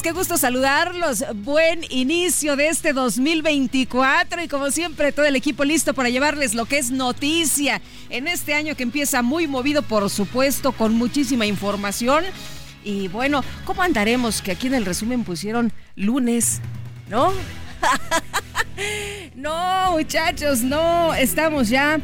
Qué gusto saludarlos. Buen inicio de este 2024 y como siempre todo el equipo listo para llevarles lo que es noticia en este año que empieza muy movido, por supuesto, con muchísima información. Y bueno, ¿cómo andaremos? Que aquí en el resumen pusieron lunes, ¿no? no, muchachos, no, estamos ya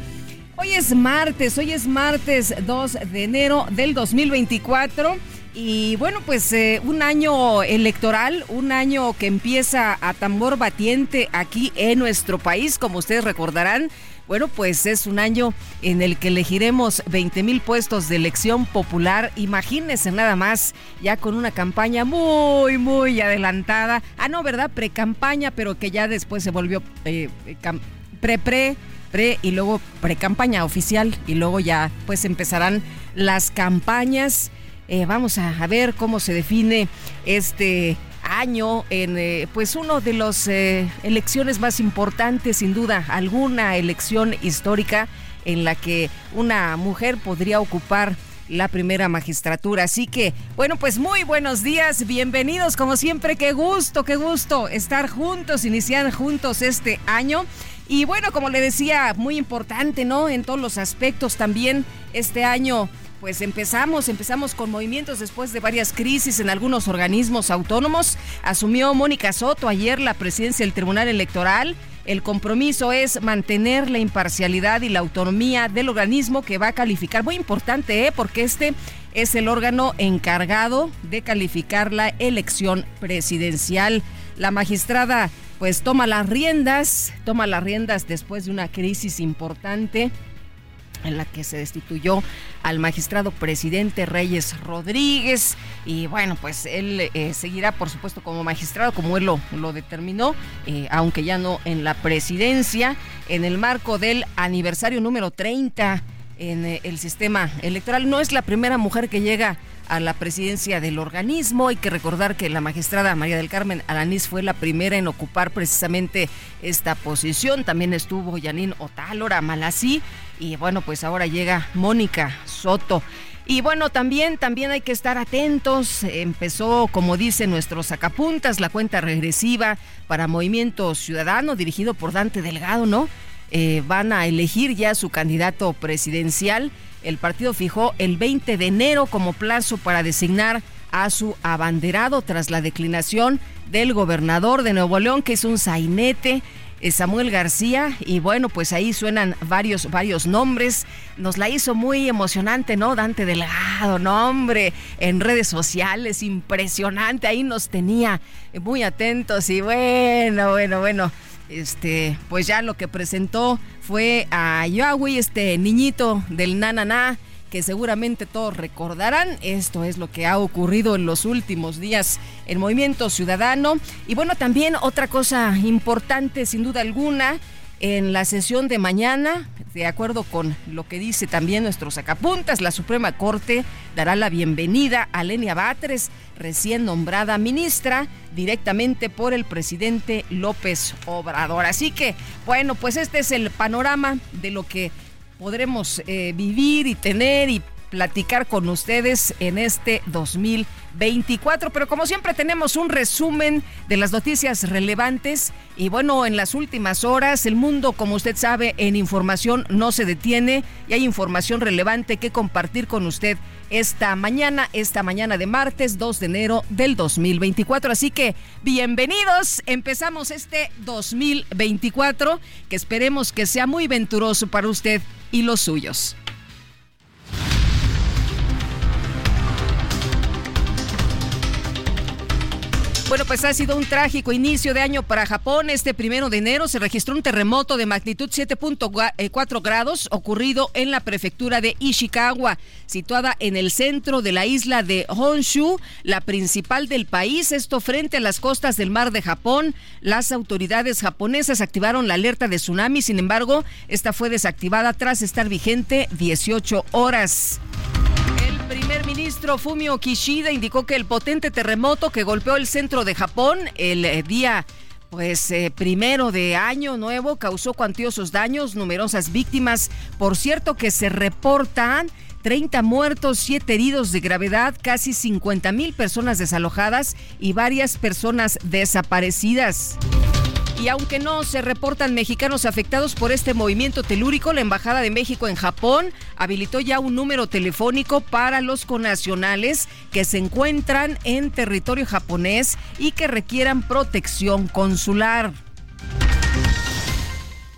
Hoy es martes, hoy es martes 2 de enero del 2024 y bueno, pues eh, un año electoral, un año que empieza a tambor batiente aquí en nuestro país, como ustedes recordarán. Bueno, pues es un año en el que elegiremos 20 mil puestos de elección popular. Imagínense nada más, ya con una campaña muy, muy adelantada. Ah, no, ¿verdad? Pre-campaña, pero que ya después se volvió eh, cam- pre-pre pre y luego pre-campaña oficial y luego ya pues empezarán las campañas. Eh, vamos a, ver cómo se define este año en eh, pues uno de las elecciones más importantes sin duda alguna elección histórica en la que una mujer podría ocupar la primera magistratura. Así que, bueno, pues muy buenos días, bienvenidos como siempre, qué gusto, qué gusto estar juntos, iniciar juntos este año. Y bueno, como le decía, muy importante, ¿no? En todos los aspectos también este año. Pues empezamos, empezamos con movimientos después de varias crisis en algunos organismos autónomos. Asumió Mónica Soto ayer la presidencia del Tribunal Electoral. El compromiso es mantener la imparcialidad y la autonomía del organismo que va a calificar. Muy importante, ¿eh? Porque este es el órgano encargado de calificar la elección presidencial. La magistrada pues toma las riendas, toma las riendas después de una crisis importante en la que se destituyó al magistrado presidente Reyes Rodríguez y bueno pues él eh, seguirá por supuesto como magistrado como él lo, lo determinó eh, aunque ya no en la presidencia en el marco del aniversario número 30 en eh, el sistema electoral no es la primera mujer que llega a la presidencia del organismo. Hay que recordar que la magistrada María del Carmen Alanís fue la primera en ocupar precisamente esta posición. También estuvo Yanín Otálora Malasí y bueno, pues ahora llega Mónica Soto. Y bueno, también, también hay que estar atentos. Empezó, como dicen nuestros sacapuntas, la cuenta regresiva para Movimiento Ciudadano, dirigido por Dante Delgado, ¿no? Eh, van a elegir ya su candidato presidencial. El partido fijó el 20 de enero como plazo para designar a su abanderado tras la declinación del gobernador de Nuevo León, que es un sainete. Eh, Samuel García y bueno pues ahí suenan varios varios nombres. Nos la hizo muy emocionante no Dante Delgado no hombre en redes sociales impresionante ahí nos tenía muy atentos y bueno bueno bueno este, pues ya lo que presentó fue a Yahweh, este niñito del Nananá, que seguramente todos recordarán. Esto es lo que ha ocurrido en los últimos días en Movimiento Ciudadano. Y bueno, también otra cosa importante, sin duda alguna, en la sesión de mañana, de acuerdo con lo que dice también nuestros sacapuntas, la Suprema Corte dará la bienvenida a Lenia Batres, recién nombrada ministra directamente por el presidente López Obrador. Así que, bueno, pues este es el panorama de lo que podremos eh, vivir y tener y platicar con ustedes en este 2024. Pero como siempre tenemos un resumen de las noticias relevantes y bueno, en las últimas horas el mundo, como usted sabe, en información no se detiene y hay información relevante que compartir con usted esta mañana, esta mañana de martes 2 de enero del 2024. Así que bienvenidos, empezamos este 2024 que esperemos que sea muy venturoso para usted y los suyos. Bueno, pues ha sido un trágico inicio de año para Japón. Este primero de enero se registró un terremoto de magnitud 7.4 grados ocurrido en la prefectura de Ishikawa, situada en el centro de la isla de Honshu, la principal del país. Esto frente a las costas del mar de Japón. Las autoridades japonesas activaron la alerta de tsunami. Sin embargo, esta fue desactivada tras estar vigente 18 horas primer ministro Fumio Kishida indicó que el potente terremoto que golpeó el centro de Japón el eh, día pues eh, primero de año nuevo causó cuantiosos daños, numerosas víctimas. Por cierto que se reportan 30 muertos, 7 heridos de gravedad, casi 50 mil personas desalojadas y varias personas desaparecidas. Y aunque no se reportan mexicanos afectados por este movimiento telúrico, la Embajada de México en Japón habilitó ya un número telefónico para los conacionales que se encuentran en territorio japonés y que requieran protección consular.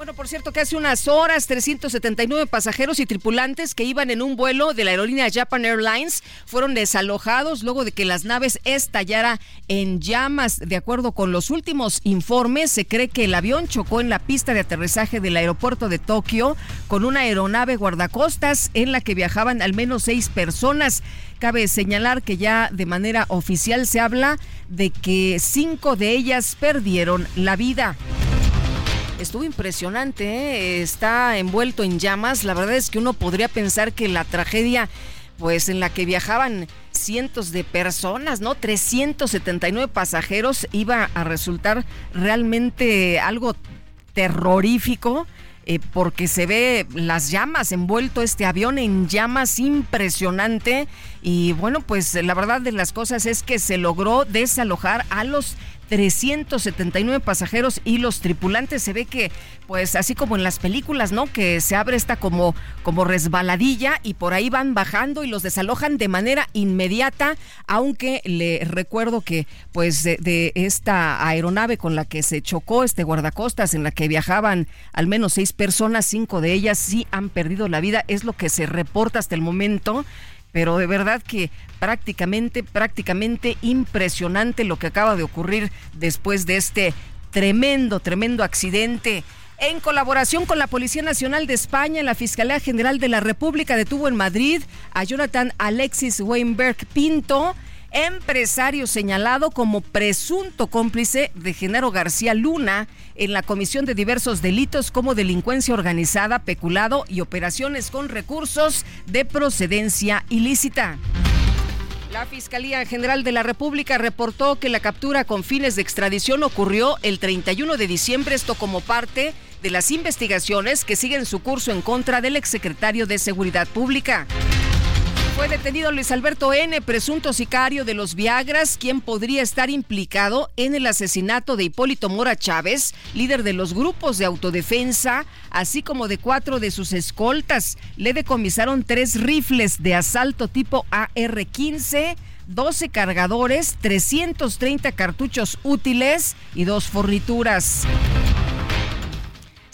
Bueno, por cierto, que hace unas horas 379 pasajeros y tripulantes que iban en un vuelo de la aerolínea Japan Airlines fueron desalojados luego de que las naves estallara en llamas. De acuerdo con los últimos informes, se cree que el avión chocó en la pista de aterrizaje del aeropuerto de Tokio con una aeronave guardacostas en la que viajaban al menos seis personas. Cabe señalar que ya de manera oficial se habla de que cinco de ellas perdieron la vida. Estuvo impresionante, ¿eh? está envuelto en llamas. La verdad es que uno podría pensar que la tragedia, pues en la que viajaban cientos de personas, ¿no? 379 pasajeros, iba a resultar realmente algo terrorífico. Eh, porque se ve las llamas, envuelto este avión en llamas impresionante. Y bueno, pues la verdad de las cosas es que se logró desalojar a los 379 pasajeros y los tripulantes. Se ve que, pues así como en las películas, ¿no? Que se abre esta como, como resbaladilla y por ahí van bajando y los desalojan de manera inmediata, aunque le recuerdo que, pues de, de esta aeronave con la que se chocó este guardacostas, en la que viajaban al menos seis personas, cinco de ellas sí han perdido la vida, es lo que se reporta hasta el momento pero de verdad que prácticamente, prácticamente impresionante lo que acaba de ocurrir después de este tremendo, tremendo accidente. En colaboración con la Policía Nacional de España, la Fiscalía General de la República detuvo en Madrid a Jonathan Alexis Weinberg Pinto, empresario señalado como presunto cómplice de Genaro García Luna en la comisión de diversos delitos como delincuencia organizada, peculado y operaciones con recursos de procedencia ilícita. La Fiscalía General de la República reportó que la captura con fines de extradición ocurrió el 31 de diciembre, esto como parte de las investigaciones que siguen su curso en contra del exsecretario de Seguridad Pública. Fue detenido Luis Alberto N., presunto sicario de los Viagras, quien podría estar implicado en el asesinato de Hipólito Mora Chávez, líder de los grupos de autodefensa, así como de cuatro de sus escoltas. Le decomisaron tres rifles de asalto tipo AR-15. 12 cargadores, 330 cartuchos útiles y dos fornituras.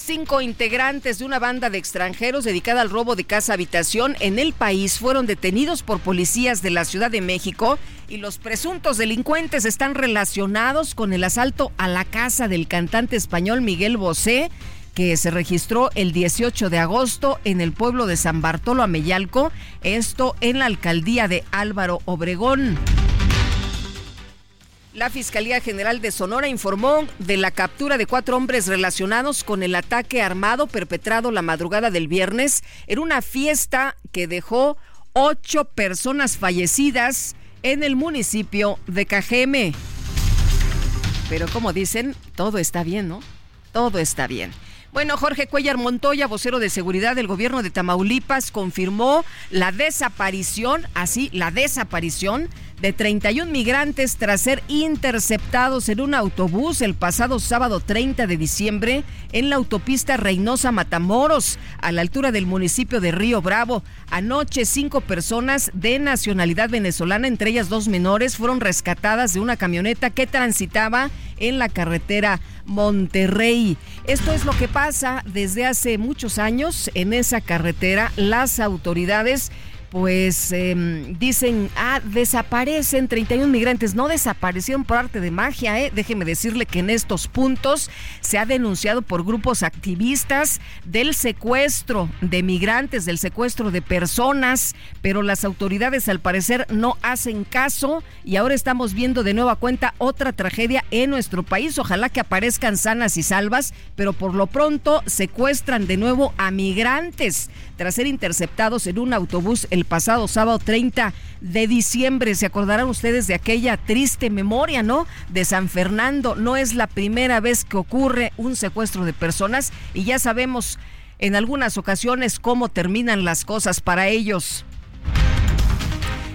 Cinco integrantes de una banda de extranjeros dedicada al robo de casa habitación en el país fueron detenidos por policías de la Ciudad de México y los presuntos delincuentes están relacionados con el asalto a la casa del cantante español Miguel Bosé que se registró el 18 de agosto en el pueblo de San Bartolo Ameyalco, esto en la alcaldía de Álvaro Obregón. La Fiscalía General de Sonora informó de la captura de cuatro hombres relacionados con el ataque armado perpetrado la madrugada del viernes en una fiesta que dejó ocho personas fallecidas en el municipio de Cajeme. Pero como dicen, todo está bien, ¿no? Todo está bien. Bueno, Jorge Cuellar Montoya, vocero de seguridad del gobierno de Tamaulipas, confirmó la desaparición, así, la desaparición de 31 migrantes tras ser interceptados en un autobús el pasado sábado 30 de diciembre en la autopista Reynosa Matamoros, a la altura del municipio de Río Bravo. Anoche cinco personas de nacionalidad venezolana, entre ellas dos menores, fueron rescatadas de una camioneta que transitaba en la carretera Monterrey. Esto es lo que pasa desde hace muchos años en esa carretera. Las autoridades pues em, dicen, ah, desaparecen 31 migrantes. No desaparecieron por arte de magia, ¿eh? Déjeme decirle que en estos puntos se ha denunciado por grupos activistas del secuestro de migrantes, del secuestro de personas, pero las autoridades al parecer no hacen caso y ahora estamos viendo de nueva cuenta otra tragedia en nuestro país. Ojalá que aparezcan sanas y salvas, pero por lo pronto secuestran de nuevo a migrantes tras ser interceptados en un autobús el pasado sábado 30 de diciembre. Se acordarán ustedes de aquella triste memoria, ¿no? De San Fernando. No es la primera vez que ocurre un secuestro de personas y ya sabemos en algunas ocasiones cómo terminan las cosas para ellos.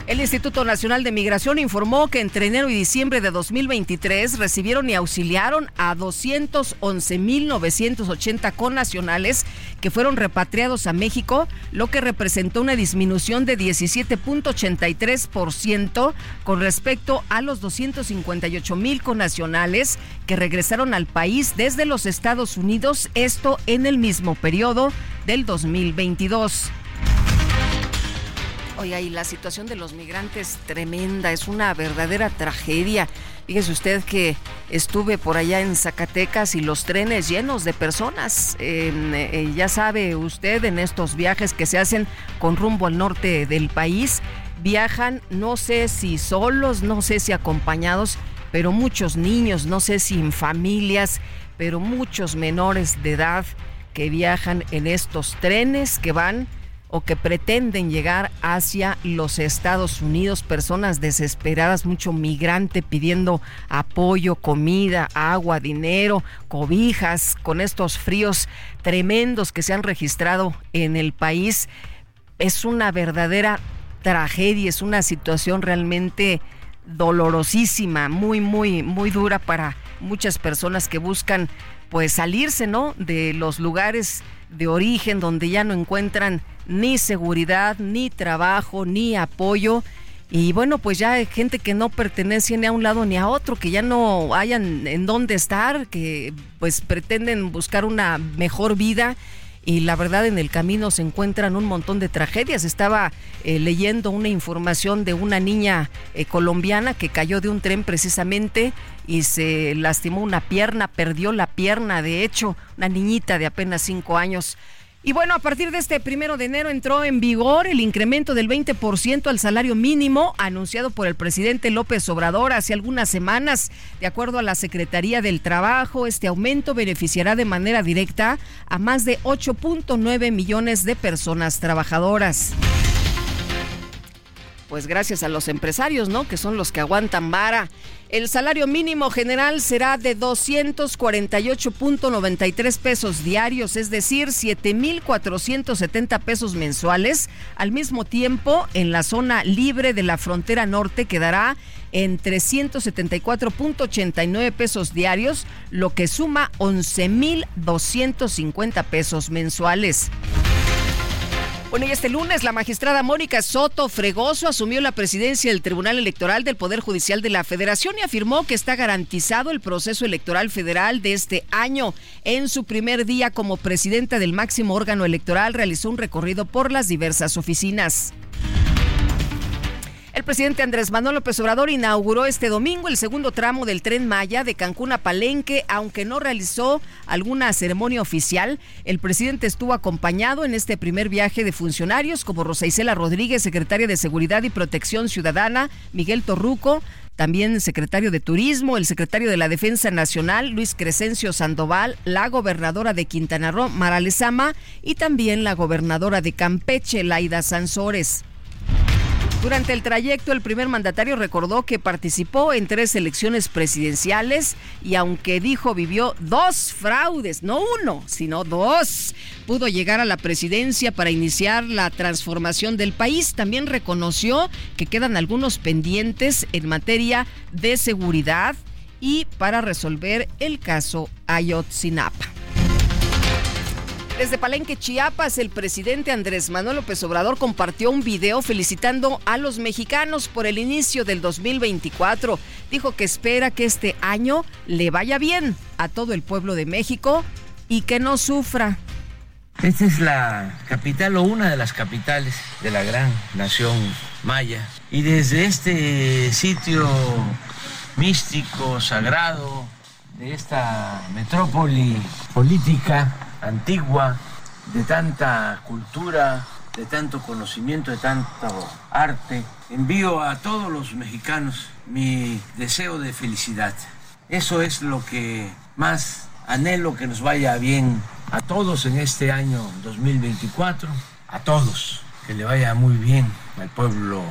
El Instituto Nacional de Migración informó que entre enero y diciembre de 2023 recibieron y auxiliaron a 211.980 connacionales que fueron repatriados a México, lo que representó una disminución de 17.83% con respecto a los 258.000 connacionales que regresaron al país desde los Estados Unidos, esto en el mismo periodo del 2022. Oiga, y la situación de los migrantes tremenda, es una verdadera tragedia. Fíjese usted que estuve por allá en Zacatecas y los trenes llenos de personas. Eh, ya sabe usted, en estos viajes que se hacen con rumbo al norte del país, viajan, no sé si solos, no sé si acompañados, pero muchos niños, no sé si en familias, pero muchos menores de edad que viajan en estos trenes que van o que pretenden llegar hacia los Estados Unidos, personas desesperadas, mucho migrante pidiendo apoyo, comida, agua, dinero, cobijas, con estos fríos tremendos que se han registrado en el país. Es una verdadera tragedia, es una situación realmente dolorosísima, muy, muy, muy dura para muchas personas que buscan pues salirse, ¿no? De los lugares de origen donde ya no encuentran ni seguridad, ni trabajo, ni apoyo. Y bueno, pues ya hay gente que no pertenece ni a un lado ni a otro, que ya no hayan en dónde estar, que pues pretenden buscar una mejor vida y la verdad en el camino se encuentran un montón de tragedias. Estaba eh, leyendo una información de una niña eh, colombiana que cayó de un tren precisamente y se lastimó una pierna, perdió la pierna, de hecho, una niñita de apenas cinco años. Y bueno, a partir de este primero de enero entró en vigor el incremento del 20% al salario mínimo anunciado por el presidente López Obrador hace algunas semanas. De acuerdo a la Secretaría del Trabajo, este aumento beneficiará de manera directa a más de 8.9 millones de personas trabajadoras pues gracias a los empresarios, ¿no? Que son los que aguantan vara. El salario mínimo general será de 248.93 pesos diarios, es decir, 7.470 pesos mensuales. Al mismo tiempo, en la zona libre de la frontera norte quedará en 374.89 pesos diarios, lo que suma 11.250 pesos mensuales. Bueno, y este lunes la magistrada Mónica Soto Fregoso asumió la presidencia del Tribunal Electoral del Poder Judicial de la Federación y afirmó que está garantizado el proceso electoral federal de este año. En su primer día como presidenta del máximo órgano electoral realizó un recorrido por las diversas oficinas. El presidente Andrés Manuel López Obrador inauguró este domingo el segundo tramo del tren Maya de Cancún a Palenque, aunque no realizó alguna ceremonia oficial. El presidente estuvo acompañado en este primer viaje de funcionarios como Rosa Isela Rodríguez, secretaria de Seguridad y Protección Ciudadana, Miguel Torruco, también secretario de Turismo, el secretario de la Defensa Nacional, Luis Crescencio Sandoval, la gobernadora de Quintana Roo, Mara Lezama, y también la gobernadora de Campeche, Laida Sansores. Durante el trayecto, el primer mandatario recordó que participó en tres elecciones presidenciales y aunque dijo vivió dos fraudes, no uno, sino dos, pudo llegar a la presidencia para iniciar la transformación del país. También reconoció que quedan algunos pendientes en materia de seguridad y para resolver el caso Ayotzinapa. Desde Palenque, Chiapas, el presidente Andrés Manuel López Obrador compartió un video felicitando a los mexicanos por el inicio del 2024. Dijo que espera que este año le vaya bien a todo el pueblo de México y que no sufra. Esta es la capital o una de las capitales de la gran nación maya. Y desde este sitio místico, sagrado, de esta metrópoli política, antigua, de tanta cultura, de tanto conocimiento, de tanto arte. Envío a todos los mexicanos mi deseo de felicidad. Eso es lo que más anhelo que nos vaya bien a todos en este año 2024, a todos, que le vaya muy bien al pueblo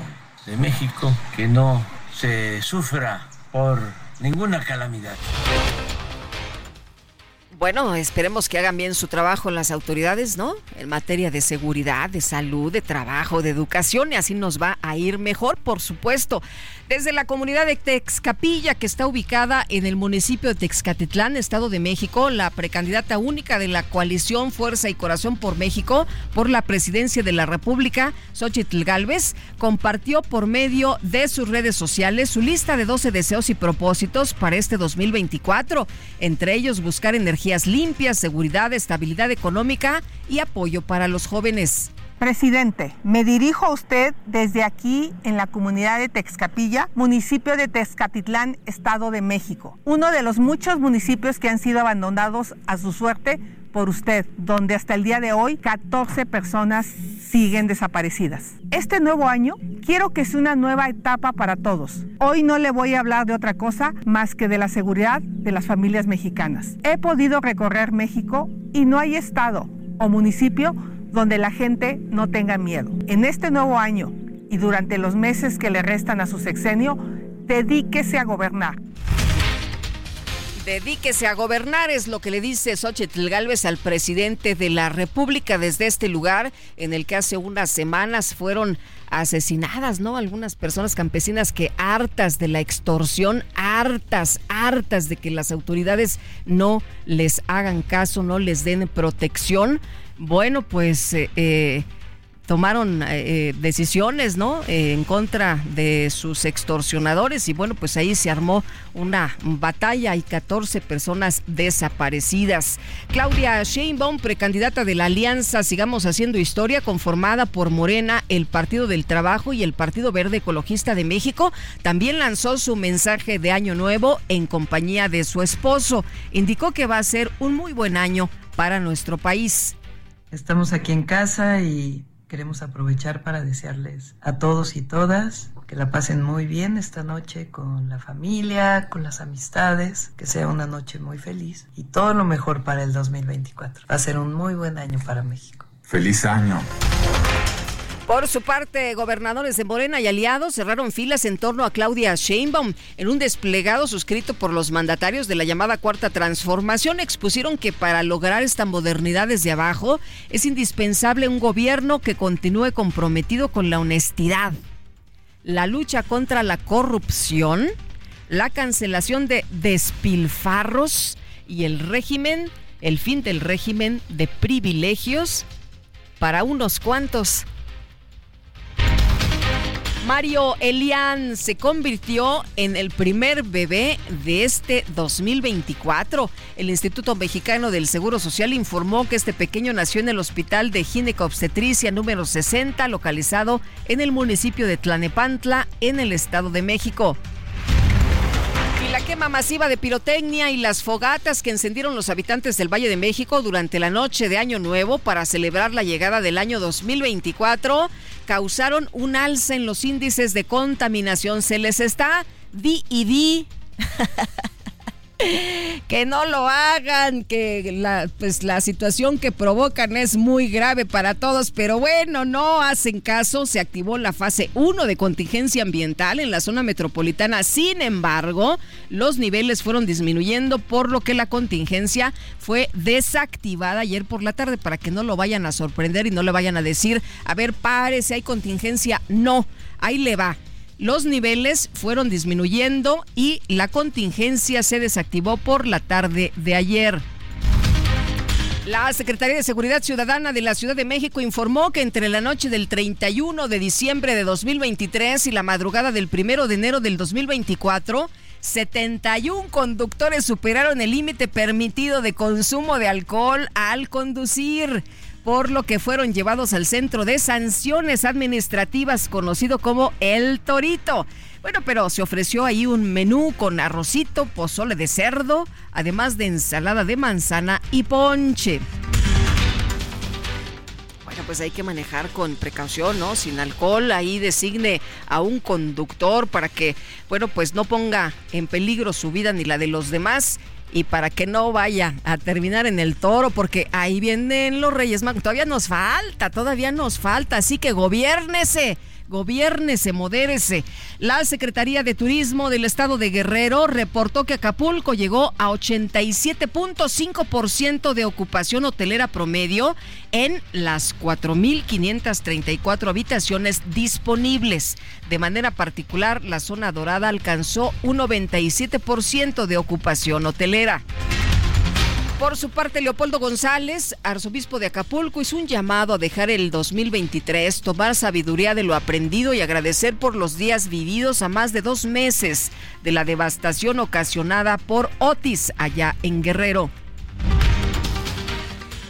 de México, que no se sufra por ninguna calamidad. Bueno, esperemos que hagan bien su trabajo las autoridades, ¿no? En materia de seguridad, de salud, de trabajo, de educación, y así nos va a ir mejor, por supuesto. Desde la comunidad de Texcapilla, que está ubicada en el municipio de Texcatitlán, Estado de México, la precandidata única de la coalición Fuerza y Corazón por México por la presidencia de la República, Xochitl Galvez, compartió por medio de sus redes sociales su lista de 12 deseos y propósitos para este 2024, entre ellos buscar energías limpias, seguridad, estabilidad económica y apoyo para los jóvenes. Presidente, me dirijo a usted desde aquí en la comunidad de Texcapilla, municipio de Texcatitlán, Estado de México, uno de los muchos municipios que han sido abandonados a su suerte por usted, donde hasta el día de hoy 14 personas siguen desaparecidas. Este nuevo año quiero que sea una nueva etapa para todos. Hoy no le voy a hablar de otra cosa más que de la seguridad de las familias mexicanas. He podido recorrer México y no hay estado o municipio donde la gente no tenga miedo. En este nuevo año y durante los meses que le restan a su sexenio, dedíquese a gobernar. Dedíquese a gobernar, es lo que le dice Xochitl Galvez al presidente de la República desde este lugar en el que hace unas semanas fueron asesinadas, ¿no? Algunas personas campesinas que hartas de la extorsión, hartas, hartas de que las autoridades no les hagan caso, no les den protección. Bueno, pues... Eh, eh, tomaron eh, decisiones, ¿no? en contra de sus extorsionadores y bueno, pues ahí se armó una batalla y 14 personas desaparecidas. Claudia Sheinbaum, precandidata de la Alianza Sigamos Haciendo Historia, conformada por Morena, el Partido del Trabajo y el Partido Verde Ecologista de México, también lanzó su mensaje de Año Nuevo en compañía de su esposo. Indicó que va a ser un muy buen año para nuestro país. Estamos aquí en casa y queremos aprovechar para desearles a todos y todas que la pasen muy bien esta noche con la familia, con las amistades, que sea una noche muy feliz y todo lo mejor para el 2024. Va a ser un muy buen año para México. Feliz año. Por su parte, gobernadores de Morena y aliados cerraron filas en torno a Claudia Sheinbaum. En un desplegado suscrito por los mandatarios de la llamada Cuarta Transformación, expusieron que para lograr esta modernidad desde abajo es indispensable un gobierno que continúe comprometido con la honestidad, la lucha contra la corrupción, la cancelación de despilfarros y el régimen, el fin del régimen de privilegios para unos cuantos Mario Elian se convirtió en el primer bebé de este 2024. El Instituto Mexicano del Seguro Social informó que este pequeño nació en el Hospital de Ginecobstetricia número 60, localizado en el municipio de Tlanepantla, en el Estado de México. Quema masiva de pirotecnia y las fogatas que encendieron los habitantes del Valle de México durante la noche de Año Nuevo para celebrar la llegada del año 2024 causaron un alza en los índices de contaminación. Se les está di y di que no lo hagan, que la, pues la situación que provocan es muy grave para todos, pero bueno, no hacen caso. Se activó la fase 1 de contingencia ambiental en la zona metropolitana. Sin embargo, los niveles fueron disminuyendo, por lo que la contingencia fue desactivada ayer por la tarde para que no lo vayan a sorprender y no le vayan a decir, a ver, si hay contingencia. No, ahí le va los niveles fueron disminuyendo y la contingencia se desactivó por la tarde de ayer. La Secretaría de Seguridad Ciudadana de la Ciudad de México informó que entre la noche del 31 de diciembre de 2023 y la madrugada del 1 de enero del 2024, 71 conductores superaron el límite permitido de consumo de alcohol al conducir por lo que fueron llevados al centro de sanciones administrativas conocido como El Torito. Bueno, pero se ofreció ahí un menú con arrocito, pozole de cerdo, además de ensalada de manzana y ponche. Bueno, pues hay que manejar con precaución, ¿no? Sin alcohol, ahí designe a un conductor para que, bueno, pues no ponga en peligro su vida ni la de los demás y para que no vaya a terminar en el toro, porque ahí vienen los Reyes Magos. Todavía nos falta, todavía nos falta, así que gobiérnese gobiernese, modérese. La Secretaría de Turismo del Estado de Guerrero reportó que Acapulco llegó a 87.5% de ocupación hotelera promedio en las 4.534 habitaciones disponibles. De manera particular, la zona dorada alcanzó un 97% de ocupación hotelera. Por su parte, Leopoldo González, arzobispo de Acapulco, hizo un llamado a dejar el 2023, tomar sabiduría de lo aprendido y agradecer por los días vividos a más de dos meses de la devastación ocasionada por Otis allá en Guerrero.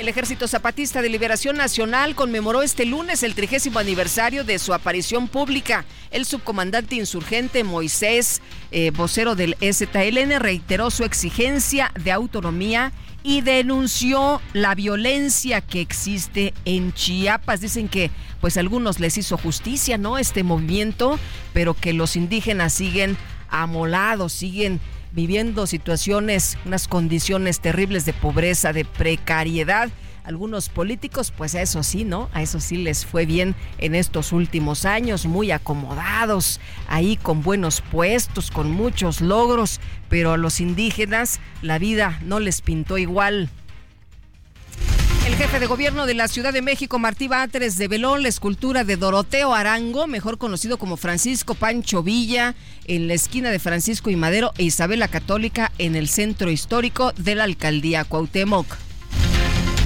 El Ejército Zapatista de Liberación Nacional conmemoró este lunes el trigésimo aniversario de su aparición pública. El subcomandante insurgente Moisés, eh, vocero del STLN, reiteró su exigencia de autonomía y denunció la violencia que existe en Chiapas. Dicen que pues algunos les hizo justicia, ¿no? Este movimiento, pero que los indígenas siguen amolados, siguen viviendo situaciones, unas condiciones terribles de pobreza, de precariedad algunos políticos, pues a eso sí, ¿no? A eso sí les fue bien en estos últimos años, muy acomodados, ahí con buenos puestos, con muchos logros, pero a los indígenas la vida no les pintó igual. El jefe de gobierno de la Ciudad de México, Martí Báteres, develó la escultura de Doroteo Arango, mejor conocido como Francisco Pancho Villa, en la esquina de Francisco y Madero e Isabel la Católica en el centro histórico de la alcaldía Cuauhtémoc.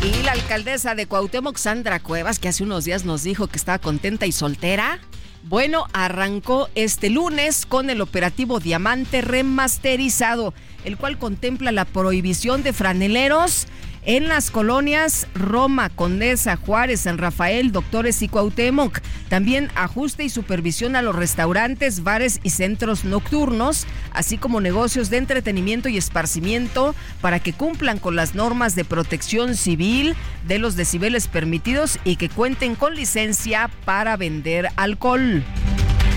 Y la alcaldesa de Cuauhtémoc, Sandra Cuevas, que hace unos días nos dijo que estaba contenta y soltera, bueno, arrancó este lunes con el operativo Diamante remasterizado, el cual contempla la prohibición de franeleros en las colonias Roma, Condesa, Juárez, San Rafael, Doctores y Cuauhtémoc. También ajuste y supervisión a los restaurantes, bares y centros nocturnos, así como negocios de entretenimiento y esparcimiento para que cumplan con las normas de protección civil de los decibeles permitidos y que cuenten con licencia para vender alcohol.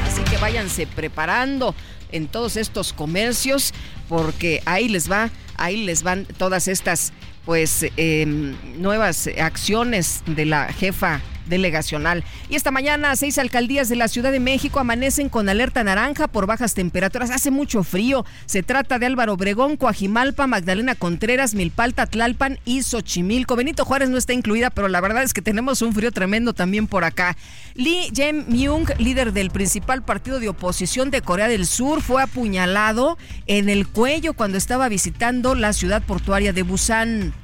Así que váyanse preparando en todos estos comercios porque ahí les va, ahí les van todas estas pues em, nuevas acciones de la jefa delegacional. Y esta mañana, seis alcaldías de la Ciudad de México amanecen con alerta naranja por bajas temperaturas. Hace mucho frío. Se trata de Álvaro Obregón, Coajimalpa, Magdalena Contreras, Milpalta, Tlalpan y Xochimilco. Benito Juárez no está incluida, pero la verdad es que tenemos un frío tremendo también por acá. Lee Jae-myung, líder del principal partido de oposición de Corea del Sur, fue apuñalado en el cuello cuando estaba visitando la ciudad portuaria de Busan.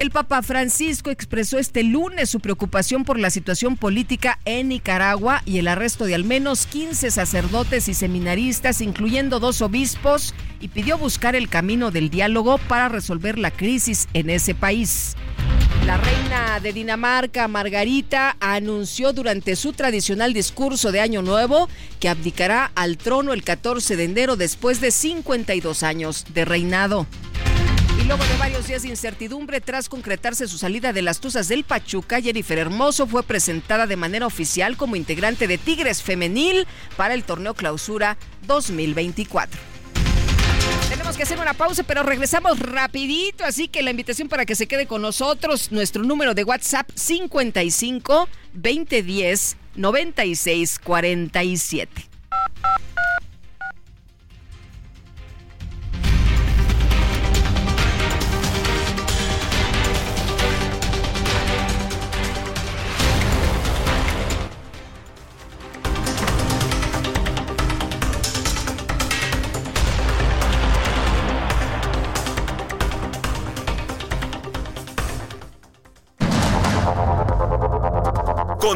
El Papa Francisco expresó este lunes su preocupación por la situación política en Nicaragua y el arresto de al menos 15 sacerdotes y seminaristas, incluyendo dos obispos, y pidió buscar el camino del diálogo para resolver la crisis en ese país. La reina de Dinamarca, Margarita, anunció durante su tradicional discurso de Año Nuevo que abdicará al trono el 14 de enero después de 52 años de reinado. Luego de varios días de incertidumbre tras concretarse su salida de las Tuzas del Pachuca, Jennifer Hermoso fue presentada de manera oficial como integrante de Tigres Femenil para el torneo Clausura 2024. Tenemos que hacer una pausa, pero regresamos rapidito, así que la invitación para que se quede con nosotros, nuestro número de WhatsApp 55 2010 9647.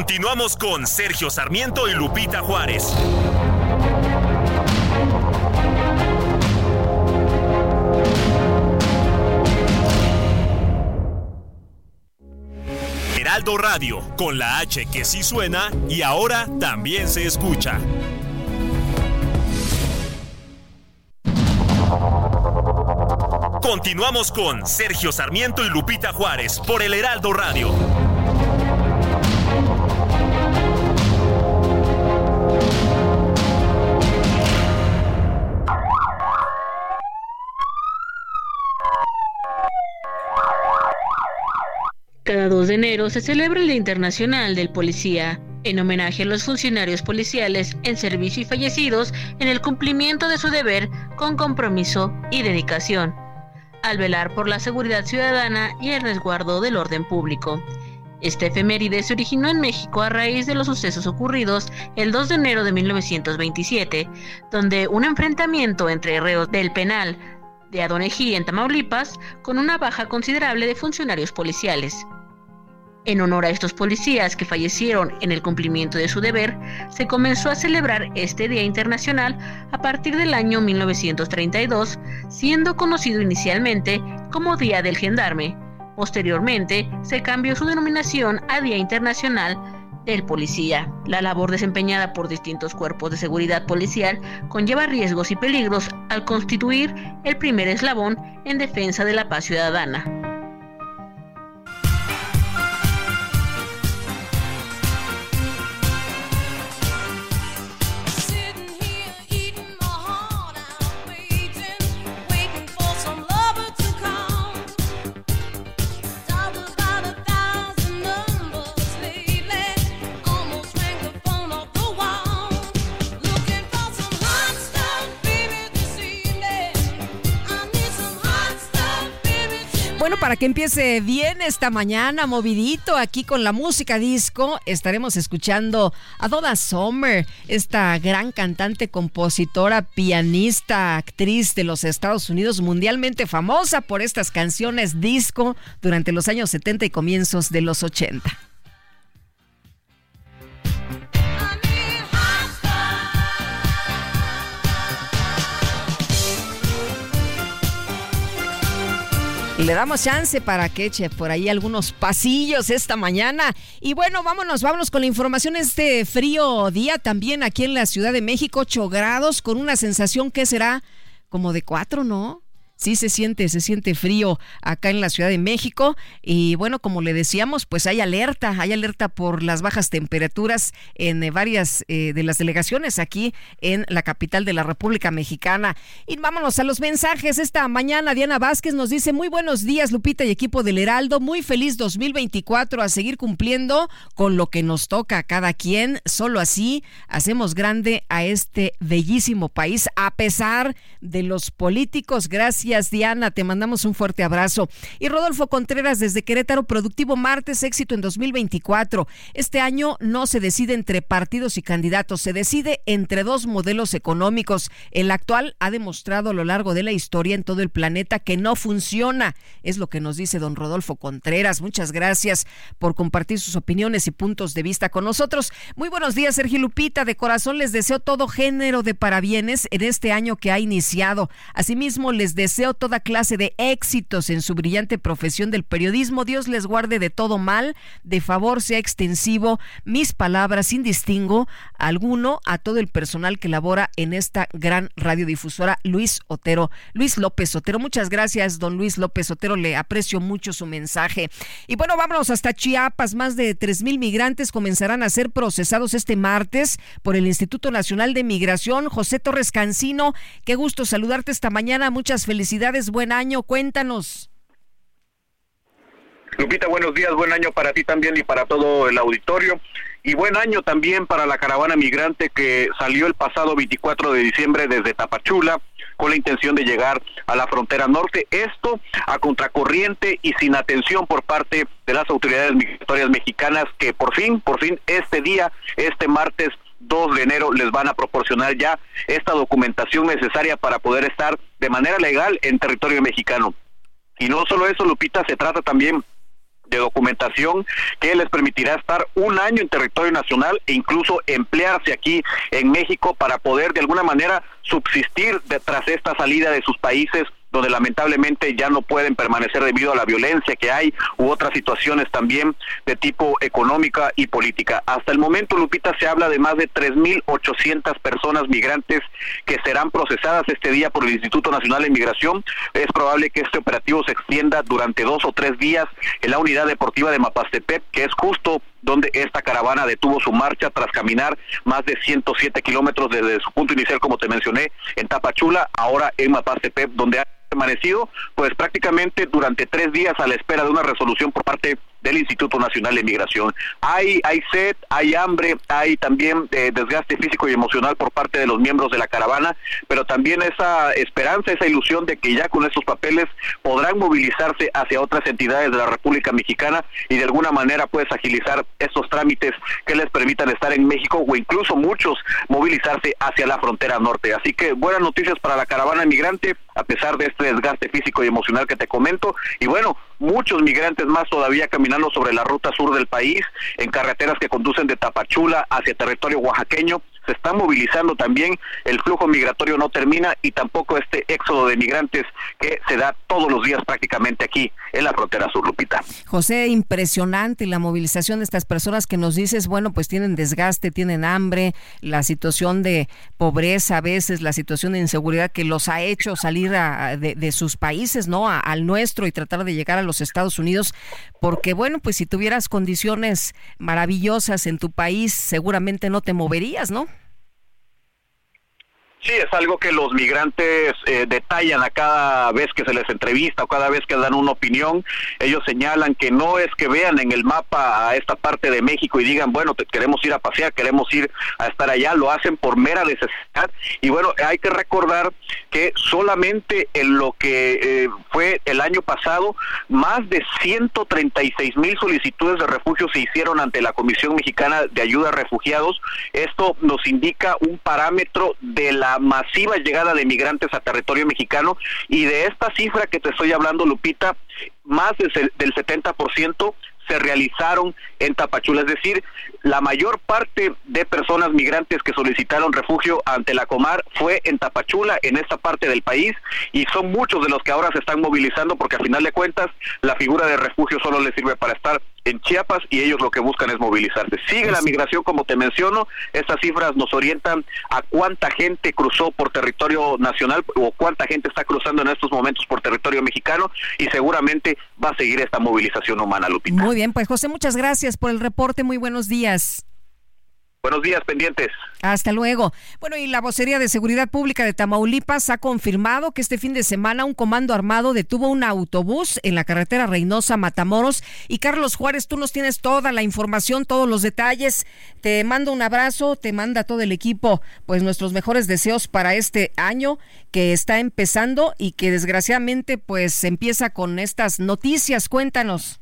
Continuamos con Sergio Sarmiento y Lupita Juárez. Heraldo Radio, con la H que sí suena y ahora también se escucha. Continuamos con Sergio Sarmiento y Lupita Juárez por el Heraldo Radio. Cada 2 de enero se celebra el Internacional del Policía, en homenaje a los funcionarios policiales en servicio y fallecidos en el cumplimiento de su deber con compromiso y dedicación, al velar por la seguridad ciudadana y el resguardo del orden público. Este efeméride se originó en México a raíz de los sucesos ocurridos el 2 de enero de 1927, donde un enfrentamiento entre reos del penal de Adonejí en Tamaulipas con una baja considerable de funcionarios policiales. En honor a estos policías que fallecieron en el cumplimiento de su deber, se comenzó a celebrar este Día Internacional a partir del año 1932, siendo conocido inicialmente como Día del Gendarme. Posteriormente, se cambió su denominación a Día Internacional del Policía. La labor desempeñada por distintos cuerpos de seguridad policial conlleva riesgos y peligros al constituir el primer eslabón en defensa de la paz ciudadana. Para que empiece bien esta mañana, movidito aquí con la música disco, estaremos escuchando a Donna Summer, esta gran cantante, compositora, pianista, actriz de los Estados Unidos, mundialmente famosa por estas canciones disco durante los años 70 y comienzos de los 80. Le damos chance para que eche por ahí algunos pasillos esta mañana. Y bueno, vámonos, vámonos con la información. Este frío día también aquí en la Ciudad de México, 8 grados, con una sensación que será como de 4, ¿no? Sí se siente, se siente frío acá en la Ciudad de México y bueno, como le decíamos, pues hay alerta, hay alerta por las bajas temperaturas en eh, varias eh, de las delegaciones aquí en la capital de la República Mexicana. Y vámonos a los mensajes. Esta mañana Diana Vázquez nos dice muy buenos días Lupita y equipo del Heraldo, muy feliz 2024 a seguir cumpliendo con lo que nos toca a cada quien. Solo así hacemos grande a este bellísimo país a pesar de los políticos. Gracias Gracias, Diana. Te mandamos un fuerte abrazo. Y Rodolfo Contreras desde Querétaro, productivo martes, éxito en 2024. Este año no se decide entre partidos y candidatos, se decide entre dos modelos económicos. El actual ha demostrado a lo largo de la historia en todo el planeta que no funciona. Es lo que nos dice don Rodolfo Contreras. Muchas gracias por compartir sus opiniones y puntos de vista con nosotros. Muy buenos días, Sergio Lupita. De corazón les deseo todo género de parabienes en este año que ha iniciado. Asimismo, les deseo toda clase de éxitos en su brillante profesión del periodismo. Dios les guarde de todo mal. De favor, sea extensivo mis palabras sin distingo alguno a todo el personal que labora en esta gran radiodifusora, Luis Otero. Luis López Otero, muchas gracias, don Luis López Otero. Le aprecio mucho su mensaje. Y bueno, vámonos hasta Chiapas. Más de tres mil migrantes comenzarán a ser procesados este martes por el Instituto Nacional de Migración. José Torres Cancino, qué gusto saludarte esta mañana. Muchas felicidades. Buen año. Cuéntanos. Lupita, buenos días, buen año para ti también y para todo el auditorio. Y buen año también para la caravana migrante que salió el pasado 24 de diciembre desde Tapachula con la intención de llegar a la frontera norte. Esto a contracorriente y sin atención por parte de las autoridades migratorias mexicanas que por fin, por fin este día, este martes 2 de enero les van a proporcionar ya esta documentación necesaria para poder estar de manera legal en territorio mexicano. Y no solo eso, Lupita, se trata también de documentación que les permitirá estar un año en territorio nacional e incluso emplearse aquí en México para poder de alguna manera subsistir tras esta salida de sus países donde lamentablemente ya no pueden permanecer debido a la violencia que hay u otras situaciones también de tipo económica y política. Hasta el momento, Lupita, se habla de más de 3.800 personas migrantes que serán procesadas este día por el Instituto Nacional de Inmigración. Es probable que este operativo se extienda durante dos o tres días en la unidad deportiva de Mapastepec, que es justo donde esta caravana detuvo su marcha tras caminar más de 107 kilómetros desde su punto inicial, como te mencioné, en Tapachula, ahora en Mapastepec, donde ha permanecido pues prácticamente durante tres días a la espera de una resolución por parte del Instituto Nacional de Migración. Hay, hay sed, hay hambre, hay también eh, desgaste físico y emocional por parte de los miembros de la caravana, pero también esa esperanza, esa ilusión de que ya con estos papeles podrán movilizarse hacia otras entidades de la República Mexicana y de alguna manera pues agilizar estos trámites que les permitan estar en México o incluso muchos movilizarse hacia la frontera norte. Así que buenas noticias para la caravana migrante a pesar de este desgaste físico y emocional que te comento y bueno, muchos migrantes más todavía caminando sobre la ruta sur del país, en carreteras que conducen de Tapachula hacia territorio oaxaqueño. Se está movilizando también, el flujo migratorio no termina y tampoco este éxodo de migrantes que se da todos los días prácticamente aquí en la frontera sur, Lupita. José, impresionante la movilización de estas personas que nos dices, bueno, pues tienen desgaste, tienen hambre, la situación de pobreza a veces, la situación de inseguridad que los ha hecho salir de, sus países, ¿no? al nuestro y tratar de llegar a los Estados Unidos, porque bueno, pues si tuvieras condiciones maravillosas en tu país, seguramente no te moverías, ¿no? Sí, es algo que los migrantes eh, detallan a cada vez que se les entrevista o cada vez que dan una opinión. Ellos señalan que no es que vean en el mapa a esta parte de México y digan, bueno, queremos ir a pasear, queremos ir a estar allá, lo hacen por mera necesidad. Y bueno, hay que recordar que solamente en lo que eh, fue el año pasado, más de 136 mil solicitudes de refugio se hicieron ante la Comisión Mexicana de Ayuda a Refugiados. Esto nos indica un parámetro de la masiva llegada de migrantes a territorio mexicano. Y de esta cifra que te estoy hablando, Lupita, más del 70% se realizaron en Tapachula, es decir, la mayor parte de personas migrantes que solicitaron refugio ante la Comar fue en Tapachula, en esta parte del país, y son muchos de los que ahora se están movilizando porque al final de cuentas la figura de refugio solo les sirve para estar en Chiapas y ellos lo que buscan es movilizarse. Sigue la migración, como te menciono, estas cifras nos orientan a cuánta gente cruzó por territorio nacional o cuánta gente está cruzando en estos momentos por territorio mexicano y seguramente va a seguir esta movilización humana, Lupita. Muy bien, pues José, muchas gracias por el reporte, muy buenos días. Buenos días, pendientes. Hasta luego. Bueno, y la vocería de Seguridad Pública de Tamaulipas ha confirmado que este fin de semana un comando armado detuvo un autobús en la carretera Reynosa Matamoros. Y Carlos Juárez, tú nos tienes toda la información, todos los detalles. Te mando un abrazo, te manda todo el equipo, pues nuestros mejores deseos para este año que está empezando y que desgraciadamente pues empieza con estas noticias. Cuéntanos.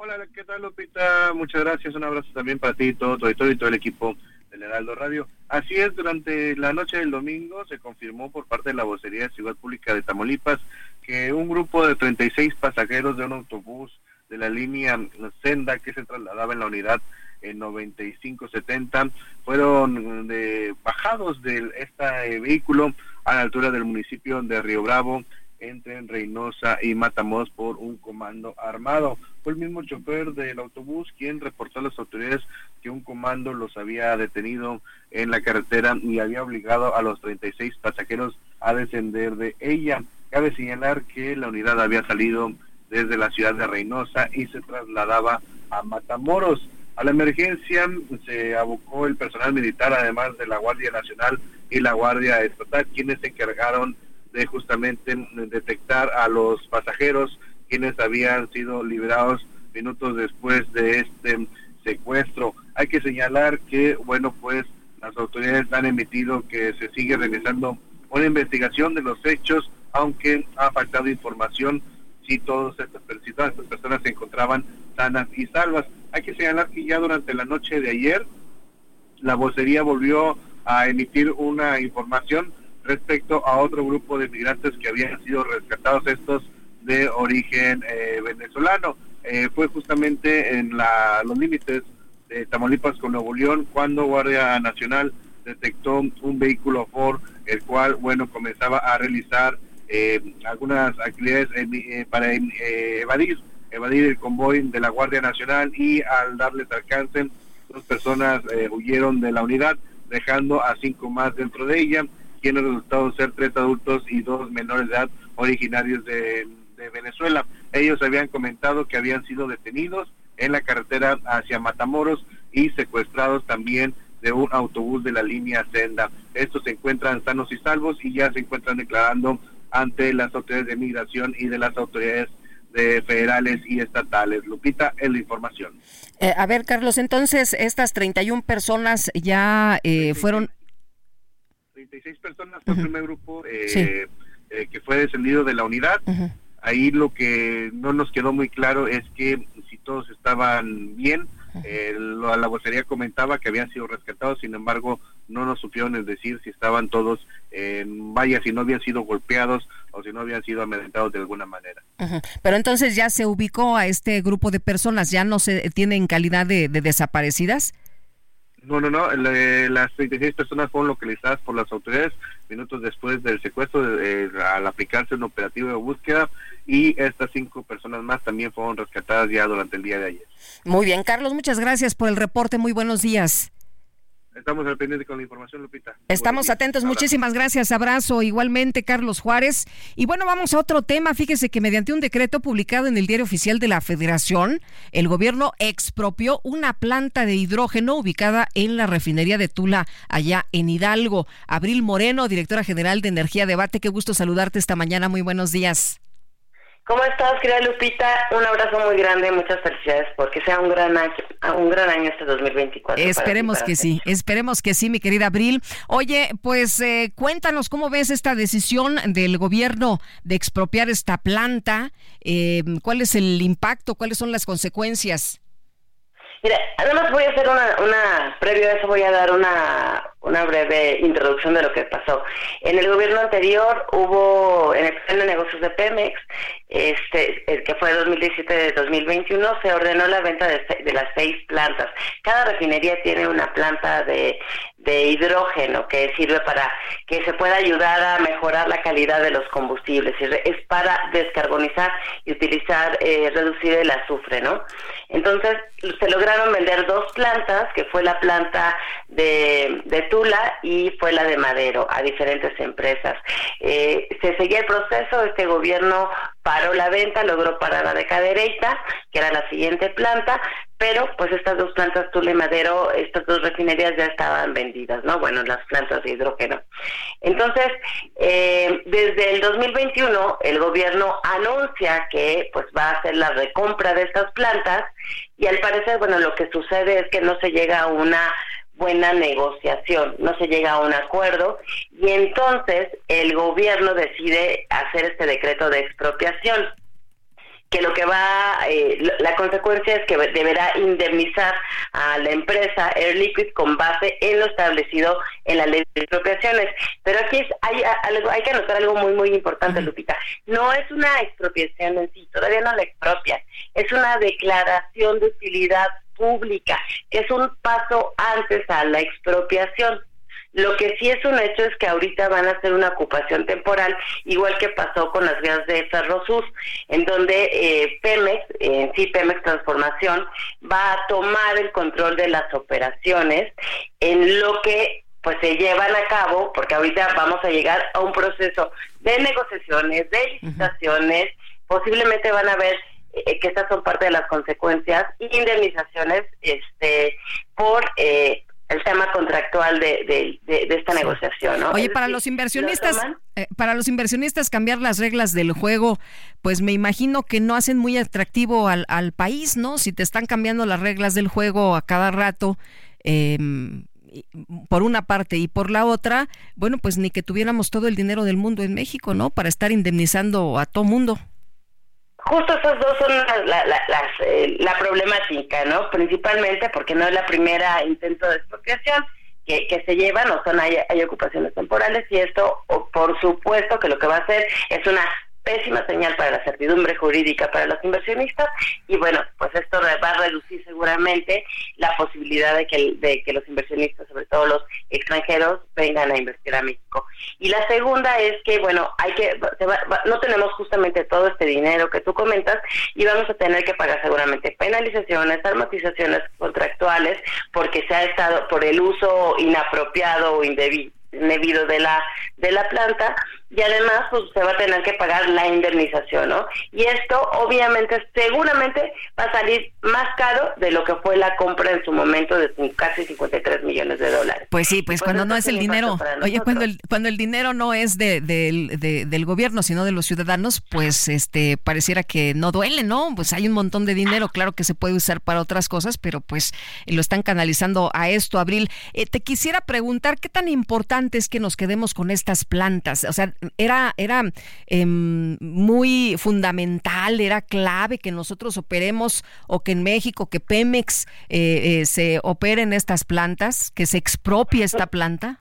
Hola, ¿qué tal Lupita? Muchas gracias, un abrazo también para ti, todo auditorio y todo el equipo del Heraldo Radio. Así es, durante la noche del domingo se confirmó por parte de la vocería de Ciudad Pública de Tamaulipas que un grupo de 36 pasajeros de un autobús de la línea Senda que se trasladaba en la unidad en 9570 fueron de, bajados de este vehículo a la altura del municipio de Río Bravo entre Reynosa y Matamoros por un comando armado. Fue el mismo chofer del autobús quien reportó a las autoridades que un comando los había detenido en la carretera y había obligado a los 36 pasajeros a descender de ella. Cabe señalar que la unidad había salido desde la ciudad de Reynosa y se trasladaba a Matamoros. A la emergencia se abocó el personal militar, además de la Guardia Nacional y la Guardia Estatal, quienes se encargaron de justamente detectar a los pasajeros quienes habían sido liberados minutos después de este secuestro. Hay que señalar que, bueno, pues las autoridades han emitido que se sigue realizando una investigación de los hechos, aunque ha faltado información si todas estas, estas personas se encontraban sanas y salvas. Hay que señalar que ya durante la noche de ayer la vocería volvió a emitir una información respecto a otro grupo de migrantes que habían sido rescatados, estos de origen eh, venezolano. Eh, fue justamente en los límites de Tamaulipas con Nuevo León cuando Guardia Nacional detectó un vehículo Ford, el cual, bueno, comenzaba a realizar eh, algunas actividades para evadir, evadir el convoy de la Guardia Nacional y al darles alcance, dos personas huyeron de la unidad, dejando a cinco más dentro de ella quienes resultado ser tres adultos y dos menores de edad originarios de, Venezuela. Ellos habían comentado que habían sido detenidos en la carretera hacia Matamoros y secuestrados también de un autobús de la línea Senda. Estos se encuentran sanos y salvos y ya se encuentran declarando ante las autoridades de migración y de las autoridades de federales y estatales. Lupita, es la información. Eh, a ver, Carlos, entonces estas 31 personas ya eh, fueron 36 personas fue el primer grupo eh, eh, que fue descendido de la unidad. Ahí lo que no nos quedó muy claro es que si todos estaban bien, eh, la vocería comentaba que habían sido rescatados, sin embargo, no nos supieron decir si estaban todos en vaya, si no habían sido golpeados o si no habían sido amedrentados de alguna manera. Pero entonces ya se ubicó a este grupo de personas, ya no se tiene en calidad de desaparecidas. No, no, no. las 36 personas fueron localizadas por las autoridades minutos después del secuestro al aplicarse un operativo de búsqueda y estas cinco personas más también fueron rescatadas ya durante el día de ayer. Muy bien, Carlos, muchas gracias por el reporte. Muy buenos días. Estamos al pendiente con la información, Lupita. Estamos atentos. Muchísimas gracias. Abrazo. Igualmente, Carlos Juárez. Y bueno, vamos a otro tema. Fíjese que mediante un decreto publicado en el Diario Oficial de la Federación, el gobierno expropió una planta de hidrógeno ubicada en la refinería de Tula, allá en Hidalgo. Abril Moreno, directora general de Energía Debate. Qué gusto saludarte esta mañana. Muy buenos días. ¿Cómo estás, querida Lupita? Un abrazo muy grande, muchas felicidades porque sea un gran año, un gran año este 2024. Esperemos que sí, esperemos que sí, mi querida Abril. Oye, pues eh, cuéntanos cómo ves esta decisión del gobierno de expropiar esta planta, eh, cuál es el impacto, cuáles son las consecuencias. Mira, además voy a hacer una, una, previo a eso voy a dar una, una breve introducción de lo que pasó. En el gobierno anterior hubo, en el plan de negocios de Pemex, este, el que fue 2017-2021, se ordenó la venta de, de, las seis plantas. Cada refinería tiene una planta de, de hidrógeno que sirve para que se pueda ayudar a mejorar la calidad de los combustibles. Es para descarbonizar y utilizar, eh, reducir el azufre, ¿no? Entonces, se lograron vender dos plantas, que fue la planta de, de Tula y fue la de Madero, a diferentes empresas. Eh, se seguía el proceso, este gobierno paró la venta, logró parar la de Cadereyta, que era la siguiente planta, pero pues estas dos plantas Tula y Madero, estas dos refinerías ya estaban vendidas, ¿no? Bueno, las plantas de hidrógeno. Entonces, eh, desde el 2021 el gobierno anuncia que pues va a hacer la recompra de estas plantas y al parecer, bueno, lo que sucede es que no se llega a una buena negociación, no se llega a un acuerdo y entonces el gobierno decide hacer este decreto de expropiación que lo que va, eh, la consecuencia es que deberá indemnizar a la empresa Air Liquid con base en lo establecido en la ley de expropiaciones. Pero aquí hay, algo, hay que anotar algo muy, muy importante, Lupita. No es una expropiación en sí, todavía no la expropian. Es una declaración de utilidad pública, que es un paso antes a la expropiación. Lo que sí es un hecho es que ahorita van a hacer una ocupación temporal, igual que pasó con las vías de Ferrosus, en donde eh, Pemex, en sí Pemex Transformación, va a tomar el control de las operaciones en lo que pues se llevan a cabo, porque ahorita vamos a llegar a un proceso de negociaciones, de licitaciones, posiblemente van a ver eh, que estas son parte de las consecuencias, indemnizaciones este por eh, el tema contractual de, esta negociación. ¿no? Oye, para los inversionistas, eh, para los inversionistas cambiar las reglas del juego, pues me imagino que no hacen muy atractivo al, al país, ¿no? Si te están cambiando las reglas del juego a cada rato. Em, por una parte y por la otra, bueno, pues ni que tuviéramos todo el dinero del mundo en México, ¿no? Para estar indemnizando a todo mundo. Justo esas dos son la, la, eh, la, problemática, ¿no? Principalmente porque no es la primera intento de expropiación que, que se llevan, o son hay, hay ocupaciones temporales y esto, por supuesto que lo que va a hacer es una pésima señal para la certidumbre jurídica para los inversionistas y bueno, pues esto va a reducir seguramente la posibilidad de que, de que los inversionistas, sobre todo los extranjeros, vengan a invertir a México. Y la segunda es que, bueno, hay que no tenemos justamente todo este dinero que tú comentas y vamos a tener que pagar seguramente penalizaciones, armatizaciones contractuales porque se ha estado por el uso inapropiado o indebido debido de la de la planta y además pues se va a tener que pagar la indemnización, ¿no? Y esto obviamente seguramente va a salir más caro de lo que fue la compra en su momento de casi 53 millones de dólares. Pues sí, pues, pues cuando no es el dinero, oye, cuando el cuando el dinero no es de, del gobierno, sino de los ciudadanos, pues este pareciera que no duele, ¿no? Pues hay un montón de dinero, claro que se puede usar para otras cosas, pero pues lo están canalizando a esto, Abril. Eh, te quisiera preguntar qué tan importante es que nos quedemos con estas plantas, o sea, era, era em, muy fundamental, era clave que nosotros operemos o que en México, que Pemex eh, eh, se opere en estas plantas, que se expropie esta planta?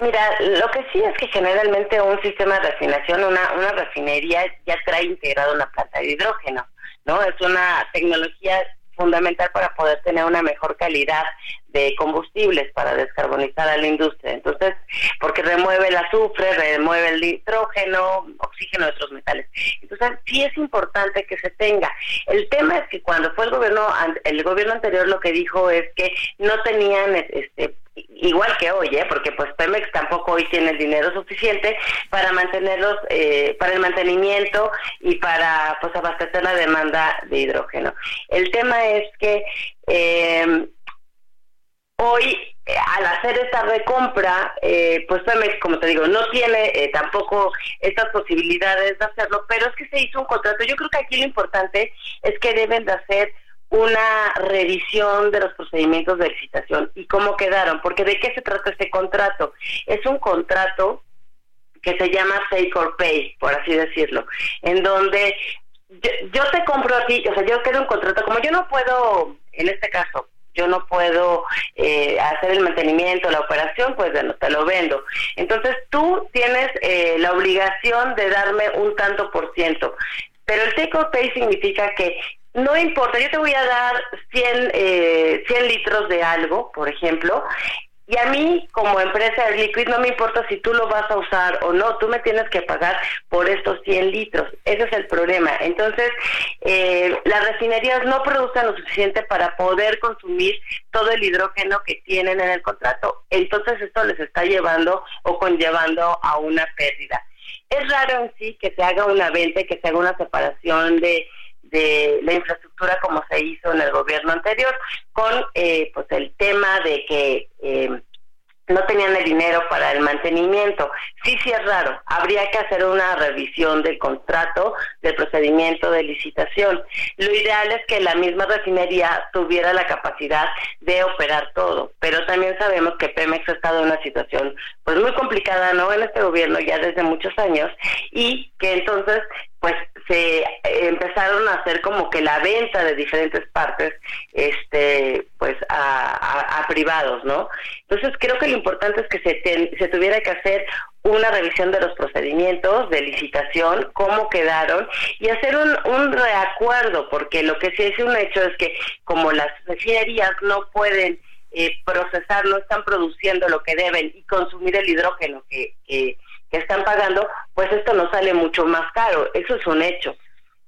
Mira, lo que sí es que generalmente un sistema de refinación, una, una refinería ya trae integrado una planta de hidrógeno, ¿no? Es una tecnología fundamental para poder tener una mejor calidad de combustibles para descarbonizar a la industria. Entonces, porque remueve el azufre, remueve el nitrógeno, oxígeno y otros metales. Entonces, sí es importante que se tenga. El tema es que cuando fue el gobierno el gobierno anterior lo que dijo es que no tenían este igual que hoy, ¿eh? porque pues Pemex tampoco hoy tiene el dinero suficiente para mantenerlos, eh, para el mantenimiento y para pues abastecer la demanda de hidrógeno. El tema es que eh, hoy al hacer esta recompra, eh, pues como te digo, no tiene eh, tampoco estas posibilidades de hacerlo, pero es que se hizo un contrato. Yo creo que aquí lo importante es que deben de hacer una revisión de los procedimientos de licitación y cómo quedaron, porque de qué se trata este contrato. Es un contrato que se llama Take or Pay, por así decirlo, en donde yo, te compro a ti, o sea, yo quiero un contrato, como yo no puedo, en este caso, yo no puedo eh, hacer el mantenimiento, la operación, pues bueno, te lo vendo. Entonces tú tienes eh, la obligación de darme un tanto por ciento. Pero el take or pay significa que no importa, yo te voy a dar 100, eh, 100 litros de algo, por ejemplo, y a mí, como empresa de Liquid, no me importa si tú lo vas a usar o no, tú me tienes que pagar por estos 100 litros. Ese es el problema. Entonces, eh, las refinerías no producen lo suficiente para poder consumir todo el hidrógeno que tienen en el contrato. Entonces, esto les está llevando o conllevando a una pérdida. Es raro en sí que se haga una venta, que se haga una separación de de la infraestructura como se hizo en el gobierno anterior, con eh, pues el tema de que eh, no tenían el dinero para el mantenimiento. Sí, sí es raro. Habría que hacer una revisión del contrato, del procedimiento de licitación. Lo ideal es que la misma refinería tuviera la capacidad de operar todo, pero también sabemos que Pemex ha estado en una situación pues muy complicada, ¿no? En este gobierno ya desde muchos años y que entonces pues se empezaron a hacer como que la venta de diferentes partes este pues a, privados no entonces creo que lo importante es que se, se tuviera que hacer una revisión de los procedimientos de licitación, cómo quedaron y hacer un, un reacuerdo, porque lo que sí es un hecho es que como las refinerías no pueden eh, procesar, no están produciendo lo que deben y consumir el hidrógeno que, que que están pagando, pues esto nos sale mucho más caro. Eso es un hecho.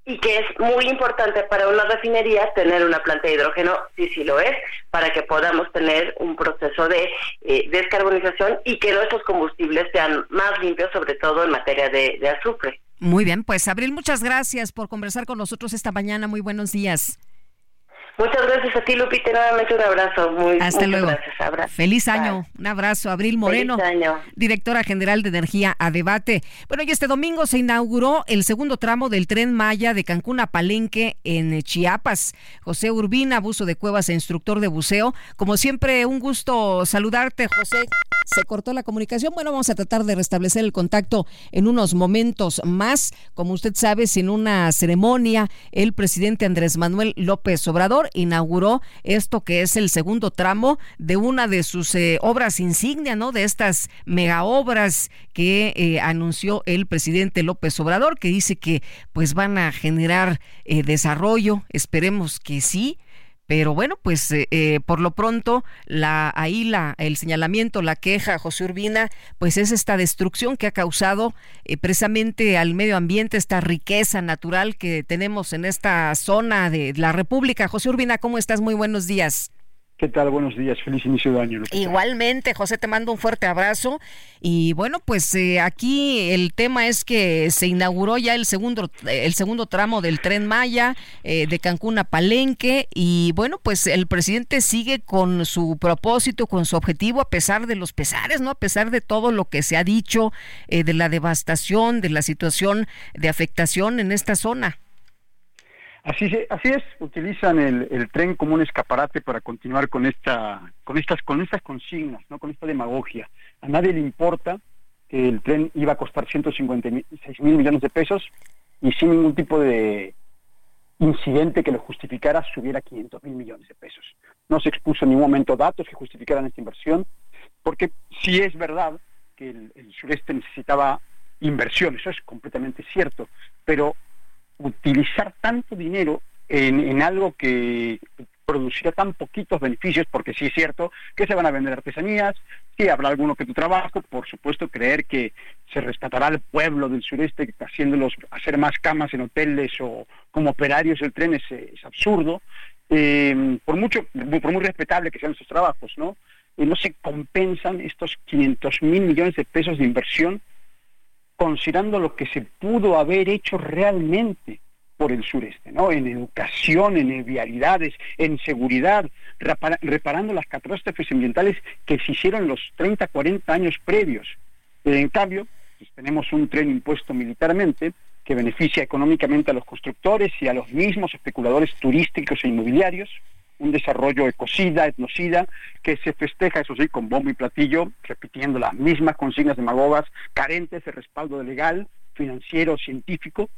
Y que es muy importante para una refinería tener una planta de hidrógeno, sí, sí lo es, para que podamos tener un proceso de eh, descarbonización y que nuestros combustibles sean más limpios, sobre todo en materia de, de azufre. Muy bien, pues Abril, muchas gracias por conversar con nosotros esta mañana. Muy buenos días. Muchas gracias a ti, Lupita. Nuevamente un abrazo. Muy, Hasta luego. Gracias. Feliz año. Un abrazo. Abril Moreno, directora general de Energía a Debate. Bueno, y este domingo se inauguró el segundo tramo del tren Maya de Cancún a Palenque en Chiapas. José Urbina, buzo de cuevas e instructor de buceo. Como siempre, un gusto saludarte, José. Se cortó la comunicación. Bueno, vamos a tratar de restablecer el contacto en unos momentos más. Como usted sabe, sin una ceremonia, el presidente Andrés Manuel López Obrador inauguró esto que es el segundo tramo de una de sus eh, obras insignia, ¿no? De estas mega obras que eh, anunció el presidente López Obrador, que dice que pues van a generar eh, desarrollo, esperemos que sí pero bueno, pues eh, eh, por lo pronto, la, ahí la, el señalamiento, la queja, José Urbina, pues es esta destrucción que ha causado eh, precisamente al medio ambiente, esta riqueza natural que tenemos en esta zona de la República. José Urbina, ¿cómo estás? Muy buenos días. ¿Qué tal? Buenos días, feliz inicio de año. Igualmente, José, te mando un fuerte abrazo. Y bueno, pues eh, aquí el tema es que se inauguró ya el segundo, el segundo tramo del tren Maya eh, de Cancún a Palenque. Y bueno, pues el presidente sigue con su propósito, con su objetivo, a pesar de los pesares, ¿no? A pesar de todo lo que se ha dicho, eh, de la devastación, de la situación de afectación en esta zona. Así, así es, utilizan el, tren como un escaparate para continuar con esta, con estas, con estas consignas, no, con esta demagogia. A nadie le importa que el tren iba a costar 156 mil millones de pesos y sin ningún tipo de incidente que lo justificara subiera 500 mil millones de pesos. No se expuso en ningún momento datos que justificaran esta inversión, porque sí es verdad que el sureste necesitaba inversión, eso es completamente cierto, pero utilizar tanto dinero en, algo que producirá tan poquitos beneficios, porque sí es cierto que se van a vender artesanías, sí habrá alguno que tu trabajo, por supuesto creer que se rescatará al pueblo del sureste haciéndolos hacer más camas en hoteles o como operarios del tren es, absurdo, eh, por mucho, por muy respetable que sean sus trabajos, ¿no? Y no se compensan estos 500 mil millones de pesos de inversión considerando lo que se pudo haber hecho realmente por el sureste, ¿no? En educación, en vialidades, en seguridad, reparando las catástrofes ambientales que se hicieron los 30, 40 años previos. En cambio, pues, tenemos un tren impuesto militarmente que beneficia económicamente a los constructores y a los mismos especuladores turísticos e inmobiliarios, un desarrollo ecocida, etnocida, que se festeja, eso sí, con bombo y platillo, repitiendo las mismas consignas demagogas, carentes de respaldo legal, financiero, científico,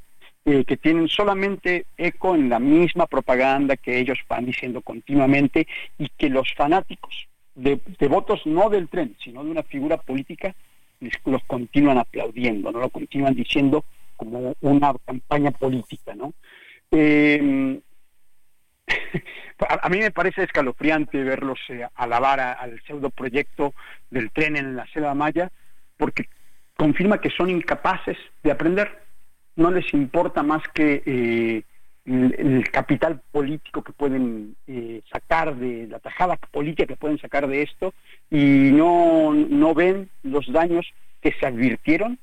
eh, que tienen solamente eco en la misma propaganda que ellos van diciendo continuamente y que los fanáticos, de, devotos no del tren, sino de una figura política, los continúan aplaudiendo, no lo continúan diciendo como una campaña política, ¿no? Eh, a, mí me parece escalofriante verlos eh, alabar al pseudo proyecto del tren en la selva maya, porque confirma que son incapaces de aprender. No les importa más que eh, el, capital político que pueden eh, sacar de la tajada política que pueden sacar de esto y no, no ven los daños que se advirtieron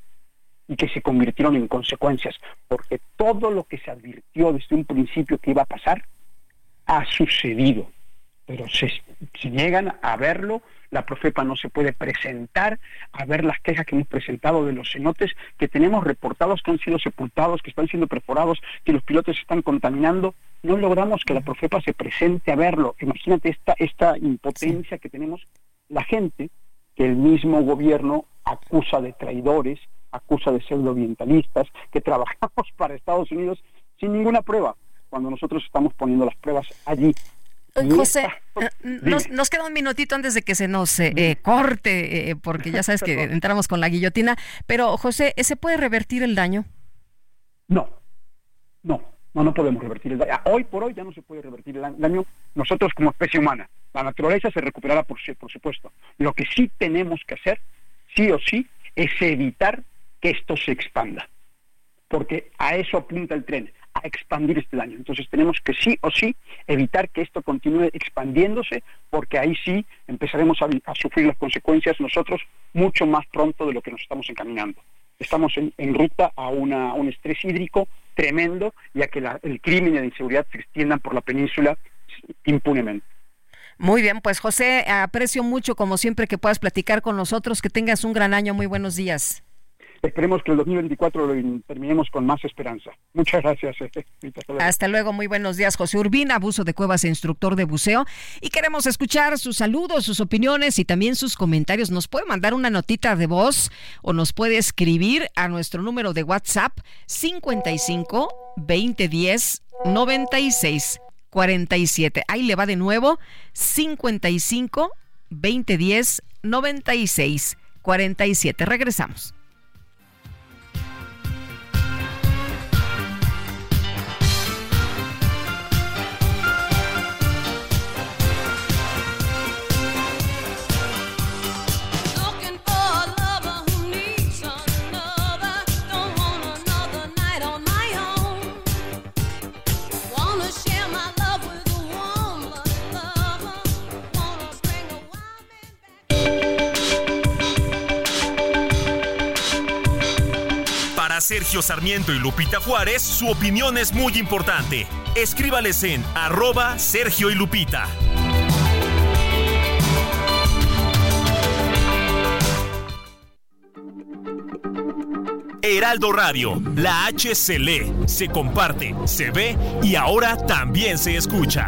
y que se convirtieron en consecuencias, porque todo lo que se advirtió desde un principio que iba a pasar ha sucedido, pero se, se niegan a verlo la Profepa no se puede presentar a ver las quejas que hemos presentado de los cenotes que tenemos reportados que han sido sepultados, que están siendo perforados, que los pilotos están contaminando. No logramos que la Profepa se presente a verlo. Imagínate esta, esta impotencia que tenemos la gente, que el mismo gobierno acusa de traidores, acusa de pseudoambientalistas, que trabajamos para Estados Unidos sin ninguna prueba, cuando nosotros estamos poniendo las pruebas allí José, eh, nos, queda un minutito antes de que se nos eh, eh, corte, porque ya sabes que entramos con la guillotina, pero José, ¿se puede revertir el daño? No, no, no, no podemos revertir el daño. Hoy por hoy ya no se puede revertir el daño nosotros como especie humana. La naturaleza se recuperará por, por supuesto. Lo que sí tenemos que hacer, sí o sí, es evitar que esto se expanda, porque a eso apunta el tren expandir este daño. Entonces tenemos que sí o sí evitar que esto continúe expandiéndose, porque ahí sí empezaremos a, sufrir las consecuencias nosotros mucho más pronto de lo que nos estamos encaminando. Estamos en, ruta a, un estrés hídrico tremendo y a que el crimen y la inseguridad se extiendan por la península impunemente. Muy bien, pues José, aprecio mucho como siempre que puedas platicar con nosotros, que tengas un gran año, muy buenos días. Esperemos que el 2024 lo terminemos con más esperanza. Muchas gracias. Hasta luego. muy buenos días. José Urbina, abuso de cuevas e instructor de buceo. Y queremos escuchar sus saludos, sus opiniones y también sus comentarios. Nos puede mandar una notita de voz o nos puede escribir a nuestro número de WhatsApp 55 2010 96 47. Ahí le va de nuevo 55 2010 96 47. Regresamos. Sergio Sarmiento y Lupita Juárez, su opinión es muy importante. Escríbales en arroba Sergio y Lupita. Heraldo Radio, la H se lee, se comparte, se ve y ahora también se escucha.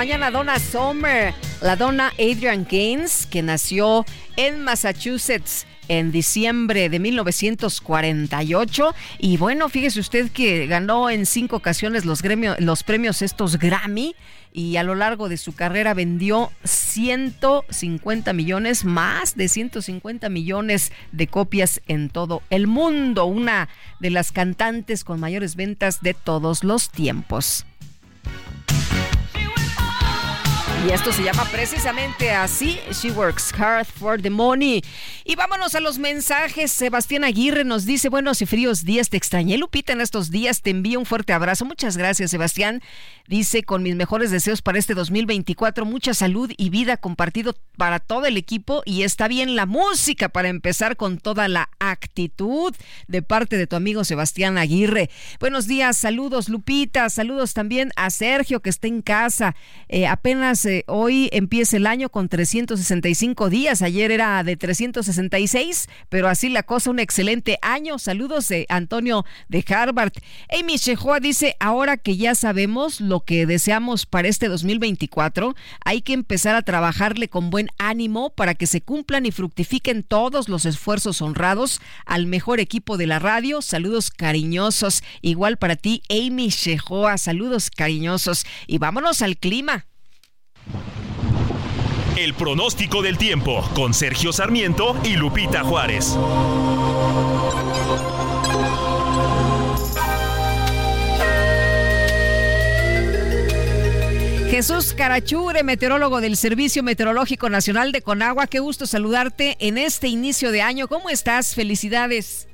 Mañana Donna Sommer, la dona Adrian Gaines, que nació en Massachusetts en diciembre de 1948 y bueno, fíjese usted que ganó en cinco ocasiones los, los premios estos Grammy y a lo largo de su carrera vendió 150 millones, más de 150 millones de copias en todo el mundo, una de las cantantes con mayores ventas de todos los tiempos. Y esto se llama precisamente así, She Works Hard for the Money. Y vámonos a los mensajes. Sebastián Aguirre nos dice, buenos y fríos días, te extrañé Lupita en estos días, te envío un fuerte abrazo. Muchas gracias Sebastián. Dice, con mis mejores deseos para este 2024, mucha salud y vida compartido para todo el equipo y está bien la música para empezar con toda la actitud de parte de tu amigo Sebastián Aguirre. Buenos días, saludos Lupita, saludos también a Sergio que está en casa. Eh, apenas Eh, hoy empieza el año con 365 días. Ayer era de 366, pero así la cosa, un excelente año. Saludos de Antonio de Harvard. Amy Shehoa dice, ahora que ya sabemos lo que deseamos para este 2024, hay que empezar a trabajarle con buen ánimo para que se cumplan y fructifiquen todos los esfuerzos honrados al mejor equipo de la radio. Saludos cariñosos. Igual para ti, Amy Shehoa. Saludos cariñosos. Y vámonos al clima. El pronóstico del tiempo con Sergio Sarmiento y Lupita Juárez. Jesús Carachure, meteorólogo del Servicio Meteorológico Nacional de Conagua, qué gusto saludarte en este inicio de año. ¿Cómo estás? Felicidades.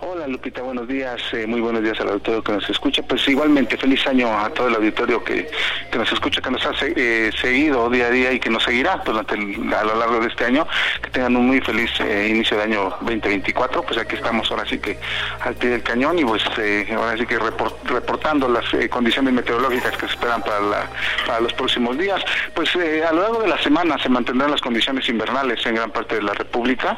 Hola Lupita, buenos días, eh, muy buenos días al auditorio que nos escucha. Pues igualmente, feliz año a todo el auditorio que, que nos escucha, que nos ha eh, seguido día a día y que nos seguirá durante a lo largo de este año. Que tengan un muy feliz eh, inicio de año 2024. Pues aquí estamos ahora sí que al pie del cañón y pues ahora sí que reportando las condiciones meteorológicas que se esperan para, para los próximos días. Pues a lo largo de la semana se mantendrán las condiciones invernales en gran parte de la República.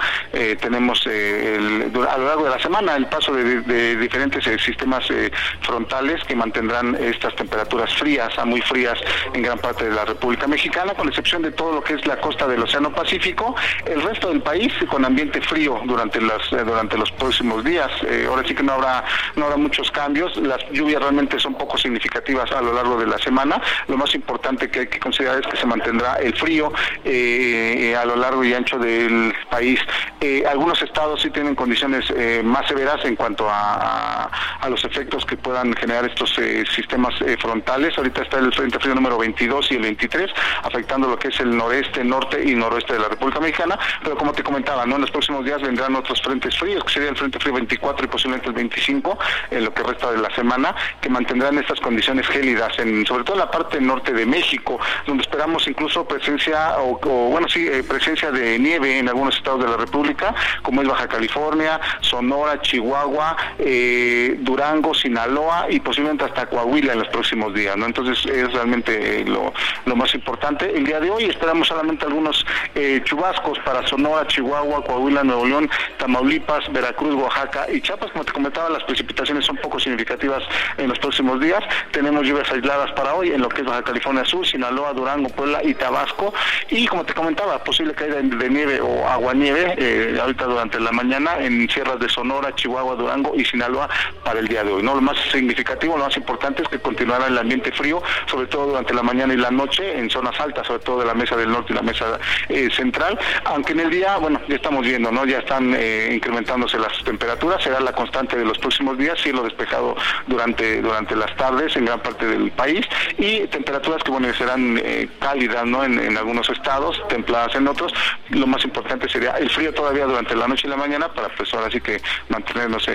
tenemos el, a lo largo de la semana el paso de, diferentes eh, sistemas eh, frontales que mantendrán estas temperaturas frías a muy frías en gran parte de la República Mexicana, con excepción de todo lo que es la costa del Océano Pacífico, el resto del país con ambiente frío durante las eh, durante los próximos días. ahora sí que no habrá no habrá muchos cambios, las lluvias realmente son poco significativas a lo largo de la semana. Lo más importante que hay que considerar es que se mantendrá el frío a lo largo y ancho del país. algunos estados sí tienen condiciones más severas en cuanto a, los efectos que puedan generar estos eh, sistemas eh, frontales. Ahorita está el Frente Frío número 22 y el 23, afectando lo que es el noreste, norte y noroeste de la República Mexicana, pero como te comentaba, ¿no? en los próximos días vendrán otros frentes fríos, que sería el Frente Frío 24 y posiblemente el 25, en lo que resta de la semana, que mantendrán estas condiciones gélidas, en, sobre todo en la parte norte de México, donde esperamos incluso presencia, o, bueno, sí, eh, presencia de nieve en algunos estados de la República, como es Baja California, Sonora, Chihuahua, eh, Durango, Sinaloa y posiblemente hasta Coahuila en los próximos días, ¿no? Entonces es realmente eh, lo, más importante. El día de hoy esperamos solamente algunos eh, chubascos para Sonora, Chihuahua, Coahuila, Nuevo León, Tamaulipas, Veracruz, Oaxaca y Chiapas. Como te comentaba, las precipitaciones son poco significativas en los próximos días. Tenemos lluvias aisladas para hoy en lo que es Baja California Sur, Sinaloa, Durango, Puebla y Tabasco. Y como te comentaba, posible caída de nieve o agua nieve ahorita durante la mañana en sierras de Sonora Chihuahua, Durango y Sinaloa para el día de hoy. ¿no? Lo más significativo, lo más importante es que continuará el ambiente frío, sobre todo durante la mañana y la noche, en zonas altas, sobre todo de la mesa del norte y la mesa eh, central, aunque en el día, bueno, ya estamos viendo, ¿no? Ya están eh, incrementándose las temperaturas, será la constante de los próximos días, cielo despejado durante, durante las tardes en gran parte del país y temperaturas que, bueno, serán eh, cálidas, ¿no? En, algunos estados, templadas en otros. Lo más importante sería el frío todavía durante la noche y la mañana para pues ahora que mantenernos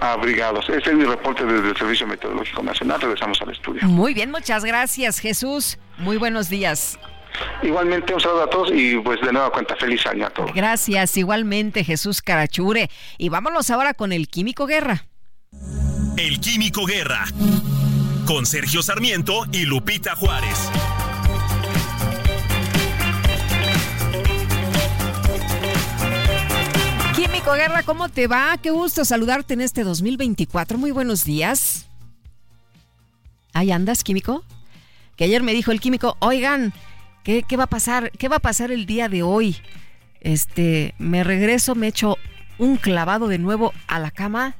abrigados. Este es mi reporte desde el Servicio Meteorológico Nacional. Regresamos al estudio. Muy bien, muchas gracias, Jesús. Muy buenos días. Igualmente un saludo a todos y pues de nueva cuenta feliz año a todos. Gracias, igualmente Jesús Carachure. Y vámonos ahora con el Químico Guerra. El Químico Guerra. Con Sergio Sarmiento y Lupita Juárez. Químico Guerra, ¿cómo te va? Qué gusto saludarte en este 2024. Muy buenos días. ¿Ahí andas, Químico? Que ayer me dijo el Químico, oigan, ¿qué, ¿qué, va a pasar? ¿Qué va a pasar el día de hoy? Este, me regreso, me echo un clavado de nuevo a la cama.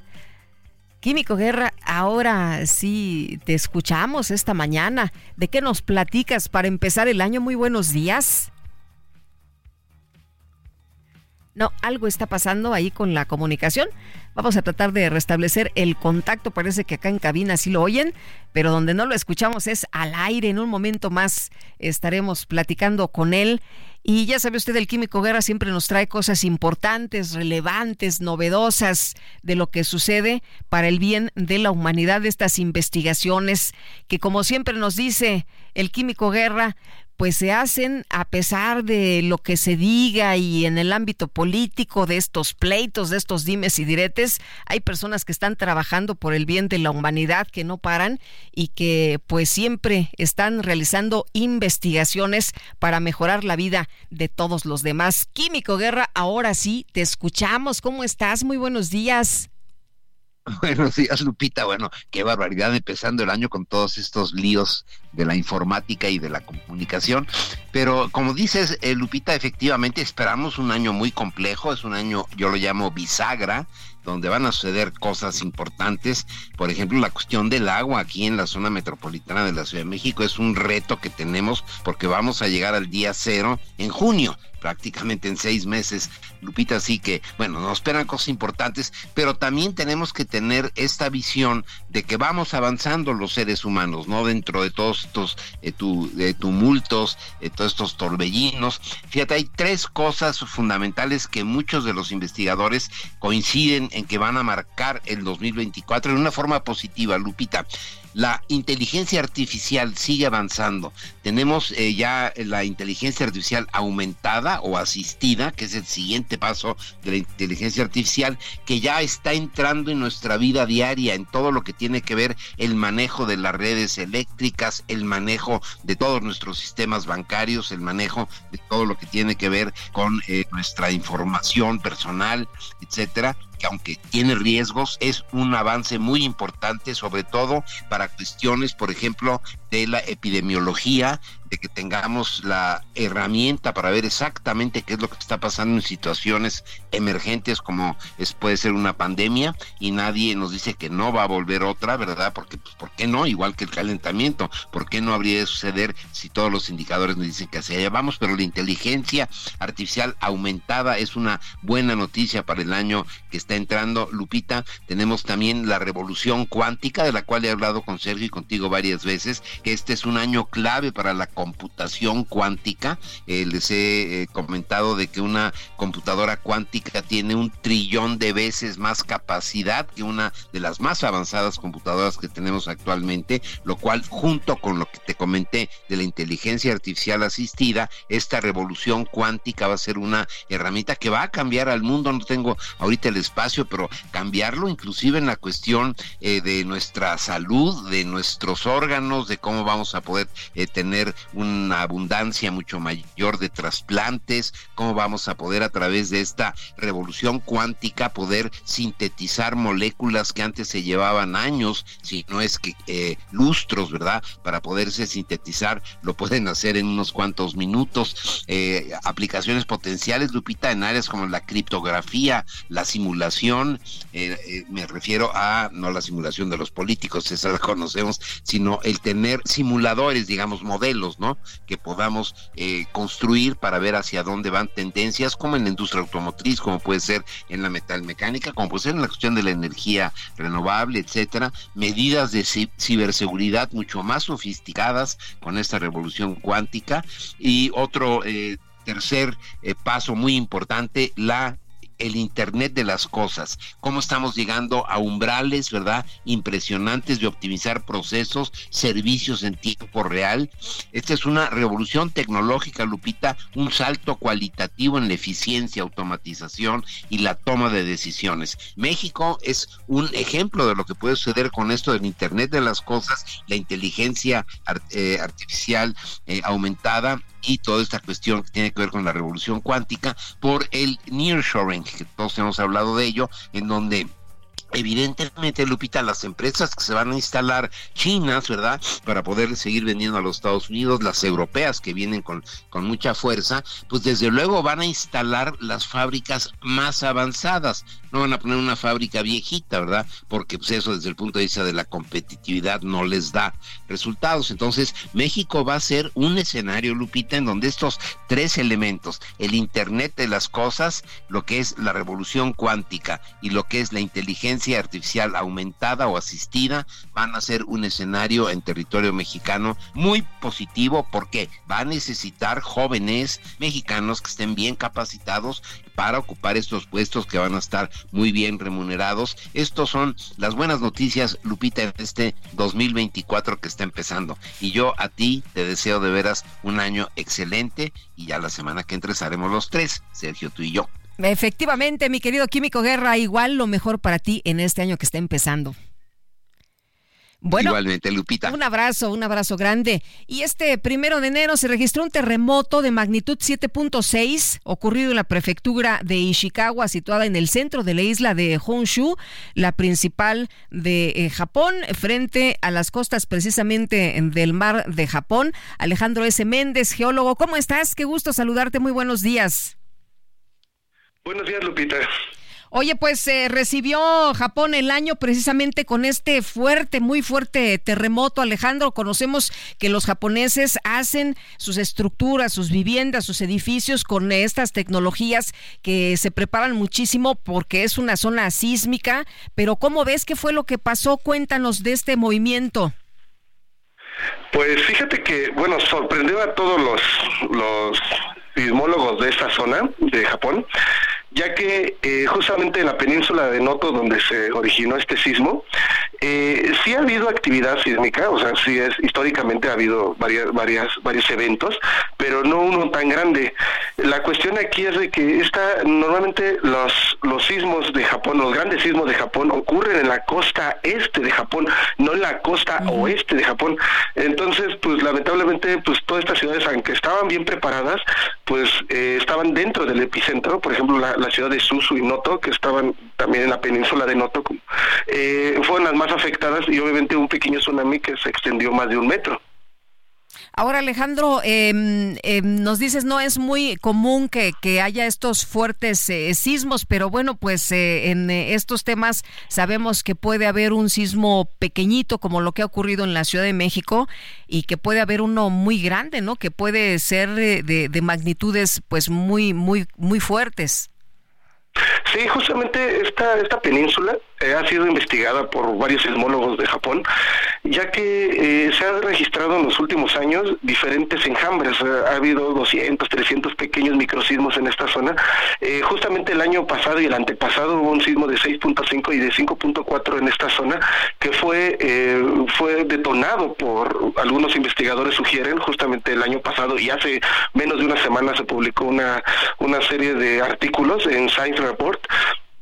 Químico Guerra, ahora sí te escuchamos esta mañana. ¿De qué nos platicas para empezar el año? Muy buenos días. No, algo está pasando ahí con la comunicación. Vamos a tratar de restablecer el contacto. Parece que acá en cabina sí lo oyen, pero donde no lo escuchamos es al aire. En un momento más estaremos platicando con él. Y ya sabe usted, el Químico Guerra siempre nos trae cosas importantes, relevantes, novedosas de lo que sucede para el bien de la humanidad, estas investigaciones que como siempre nos dice el Químico Guerra, pues se hacen a pesar de lo que se diga y en el ámbito político de estos pleitos, de estos dimes y diretes, hay personas que están trabajando por el bien de la humanidad que no paran y que pues siempre están realizando investigaciones para mejorar la vida de todos los demás. Químico Guerra, ahora sí, te escuchamos. ¿Cómo estás? Muy buenos días. Buenos días, Lupita. Bueno, qué barbaridad empezando el año con todos estos líos de la informática y de la comunicación. Pero como dices, eh, Lupita, efectivamente esperamos un año muy complejo. Es un año, yo lo llamo bisagra, donde van a suceder cosas importantes. Por ejemplo, la cuestión del agua aquí en la zona metropolitana de la Ciudad de México es un reto que tenemos porque vamos a llegar al día cero en junio prácticamente en seis meses, Lupita, así que, bueno, nos esperan cosas importantes, pero también tenemos que tener esta visión de que vamos avanzando los seres humanos, ¿no? Dentro de todos estos eh, tumultos, eh, todos estos torbellinos. Fíjate, hay tres cosas fundamentales que muchos de los investigadores coinciden en que van a marcar el 2024 en una forma positiva, Lupita. La inteligencia artificial sigue avanzando. Tenemos eh, ya la inteligencia artificial aumentada o asistida, que es el siguiente paso de la inteligencia artificial, que ya está entrando en nuestra vida diaria, en todo lo que tiene que ver el manejo de las redes eléctricas, el manejo de todos nuestros sistemas bancarios, el manejo de todo lo que tiene que ver con eh, nuestra información personal, etcétera aunque tiene riesgos, es un avance muy importante, sobre todo para cuestiones, por ejemplo, de la epidemiología, yeah que tengamos la herramienta para ver exactamente qué es lo que está pasando en situaciones emergentes como puede ser una pandemia y nadie nos dice que no va a volver otra, ¿verdad? Porque, pues, ¿por qué no? Igual que el calentamiento, ¿por qué no habría de suceder si todos los indicadores nos dicen que hacia allá vamos? Pero la inteligencia artificial aumentada es una buena noticia para el año que está entrando. Lupita, tenemos también la revolución cuántica, de la cual he hablado con Sergio y contigo varias veces, que este es un año clave para la computación cuántica. Eh, les he eh, comentado de que una computadora cuántica tiene un trillón de veces más capacidad que una de las más avanzadas computadoras que tenemos actualmente, lo cual junto con lo que te comenté de la inteligencia artificial asistida, esta revolución cuántica va a ser una herramienta que va a cambiar al mundo. No tengo ahorita el espacio, pero cambiarlo inclusive en la cuestión eh, de nuestra salud, de nuestros órganos, de cómo vamos a poder tener una abundancia mucho mayor de trasplantes, cómo vamos a poder a través de esta revolución cuántica poder sintetizar moléculas que antes se llevaban años, si no es que eh, lustros, ¿verdad? Para poderse sintetizar, lo pueden hacer en unos cuantos minutos. Eh, aplicaciones potenciales, Lupita, en áreas como la criptografía, la simulación, eh, me refiero a no la simulación de los políticos, esa la conocemos, sino el tener simuladores, digamos, modelos, que podamos eh, construir para ver hacia dónde van tendencias, como en la industria automotriz, como puede ser en la metalmecánica, como puede ser en la cuestión de la energía renovable, etcétera, medidas de ciberseguridad mucho más sofisticadas con esta revolución cuántica. Y otro eh, tercer eh, paso muy importante, la el Internet de las cosas, cómo estamos llegando a umbrales, ¿verdad? Impresionantes de optimizar procesos, servicios en tiempo real. Esta es una revolución tecnológica, Lupita, un salto cualitativo en la eficiencia, automatización y la toma de decisiones. México es un ejemplo de lo que puede suceder con esto del Internet de las cosas, la inteligencia eh, artificial eh, aumentada y toda esta cuestión que tiene que ver con la revolución cuántica por el nearshoring, que todos hemos hablado de ello, en donde Evidentemente, Lupita, las empresas que se van a instalar chinas, ¿verdad? Para poder seguir vendiendo a los Estados Unidos, las europeas que vienen con, con mucha fuerza, pues desde luego van a instalar las fábricas más avanzadas. No van a poner una fábrica viejita, ¿verdad? Porque pues eso desde el punto de vista de la competitividad no les da resultados. Entonces, México va a ser un escenario, Lupita, en donde estos tres elementos, el Internet de las cosas, lo que es la revolución cuántica y lo que es la inteligencia artificial aumentada o asistida van a ser un escenario en territorio mexicano muy positivo porque va a necesitar jóvenes mexicanos que estén bien capacitados para ocupar estos puestos que van a estar muy bien remunerados. Estos son las buenas noticias, Lupita, en este 2024 que está empezando. Y yo a ti te deseo de veras un año excelente y ya la semana que entres haremos los tres, Sergio, tú y yo. Efectivamente, mi querido Químico Guerra, igual lo mejor para ti en este año que está empezando. Bueno, Igualmente, Lupita. Un abrazo, un abrazo grande. Y este primero de enero se registró un terremoto de magnitud 7.6 ocurrido en la prefectura de Ishikawa, situada en el centro de la isla de Honshu, la principal de eh, Japón, frente a las costas precisamente del mar de Japón. Alejandro S. Méndez, geólogo, ¿cómo estás? Qué gusto saludarte. Muy buenos días. Buenos días, Lupita. Oye, pues eh, recibió Japón el año precisamente con este fuerte, muy fuerte terremoto. Alejandro, conocemos que los japoneses hacen sus estructuras, sus viviendas, sus edificios con estas tecnologías que se preparan muchísimo porque es una zona sísmica. Pero ¿cómo ves qué fue lo que pasó? Cuéntanos de este movimiento. Pues fíjate que, bueno, sorprendió a todos los, los sismólogos de esta zona de Japón ya que eh, justamente en la península de Noto, donde se originó este sismo, eh, sí ha habido actividad sísmica, o sea, sí es históricamente ha habido varias, varias, varios eventos, pero no uno tan grande. La cuestión aquí es de que esta, normalmente los, los sismos de Japón, los grandes sismos de Japón ocurren en la costa este de Japón, no en la costa oeste de Japón. Entonces, pues lamentablemente, pues todas estas ciudades, aunque estaban bien preparadas, pues eh, estaban dentro del epicentro, por ejemplo, la, ciudad de Susu y Noto, que estaban también en la península de Noto, eh, fueron las más afectadas y obviamente un pequeño tsunami que se extendió más de un metro. Ahora, Alejandro, em, em, nos dices, no es muy común que, haya estos fuertes eh, sismos, pero bueno, pues eh, en estos temas sabemos que puede haber un sismo pequeñito, como lo que ha ocurrido en la Ciudad de México, y que puede haber uno muy grande, ¿no? Que puede ser de, de magnitudes, pues, muy, muy, muy fuertes. Sí, justamente esta, esta península eh, ha sido investigada por varios sismólogos de Japón, ya que eh, se han registrado en los últimos años diferentes enjambres. Eh, ha habido 200, 300 pequeños microsismos en esta zona. justamente el año pasado y el antepasado hubo un sismo de 6.5 y de 5.4 en esta zona que fue, fue detonado por algunos investigadores, sugieren, justamente el año pasado y hace menos de una semana se publicó una, una serie de artículos en Science Report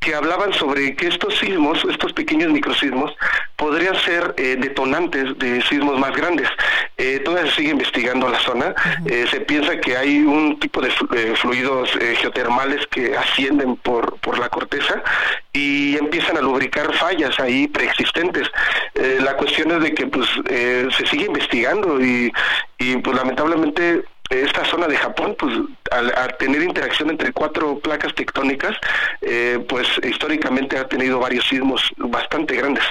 que hablaban sobre que estos sismos, estos pequeños microsismos, podrían ser eh, detonantes de sismos más grandes. Eh, todavía se sigue investigando la zona. Eh, se piensa que hay un tipo de fluidos geotermales que ascienden por, por la corteza y empiezan a lubricar fallas ahí preexistentes. la cuestión es de que pues se sigue investigando y, y pues lamentablemente esta zona de Japón, pues al, tener interacción entre cuatro placas tectónicas, eh, pues históricamente ha tenido varios sismos bastante grandes.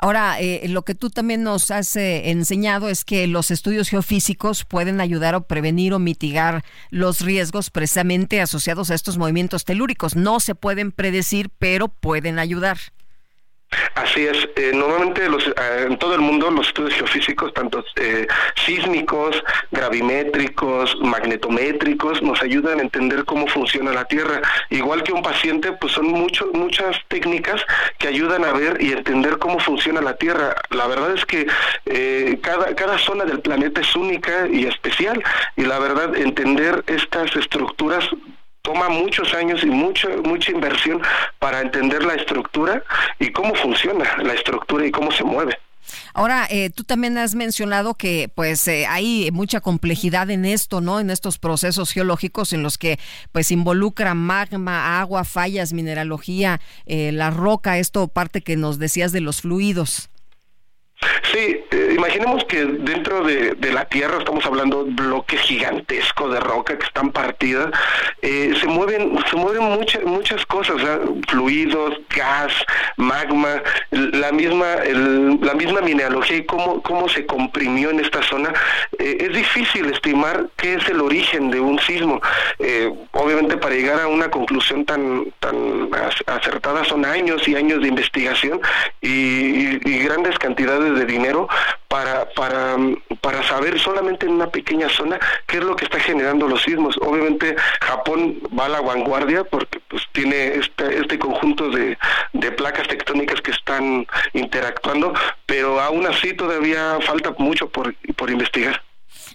Ahora, eh, lo que tú también nos has eh, enseñado es que los estudios geofísicos pueden ayudar a prevenir o mitigar los riesgos precisamente asociados a estos movimientos telúricos. No se pueden predecir, pero pueden ayudar. Así es. Eh, normalmente los, eh, en todo el mundo los estudios geofísicos, tanto eh, sísmicos, gravimétricos, magnetométricos, nos ayudan a entender cómo funciona la Tierra. Igual que un paciente, pues son mucho, muchas técnicas que ayudan a ver y entender cómo funciona la Tierra. La verdad es que cada, cada zona del planeta es única y especial. Y la verdad, entender estas estructuras toma muchos años y mucha mucha inversión para entender la estructura y cómo funciona la estructura y cómo se mueve. Ahora, eh, tú también has mencionado que pues eh, hay mucha complejidad en esto, ¿no? En estos procesos geológicos en los que pues involucra magma, agua, fallas, mineralogía, eh, la roca, esto parte que nos decías de los fluidos. Sí, eh, imaginemos que dentro de, la Tierra estamos hablando de bloques gigantescos de roca que están partidas, eh, se mueven, se mueven muchas muchas cosas, fluidos, gas, magma, la misma, la misma mineralogía y cómo, cómo se comprimió en esta zona. Eh, es difícil estimar qué es el origen de un sismo. obviamente para llegar a una conclusión tan, tan acertada son años y años de investigación y grandes cantidades de dinero para, para, para saber solamente en una pequeña zona qué es lo que está generando los sismos. Obviamente Japón va a la vanguardia porque pues tiene este, este conjunto de, de placas tectónicas que están interactuando, pero aún así todavía falta mucho por, por investigar.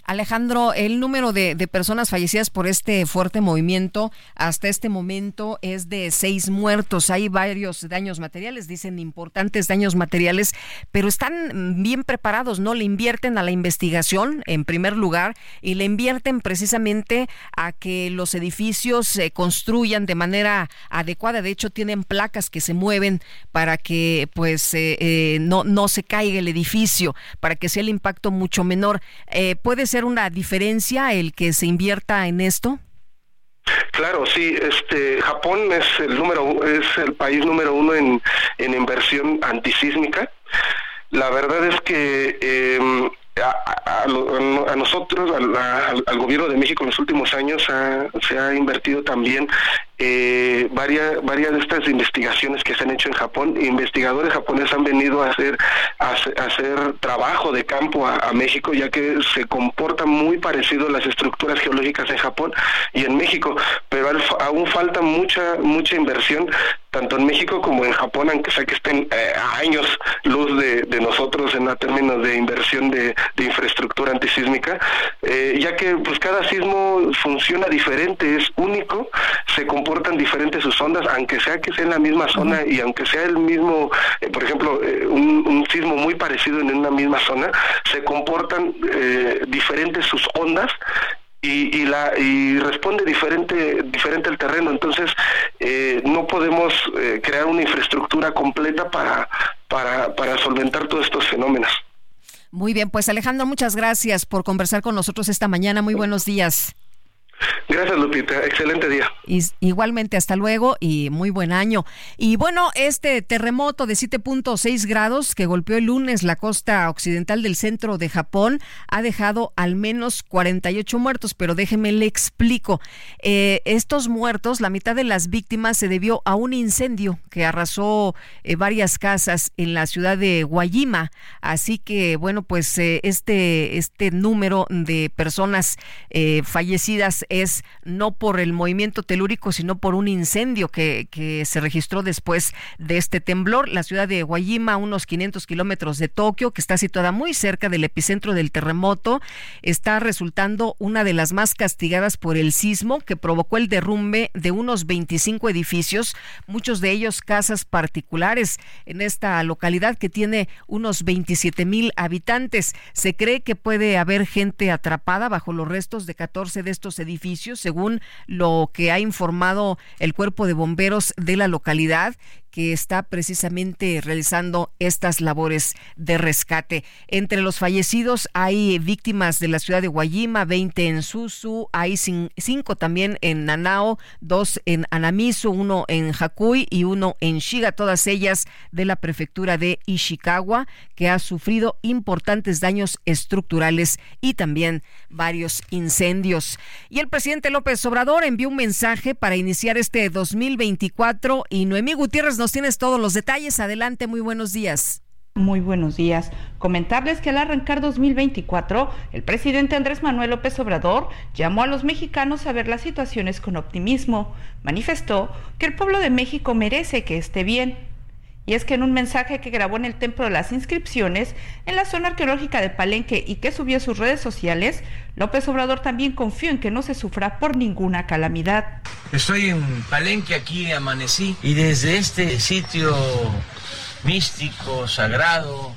Alejandro, el número de, personas fallecidas por este fuerte movimiento hasta este momento es de seis muertos. Hay varios daños materiales, dicen importantes daños materiales, pero están bien preparados, ¿no? Le invierten a la investigación en primer lugar y le invierten precisamente a que los edificios se construyan de manera adecuada. De hecho, tienen placas que se mueven para que pues eh, eh, no, no se caiga el edificio, para que sea el impacto mucho menor. Eh, puede ser una diferencia el que se invierta en esto? Claro, sí. Este, Japón es el número, es el país número uno en, en inversión antisísmica. La verdad es que eh, a, nosotros, al, gobierno de México en los últimos años se ha invertido también eh, varias, varias de estas investigaciones que se han hecho en Japón. Investigadores japoneses han venido a hacer, a, hacer trabajo de campo a, México, ya que se comportan muy parecido las estructuras geológicas en Japón y en México, pero aún falta mucha, mucha inversión tanto en México como en Japón, aunque sea que estén eh, a años luz de, nosotros en términos de inversión de, infraestructura antisísmica, eh, ya que pues cada sismo funciona diferente, es único, se comportan diferentes sus ondas, aunque sea que sea en la misma zona y aunque sea el mismo, eh, por ejemplo, un, sismo muy parecido en una misma zona, se comportan diferentes sus ondas y, la y responde diferente diferente el terreno. Entonces eh, no podemos eh, crear una infraestructura completa para, para para solventar todos estos fenómenos. Muy bien pues Alejandro muchas gracias por conversar con nosotros esta mañana. Muy buenos días Gracias, Lupita. Excelente día. igualmente, hasta luego y muy buen año. Y bueno, este terremoto de 7.6 grados que golpeó el lunes la costa occidental del centro de Japón ha dejado al menos 48 muertos, pero déjeme le explico. Eh, estos muertos, la mitad de las víctimas se debió a un incendio que arrasó eh, varias casas en la ciudad de Guayima. Así que, bueno, pues eh, este, este número de personas fallecidas es no por el movimiento telúrico, sino por un incendio que, que se registró después de este temblor. La ciudad de Guayima, unos 500 kilómetros de Tokio, que está situada muy cerca del epicentro del terremoto, está resultando una de las más castigadas por el sismo que provocó el derrumbe de unos 25 edificios, muchos de ellos casas particulares en esta localidad que tiene unos 27 mil habitantes. Se cree que puede haber gente atrapada bajo los restos de 14 de estos edificios según lo que ha informado el cuerpo de bomberos de la localidad que está precisamente realizando estas labores de rescate. Entre los fallecidos hay víctimas de la ciudad de Guayima, 20 en Susu, hay cinco también en Nanao, dos en Anamizu, uno en Hakui y uno en Shiga, todas ellas de la prefectura de Ishikawa, que ha sufrido importantes daños estructurales y también varios incendios. Y el presidente López Obrador envió un mensaje para iniciar este 2024 y Noemí Gutiérrez nos tienes todos los detalles. Adelante, muy buenos días. Muy buenos días. Comentarles que al arrancar 2024, el presidente Andrés Manuel López Obrador llamó a los mexicanos a ver las situaciones con optimismo. Manifestó que el pueblo de México merece que esté bien. Y es que en un mensaje que grabó en el Templo de las Inscripciones, en la zona arqueológica de Palenque y que subió a sus redes sociales, López Obrador también confió en que no se sufra por ninguna calamidad. Estoy en Palenque, aquí amanecí, y desde este sitio místico, sagrado,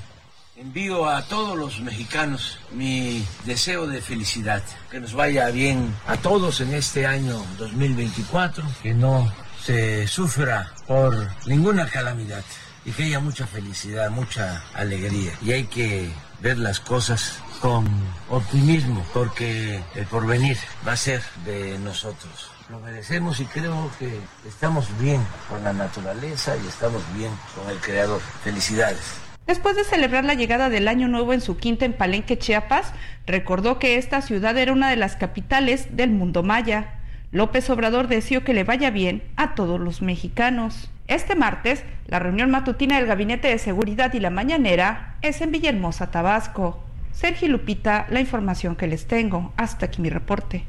envío a todos los mexicanos mi deseo de felicidad, que nos vaya bien a todos en este año 2024, que no se sufra por ninguna calamidad y que haya mucha felicidad, mucha alegría. Y hay que ver las cosas con optimismo, porque el porvenir va a ser de nosotros. Lo merecemos y creo que estamos bien con la naturaleza y estamos bien con el Creador. Felicidades. Después de celebrar la llegada del Año Nuevo en su quinta en Palenque, Chiapas, recordó que esta ciudad era una de las capitales del mundo maya. López Obrador deseó que le vaya bien a todos los mexicanos. Este martes, la reunión matutina del Gabinete de Seguridad y la Mañanera es en Villahermosa, Tabasco. Sergio Lupita, la información que les tengo. Hasta aquí mi reporte.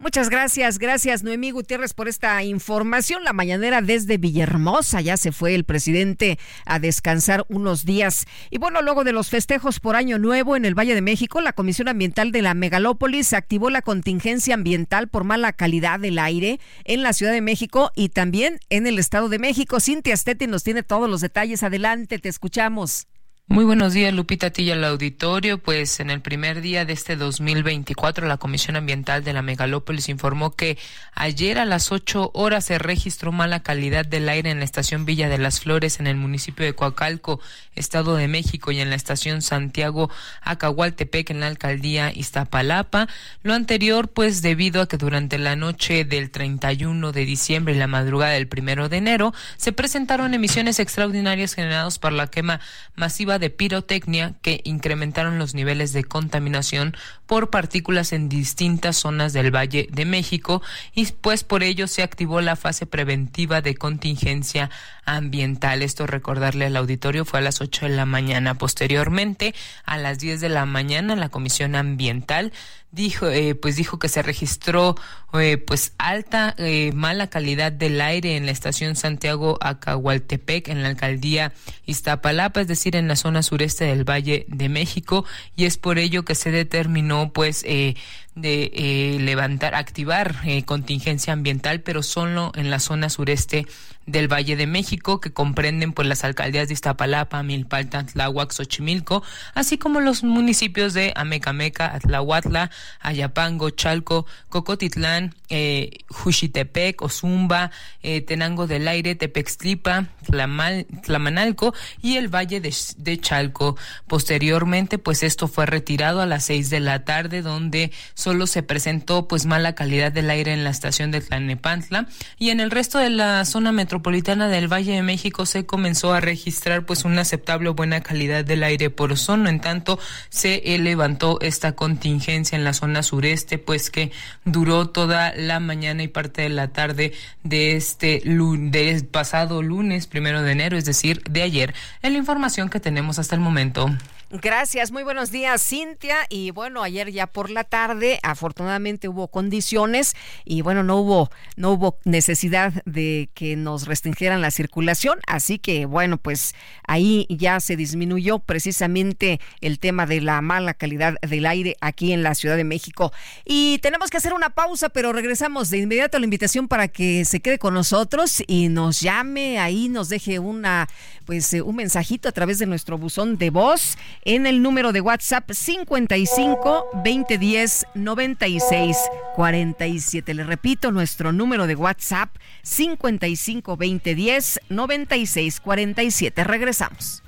Muchas gracias, gracias Noemí Gutiérrez por esta información. La mañanera desde Villahermosa ya se fue el presidente a descansar unos días. Y bueno, luego de los festejos por Año Nuevo en el Valle de México, la Comisión Ambiental de la Megalópolis activó la contingencia ambiental por mala calidad del aire en la Ciudad de México y también en el Estado de México. Cintia Steti nos tiene todos los detalles. Adelante, te escuchamos. Muy buenos días, Lupita Tilla, al auditorio. Pues en el primer día de este 2024, la Comisión Ambiental de la Megalópolis informó que ayer a las 8 horas se registró mala calidad del aire en la estación Villa de las Flores en el municipio de Coacalco, Estado de México, y en la estación Santiago Acahualtepec en la alcaldía Iztapalapa. Lo anterior, pues debido a que durante la noche del 31 de diciembre y la madrugada del primero de enero se presentaron emisiones extraordinarias generadas por la quema masiva de pirotecnia que incrementaron los niveles de contaminación por partículas en distintas zonas del Valle de México y pues por ello se activó la fase preventiva de contingencia ambiental. Esto recordarle al auditorio fue a las 8 de la mañana. Posteriormente, a las 10 de la mañana, la Comisión Ambiental dijo eh, pues dijo que se registró eh, pues alta eh, mala calidad del aire en la estación Santiago Acahualtepec en la alcaldía Iztapalapa es decir en la zona sureste del Valle de México y es por ello que se determinó pues de levantar activar contingencia ambiental pero solo en la zona sureste del Valle de México, que comprenden pues las alcaldías de Iztapalapa, Milpalta, Tláhuac, Xochimilco, así como los municipios de Amecameca, Atlahuatla, Ayapango, Chalco, Cocotitlán, eh, Juchitepec, Ozumba, eh, Tenango del Aire, Tepextlipa, Tlamal, Tlamanalco y el Valle de, Chalco. Posteriormente, pues esto fue retirado a las seis de la tarde, donde solo se presentó pues mala calidad del aire en la estación de Tlanepantla y en el resto de la zona metropolitana metropolitana del Valle de México se comenzó a registrar pues una aceptable buena calidad del aire por ozono. En tanto, se levantó esta contingencia en la zona sureste, pues que duró toda la mañana y parte de la tarde de este de pasado lunes primero de enero, es decir, de ayer. En la información que tenemos hasta el momento. Gracias, muy buenos días Cintia. Y bueno, ayer ya por la tarde, afortunadamente hubo condiciones y bueno, no hubo, no hubo necesidad de que nos restringieran la circulación. Así que bueno, pues ahí ya se disminuyó precisamente el tema de la mala calidad del aire aquí en la Ciudad de México. Y tenemos que hacer una pausa, pero regresamos de inmediato a la invitación para que se quede con nosotros y nos llame ahí, nos deje una, pues un mensajito a través de nuestro buzón de voz en el número de WhatsApp 55 2010 96 47. Le repito, nuestro número de WhatsApp 55 2010 96 47. Regresamos.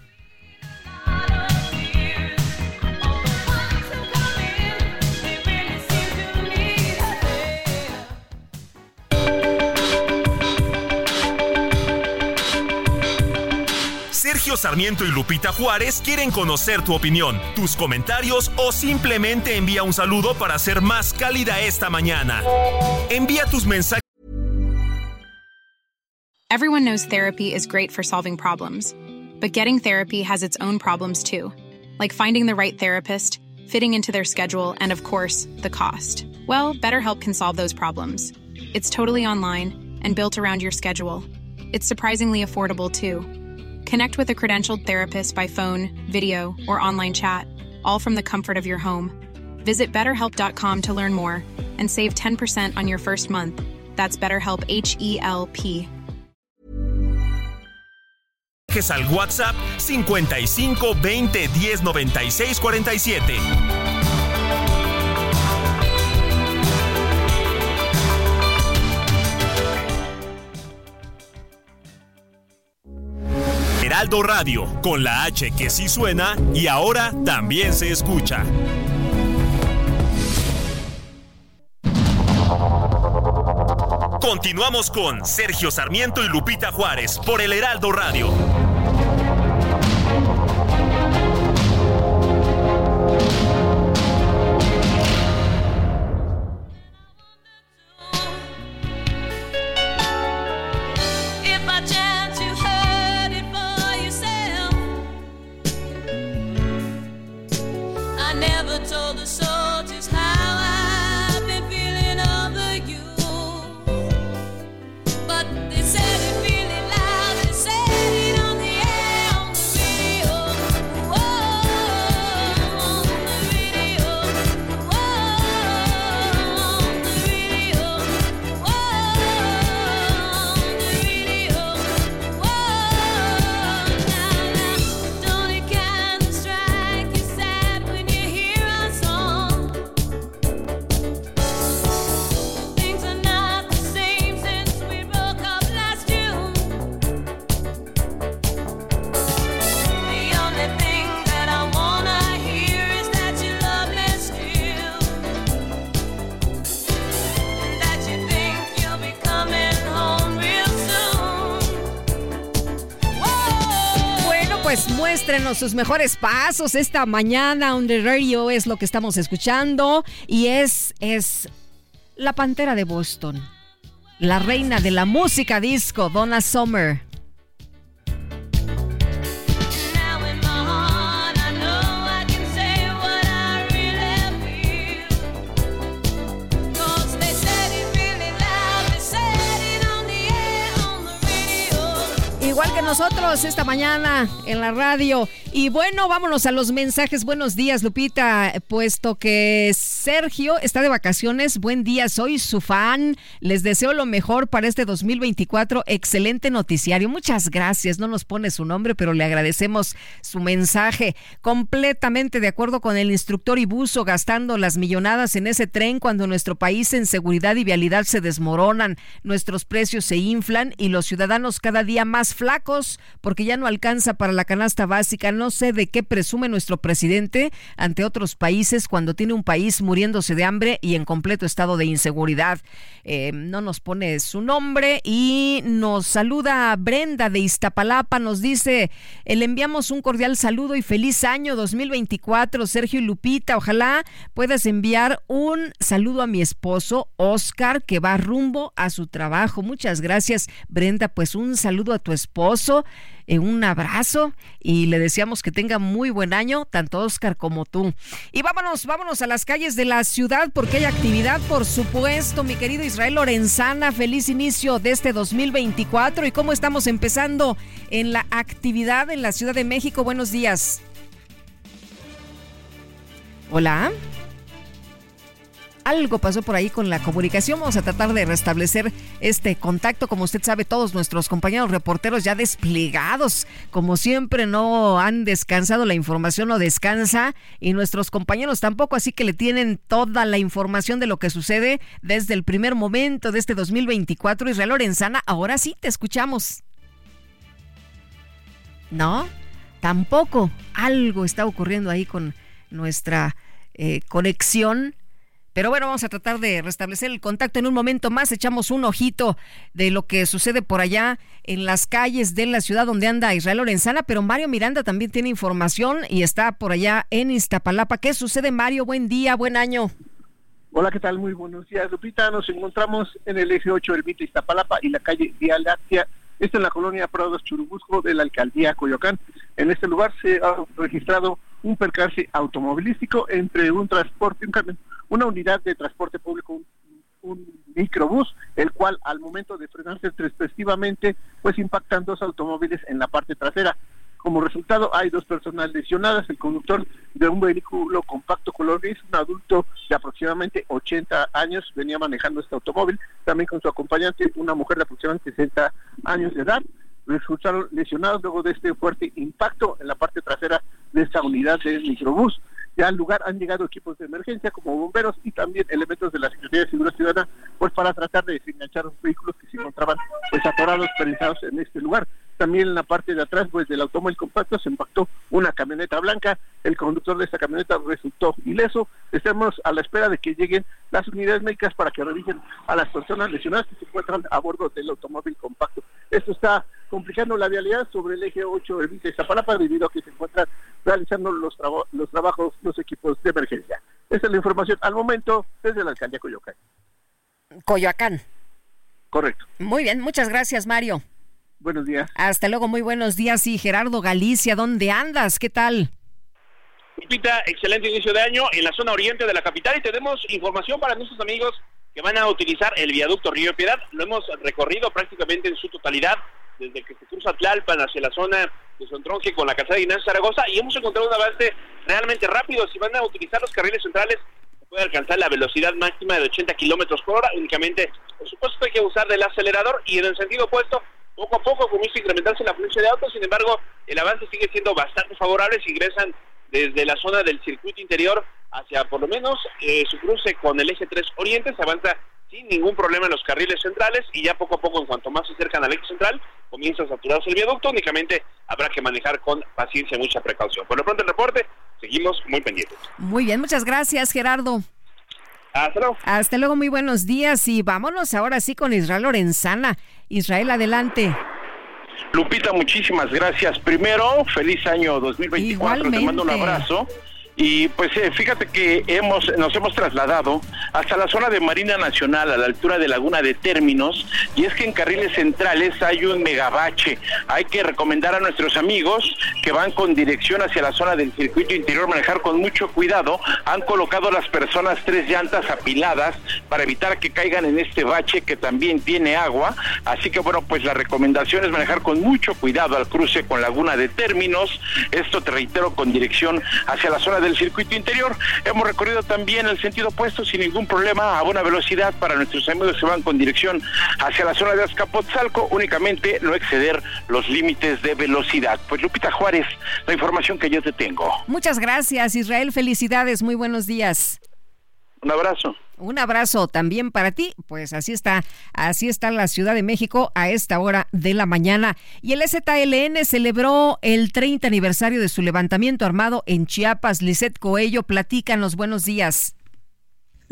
Sergio Sarmiento y Lupita Juárez quieren conocer tu opinión, tus comentarios o simplemente envía un saludo para ser más cálida esta mañana. Envía tus mensajes. Everyone knows therapy is great for solving problems, but getting therapy has its own problems too, like finding the right therapist, fitting into their schedule, and of course, the cost. Well, BetterHelp can solve those problems. It's totally online and built around your schedule. It's surprisingly affordable too. Connect with a credentialed therapist by phone, video, or online chat, all from the comfort of your home. Visit betterhelp.com to learn more and save 10% on your first month. That's BetterHelp H E L P. al WhatsApp 55 20 10 96 47. Heraldo Radio, con la H que sí suena y ahora también se escucha. Continuamos con Sergio Sarmiento y Lupita Juárez por el Heraldo Radio. Sus mejores pasos esta mañana on the radio es lo que estamos escuchando y es es la pantera de Boston, la reina de la música disco, Donna Summer. Nosotros esta mañana en la radio. Y bueno, vámonos a los mensajes. Buenos días, Lupita, puesto que Sergio está de vacaciones. Buen día, soy su fan. Les deseo lo mejor para este 2024. Excelente noticiario. Muchas gracias. No nos pone su nombre, pero le agradecemos su mensaje. Completamente de acuerdo con el instructor Ibuso gastando las millonadas en ese tren cuando nuestro país en seguridad y vialidad se desmoronan, nuestros precios se inflan y los ciudadanos cada día más flacos porque ya no alcanza para la canasta básica no sé de qué presume nuestro presidente ante otros países cuando tiene un país muriéndose de hambre y en completo estado de inseguridad. Eh, no nos pone su nombre y nos saluda Brenda de Iztapalapa, nos dice, eh, le enviamos un cordial saludo y feliz año 2024, Sergio y Lupita, ojalá puedas enviar un saludo a mi esposo, Oscar, que va rumbo a su trabajo. Muchas gracias, Brenda, pues un saludo a tu esposo. Eh, un abrazo y le deseamos que tenga muy buen año, tanto Oscar como tú. Y vámonos, vámonos a las calles de la ciudad porque hay actividad, por supuesto, mi querido Israel Lorenzana. Feliz inicio de este 2024 y cómo estamos empezando en la actividad en la Ciudad de México. Buenos días. Hola algo pasó por ahí con la comunicación. Vamos a tratar de restablecer este contacto. Como usted sabe, todos nuestros compañeros reporteros ya desplegados, como siempre, no han descansado. La información no descansa y nuestros compañeros tampoco, así que le tienen toda la información de lo que sucede desde el primer momento de este 2024. Israel Lorenzana, ahora sí te escuchamos. ¿No? Tampoco. Algo está ocurriendo ahí con nuestra eh, conexión pero bueno, vamos a tratar de restablecer el contacto en un momento más. Echamos un ojito de lo que sucede por allá en las calles de la ciudad donde anda Israel Lorenzana, pero Mario Miranda también tiene información y está por allá en Iztapalapa. ¿Qué sucede, Mario? Buen día, buen año. Hola, ¿qué tal? Muy buenos días, Lupita. Nos encontramos en el eje 8 del Iztapalapa y la calle Vía Láctea. Esto en la colonia Prados Churubusco de la alcaldía Coyoacán. En este lugar se ha registrado un percance automovilístico entre un transporte, un camión una unidad de transporte público, un, microbús, el cual al momento de frenarse respectivamente, pues impactan dos automóviles en la parte trasera. Como resultado, hay dos personas lesionadas. El conductor de un vehículo compacto color gris, un adulto de aproximadamente 80 años, venía manejando este automóvil, también con su acompañante, una mujer de aproximadamente 60 años de edad. Resultaron lesionados luego de este fuerte impacto en la parte trasera de esta unidad del microbús. Ya al lugar han llegado equipos de emergencia como bomberos y también elementos de la Secretaría de Seguridad Ciudadana pues para tratar de desenganchar los vehículos que se encontraban pues atorados, prensados en este lugar. También en la parte de atrás pues del automóvil compacto se impactó una camioneta blanca. El conductor de esta camioneta resultó ileso. Estamos a la espera de que lleguen las unidades médicas para que revisen a las personas lesionadas que se encuentran a bordo del automóvil compacto. Esto está complicando la vialidad sobre el eje 8 del Vice Zapalapa debido a que se encuentran realizando los, los trabajos los equipos de emergencia. Esta es la información al momento desde la alcaldía Coyoacán. Coyoacán. Correcto. Muy bien, muchas gracias Mario. Buenos días. Hasta luego, muy buenos días. Y Gerardo Galicia, ¿dónde andas? ¿Qué tal? Lupita, excelente inicio de año en la zona oriente de la capital y tenemos información para nuestros amigos que van a utilizar el viaducto Río Piedad. Lo hemos recorrido prácticamente en su totalidad desde que se cruza Tlalpan hacia la zona de Sontronje con la calzada de Inés Zaragoza y hemos encontrado un avance realmente rápido. Si van a utilizar los carriles centrales, se puede alcanzar la velocidad máxima de 80 kilómetros por hora. Únicamente, por supuesto, hay que usar del acelerador y en el sentido opuesto, poco a poco comienza a incrementarse la fluencia de autos. Sin embargo, el avance sigue siendo bastante favorable si ingresan desde la zona del circuito interior hacia por lo menos eh, su cruce con el eje 3 Oriente. Se avanza sin ningún problema en los carriles centrales y ya poco a poco, en cuanto más se acercan al eje central, comienza a saturarse el viaducto. Únicamente habrá que manejar con paciencia y mucha precaución. Por lo pronto, el reporte, seguimos muy pendientes. Muy bien, muchas gracias, Gerardo. Hasta luego. Hasta luego, muy buenos días y vámonos ahora sí con Israel Lorenzana. Israel, adelante. Lupita, muchísimas gracias. Primero, feliz año 2024. Te mando un abrazo. Y pues eh, fíjate que hemos nos hemos trasladado hasta la zona de Marina Nacional, a la altura de Laguna de Términos, y es que en carriles centrales hay un megabache. Hay que recomendar a nuestros amigos que van con dirección hacia la zona del circuito interior manejar con mucho cuidado. Han colocado las personas tres llantas apiladas para evitar que caigan en este bache que también tiene agua. Así que bueno, pues la recomendación es manejar con mucho cuidado al cruce con Laguna de Términos. Esto te reitero con dirección hacia la zona del circuito interior. Hemos recorrido también el sentido opuesto sin ningún problema a buena velocidad para nuestros amigos que van con dirección hacia la zona de Azcapotzalco, únicamente no exceder los límites de velocidad. Pues Lupita Juárez, la información que yo te tengo. Muchas gracias, Israel. Felicidades. Muy buenos días. Un abrazo. Un abrazo también para ti. Pues así está, así está la Ciudad de México a esta hora de la mañana. Y el ZLN celebró el 30 aniversario de su levantamiento armado en Chiapas. Lisette Coello, platícanos. Buenos días.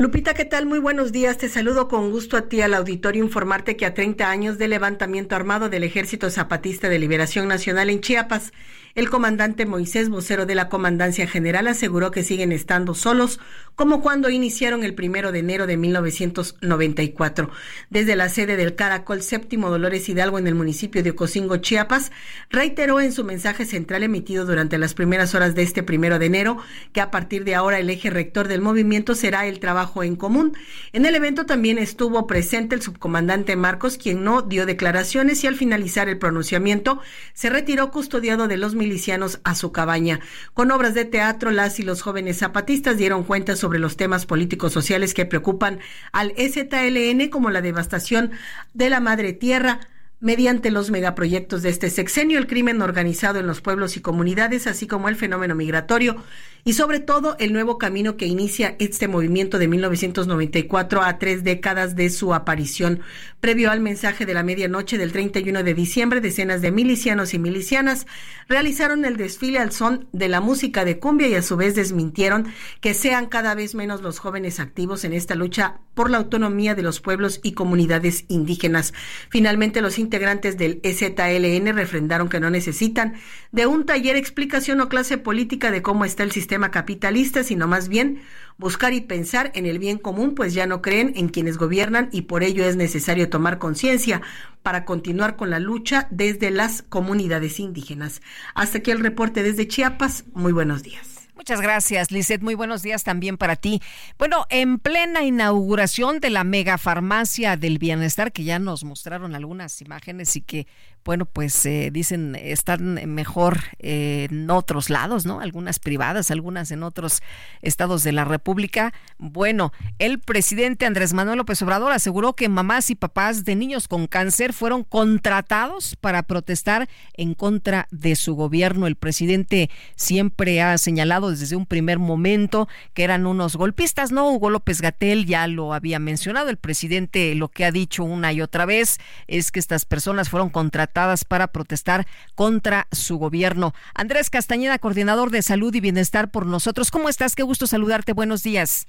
Lupita, ¿qué tal? Muy buenos días. Te saludo con gusto a ti al auditorio informarte que a 30 años de levantamiento armado del Ejército Zapatista de Liberación Nacional en Chiapas, el comandante Moisés, vocero de la Comandancia General, aseguró que siguen estando solos, como cuando iniciaron el primero de enero de 1994. Desde la sede del Caracol Séptimo Dolores Hidalgo en el municipio de Ocosingo, Chiapas, reiteró en su mensaje central emitido durante las primeras horas de este primero de enero que a partir de ahora el eje rector del movimiento será el trabajo en común. En el evento también estuvo presente el subcomandante Marcos, quien no dio declaraciones y al finalizar el pronunciamiento se retiró custodiado de los milicianos a su cabaña. Con obras de teatro, las y los jóvenes zapatistas dieron cuenta sobre los temas políticos sociales que preocupan al EZLN, como la devastación de la madre tierra, mediante los megaproyectos de este sexenio, el crimen organizado en los pueblos y comunidades, así como el fenómeno migratorio y sobre todo el nuevo camino que inicia este movimiento de 1994 a tres décadas de su aparición. Previo al mensaje de la medianoche del 31 de diciembre, decenas de milicianos y milicianas realizaron el desfile al son de la música de cumbia y a su vez desmintieron que sean cada vez menos los jóvenes activos en esta lucha por la autonomía de los pueblos y comunidades indígenas. Finalmente, los integrantes del EZLN refrendaron que no necesitan de un taller explicación o clase política de cómo está el sistema capitalista, sino más bien buscar y pensar en el bien común, pues ya no creen en quienes gobiernan y por ello es necesario tomar conciencia para continuar con la lucha desde las comunidades indígenas. Hasta aquí el reporte desde Chiapas. Muy buenos días. Muchas gracias, Lizeth. Muy buenos días también para ti. Bueno, en plena inauguración de la megafarmacia del bienestar, que ya nos mostraron algunas imágenes y que, bueno, pues eh, dicen están mejor en otros lados, ¿no? Algunas privadas, algunas en otros estados de la República. Bueno, el presidente Andrés Manuel López Obrador aseguró que mamás y papás de niños con cáncer fueron contratados para protestar en contra de su gobierno. El presidente siempre ha señalado señalado desde un primer momento que eran unos golpistas, ¿no? Hugo López Gatel ya lo había mencionado, el presidente lo que ha dicho una y otra vez es que estas personas fueron contratadas para protestar contra su gobierno. Andrés Castañeda, coordinador de salud y bienestar por nosotros, ¿cómo estás? Qué gusto saludarte, buenos días.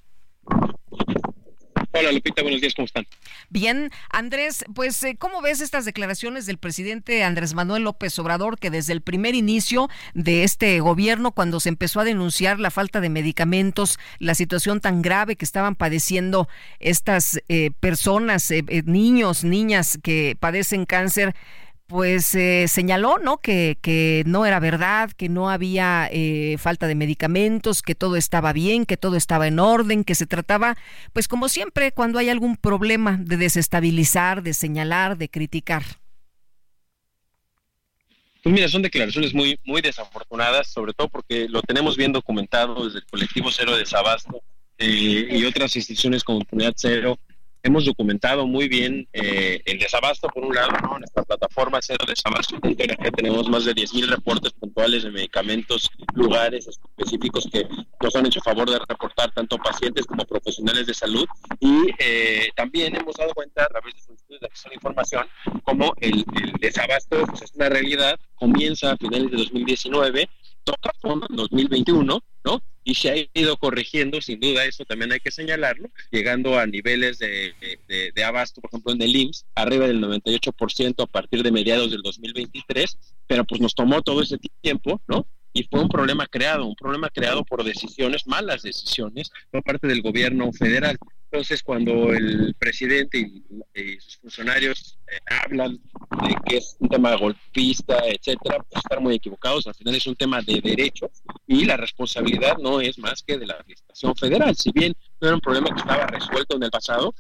Hola Lupita, buenos días, ¿cómo están? Bien, Andrés, pues eh, ¿cómo ves estas declaraciones del presidente Andrés Manuel López Obrador que desde el primer inicio de este gobierno, cuando se empezó a denunciar la falta de medicamentos, la situación tan grave que estaban padeciendo estas eh, personas, eh, niños, niñas que padecen cáncer, pues eh, señaló no que, que, no era verdad, que no había eh, falta de medicamentos, que todo estaba bien, que todo estaba en orden, que se trataba, pues como siempre, cuando hay algún problema de desestabilizar, de señalar, de criticar. Pues mira, son declaraciones muy, muy desafortunadas, sobre todo porque lo tenemos bien documentado desde el colectivo Cero de Sabasto eh, y otras instituciones como Comunidad Cero, hemos documentado muy bien eh, el desabasto, por un lado, ¿no? en esta plataforma Cero Desabasto, que tenemos más de 10.000 reportes puntuales de medicamentos, lugares específicos que nos han hecho favor de reportar tanto pacientes como profesionales de salud. Y eh, también hemos dado cuenta a través de estudios de acceso a la información como el, desabasto pues, es una realidad, comienza a finales de 2019 toca fondo en 2021, ¿no? Y se ha ido corrigiendo, sin duda, eso también hay que señalarlo, llegando a niveles de, abasto, por ejemplo, en el IMSS, arriba del 98% a partir de mediados del 2023, pero pues nos tomó todo ese tiempo, ¿no? y fue un problema creado, un problema creado por decisiones, malas decisiones por parte del gobierno federal. Entonces, cuando el presidente y, sus funcionarios eh, hablan de que es un tema golpista, etcétera, pues están muy equivocados. Al final es un tema de derechos y la responsabilidad no es más que de la administración federal. Si bien no era un problema que estaba resuelto en el pasado,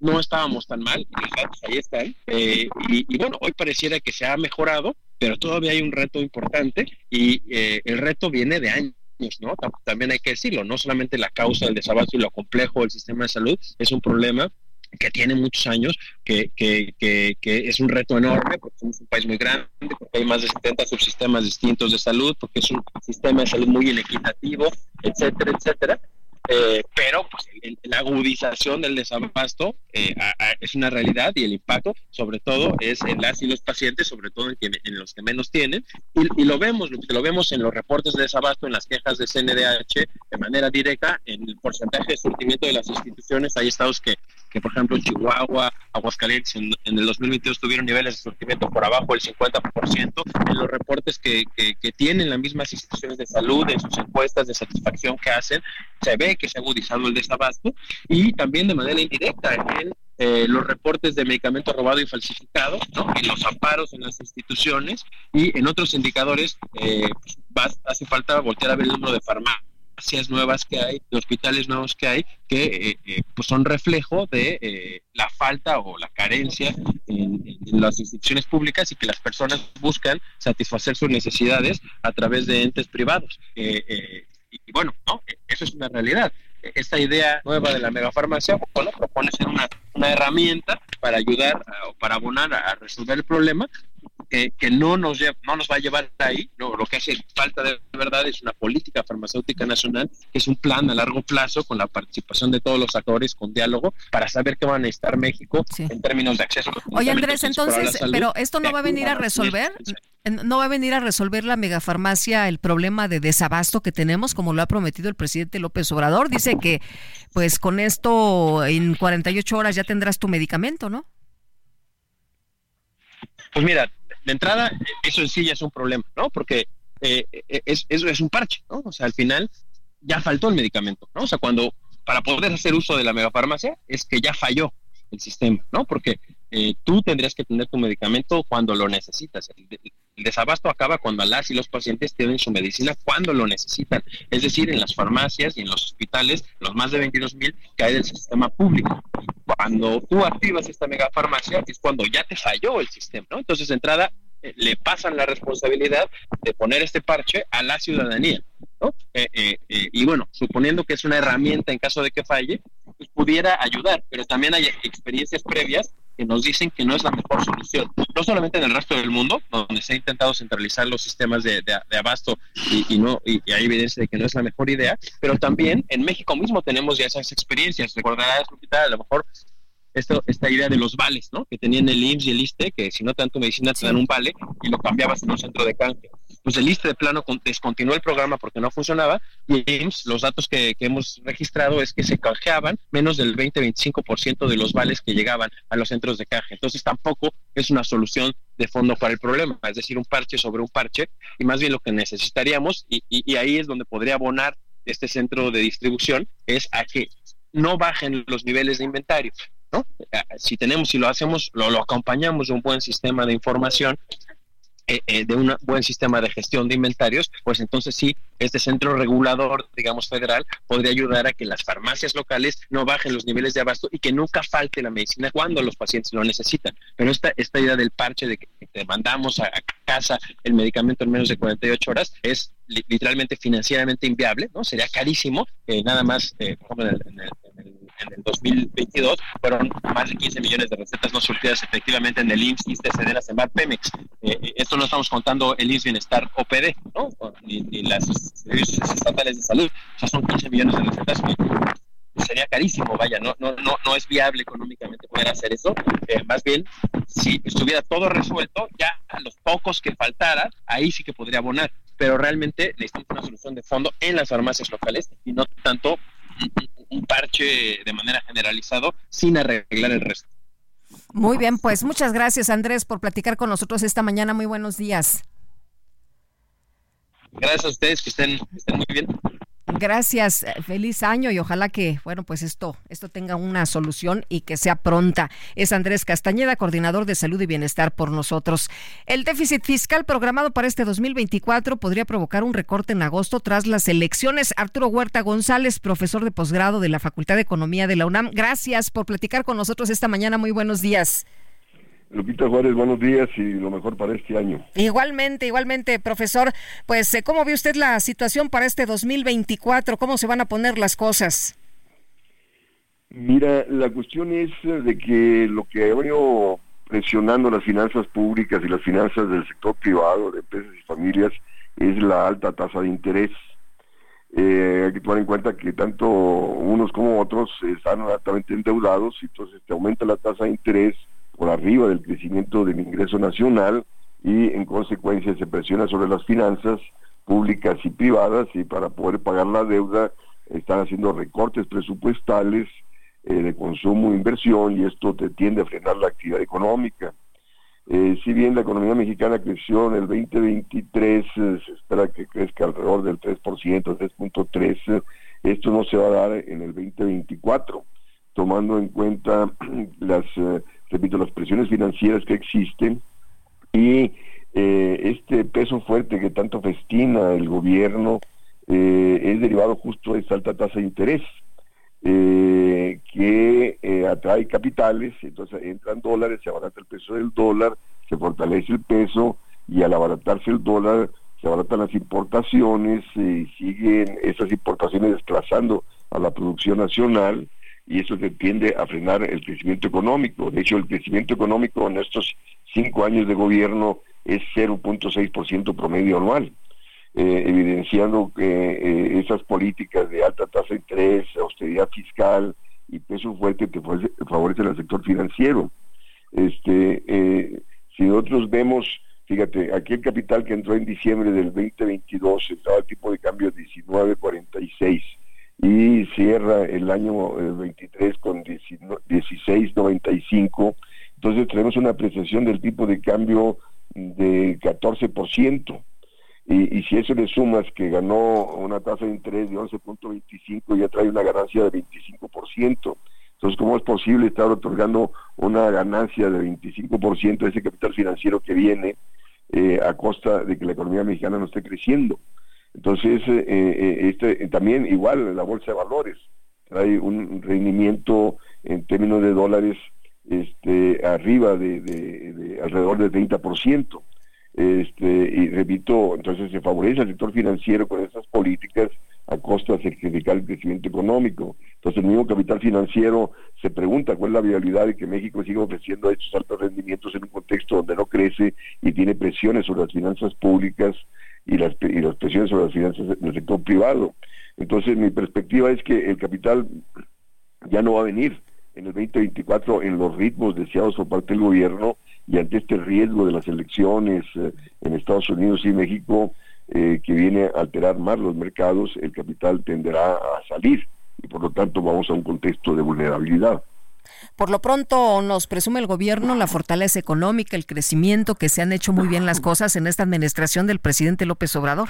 no estábamos tan mal, los datos ahí están. Eh, y, bueno, hoy pareciera que se ha mejorado, pero todavía hay un reto importante y eh, el reto viene de años ¿no? También hay que decirlo, no solamente la causa del desabasto y lo complejo del sistema de salud es un problema que tiene muchos años, que, que, que, que, es un reto enorme, porque somos un país muy grande, porque hay más de 70 subsistemas distintos de salud, porque es un sistema de salud muy inequitativo, etcétera, etcétera. Eh, pero pues la agudización del desabasto eh, es una realidad y el impacto sobre todo es en las y los pacientes, sobre todo en, en los que menos tienen. Y, lo vemos, lo, lo vemos en los reportes de desabasto, en las quejas de CNDH de manera directa, en el porcentaje de surtimiento de las instituciones, hay estados que, que por ejemplo Chihuahua, Aguascalientes en, en, el 2022 tuvieron niveles de surtimiento por abajo del 50%, en los reportes que, tienen las mismas instituciones de salud, en sus encuestas de satisfacción que hacen, se ve que se ha agudizado el desabasto y también de manera indirecta en eh, los reportes de medicamentos robados y falsificados, ¿no? en los amparos en las instituciones y en otros indicadores eh, pues, hace falta voltear a ver el número de farmacias nuevas que hay, de hospitales nuevos que hay, que eh, pues son reflejo de la falta o la carencia en, las instituciones públicas y que las personas buscan satisfacer sus necesidades a través de entes privados y, bueno, ¿no? eso es una realidad. Esta idea nueva de la megafarmacia bueno, propone ser una herramienta para ayudar o para abonar a, resolver el problema que, que, no nos no nos va a llevar ahí, no, lo que hace falta de verdad es una política farmacéutica nacional, que es un plan a largo plazo con la participación de todos los actores, con diálogo, para saber qué va a necesitar México en términos de acceso. Oye Andrés, entonces, pero esto no va a venir a resolver, ¿No va a venir a resolver la megafarmacia el problema de desabasto que tenemos, como lo ha prometido el presidente López Obrador? Dice que, pues con esto en 48 horas ya tendrás tu medicamento, ¿no? Pues mira, de entrada, eso en sí ya es un problema, ¿no? Porque eh, es, es un parche, ¿no? O sea, al final ya faltó el medicamento, ¿no? O sea, cuando para poder hacer uso de la megafarmacia es que ya falló el sistema, ¿no? Porque eh, tú tendrías que tener tu medicamento cuando lo necesitas. El, desabasto acaba cuando las y los pacientes tienen su medicina cuando lo necesitan, es decir, en las farmacias y en los hospitales, los más de 22 mil que hay del sistema público. Cuando tú activas esta megafarmacia es cuando ya te falló el sistema, ¿no? Entonces, de entrada, eh, le pasan la responsabilidad de poner este parche a la ciudadanía. ¿no? Eh, y bueno, suponiendo que es una herramienta en caso de que falle, pues pudiera ayudar, pero también hay experiencias previas que nos dicen que no es la mejor solución. No solamente en el resto del mundo, donde se ha intentado centralizar los sistemas de, abasto y, no y, hay evidencia de que no es la mejor idea, pero también en México mismo tenemos ya esas experiencias. Recordarás, Lupita, a lo mejor esto, esta idea de los vales, ¿no? Que tenían el IMSS y el ISTE, que si no te dan tu medicina te dan un vale y lo cambiabas en un centro de canje. Pues el ISTE de plano descontinuó el programa porque no funcionaba y IMSS, los datos que, que hemos registrado es que se canjeaban menos del 20-25% de los vales que llegaban a los centros de canje. Entonces tampoco es una solución de fondo para el problema, es decir, un parche sobre un parche y más bien lo que necesitaríamos y, y ahí es donde podría abonar este centro de distribución es a que no bajen los niveles de inventario. Eh, si tenemos, si lo hacemos, lo, lo acompañamos de un buen sistema de información, eh, eh, de un buen sistema de gestión de inventarios, pues entonces sí, este centro regulador, digamos, federal, podría ayudar a que las farmacias locales no bajen los niveles de abasto y que nunca falte la medicina cuando los pacientes lo necesitan. Pero esta, esta idea del parche de que te mandamos a, casa el medicamento en menos de 48 horas es literalmente financieramente inviable, ¿no? Sería carísimo, nada más, en el en el 2022 fueron más de 15 millones de recetas no surtidas efectivamente en el IMSS, ISTE, CEDENA, CEMAR, Pemex. Eh, eh, esto no estamos contando el IMSS Bienestar OPD, ¿no? Ni, ni las servicios estatales de salud. O sea, son 15 millones de recetas sería carísimo, vaya, no, no, no, no es viable económicamente poder hacer eso. Eh, más bien, si estuviera todo resuelto, ya a los pocos que faltara, ahí sí que podría abonar. Pero realmente necesitamos una solución de fondo en las farmacias locales y no tanto un parche de manera generalizado sin arreglar el resto. Muy bien, pues muchas gracias Andrés por platicar con nosotros esta mañana. Muy buenos días. Gracias a ustedes, que estén, que estén muy bien. Gracias, eh, feliz año y ojalá que, bueno, pues esto, esto tenga una solución y que sea pronta. Es Andrés Castañeda, coordinador de salud y bienestar por nosotros. El déficit fiscal programado para este 2024 podría provocar un recorte en agosto tras las elecciones. Arturo Huerta González, profesor de posgrado de la Facultad de Economía de la UNAM, gracias por platicar con nosotros esta mañana. Muy buenos días. Lupita Juárez, buenos días y lo mejor para este año. Igualmente, igualmente, profesor. Pues, eh, ¿cómo ve usted la situación para este 2024? ¿Cómo se van a poner las cosas? Mira, la cuestión es eh, de que lo que ha venido presionando las finanzas públicas y las finanzas del sector privado, de empresas y familias, es la alta tasa de interés. Eh, hay que tomar en cuenta que tanto unos como otros están altamente endeudados y entonces te aumenta la tasa de interés por arriba del crecimiento del ingreso nacional y en consecuencia se presiona sobre las finanzas públicas y privadas y para poder pagar la deuda están haciendo recortes presupuestales eh, de consumo e inversión y esto te tiende a frenar la actividad económica. Eh, si bien la economía mexicana creció en el 2023, eh, se espera que crezca alrededor del 3%, 3.3%, esto no se va a dar en el 2024, tomando en cuenta las repito, las presiones financieras que existen y eh, este peso fuerte que tanto festina el gobierno eh, es derivado justo de esta alta tasa de interés eh, que atrae capitales, entonces entran dólares, se abarata el peso del dólar, se fortalece el peso y al abaratarse el dólar se abaratan las importaciones y siguen esas importaciones desplazando a la producción nacional y eso se tiende a frenar el crecimiento económico. De hecho, el crecimiento económico en estos cinco años de gobierno es 0.6% promedio anual, eh, evidenciando que eh, esas políticas de alta tasa de interés, austeridad fiscal y peso fuerte que favorecen al sector financiero. Este, eh, si nosotros vemos, fíjate, aquí el capital que entró en diciembre del 2022 estaba el tipo de cambio 19.46 y cierra el año 23 eh, con 16.95. Entonces tenemos una apreciación del tipo de cambio de 14%. Y, y si eso le sumas que ganó una tasa de interés de 11.25, ya trae una ganancia de 25%. Entonces, ¿cómo es posible estar otorgando una ganancia de 25% de ese capital financiero que viene eh, a costa de que la economía mexicana no esté creciendo? Entonces, eh, eh, este, también igual la bolsa de valores trae un rendimiento en términos de dólares este, arriba de, alrededor del 30%. Este, y repito, entonces se favorece al sector financiero con estas políticas a costa de sacrificar el crecimiento económico. Entonces el mismo capital financiero se pregunta cuál es la viabilidad de que México siga ofreciendo estos altos rendimientos en un contexto donde no crece y tiene presiones sobre las finanzas públicas y las, y las presiones sobre las finanzas del sector privado. Entonces mi perspectiva es que el capital ya no va a venir en el 2024 en los ritmos deseados por parte del gobierno y ante este riesgo de las elecciones eh, en Estados Unidos y México eh, que viene a alterar más los mercados, el capital tenderá a salir y por lo tanto vamos a un contexto de vulnerabilidad. Por lo pronto nos presume el gobierno la fortaleza económica, el crecimiento, que se han hecho muy bien las cosas en esta administración del presidente López Obrador.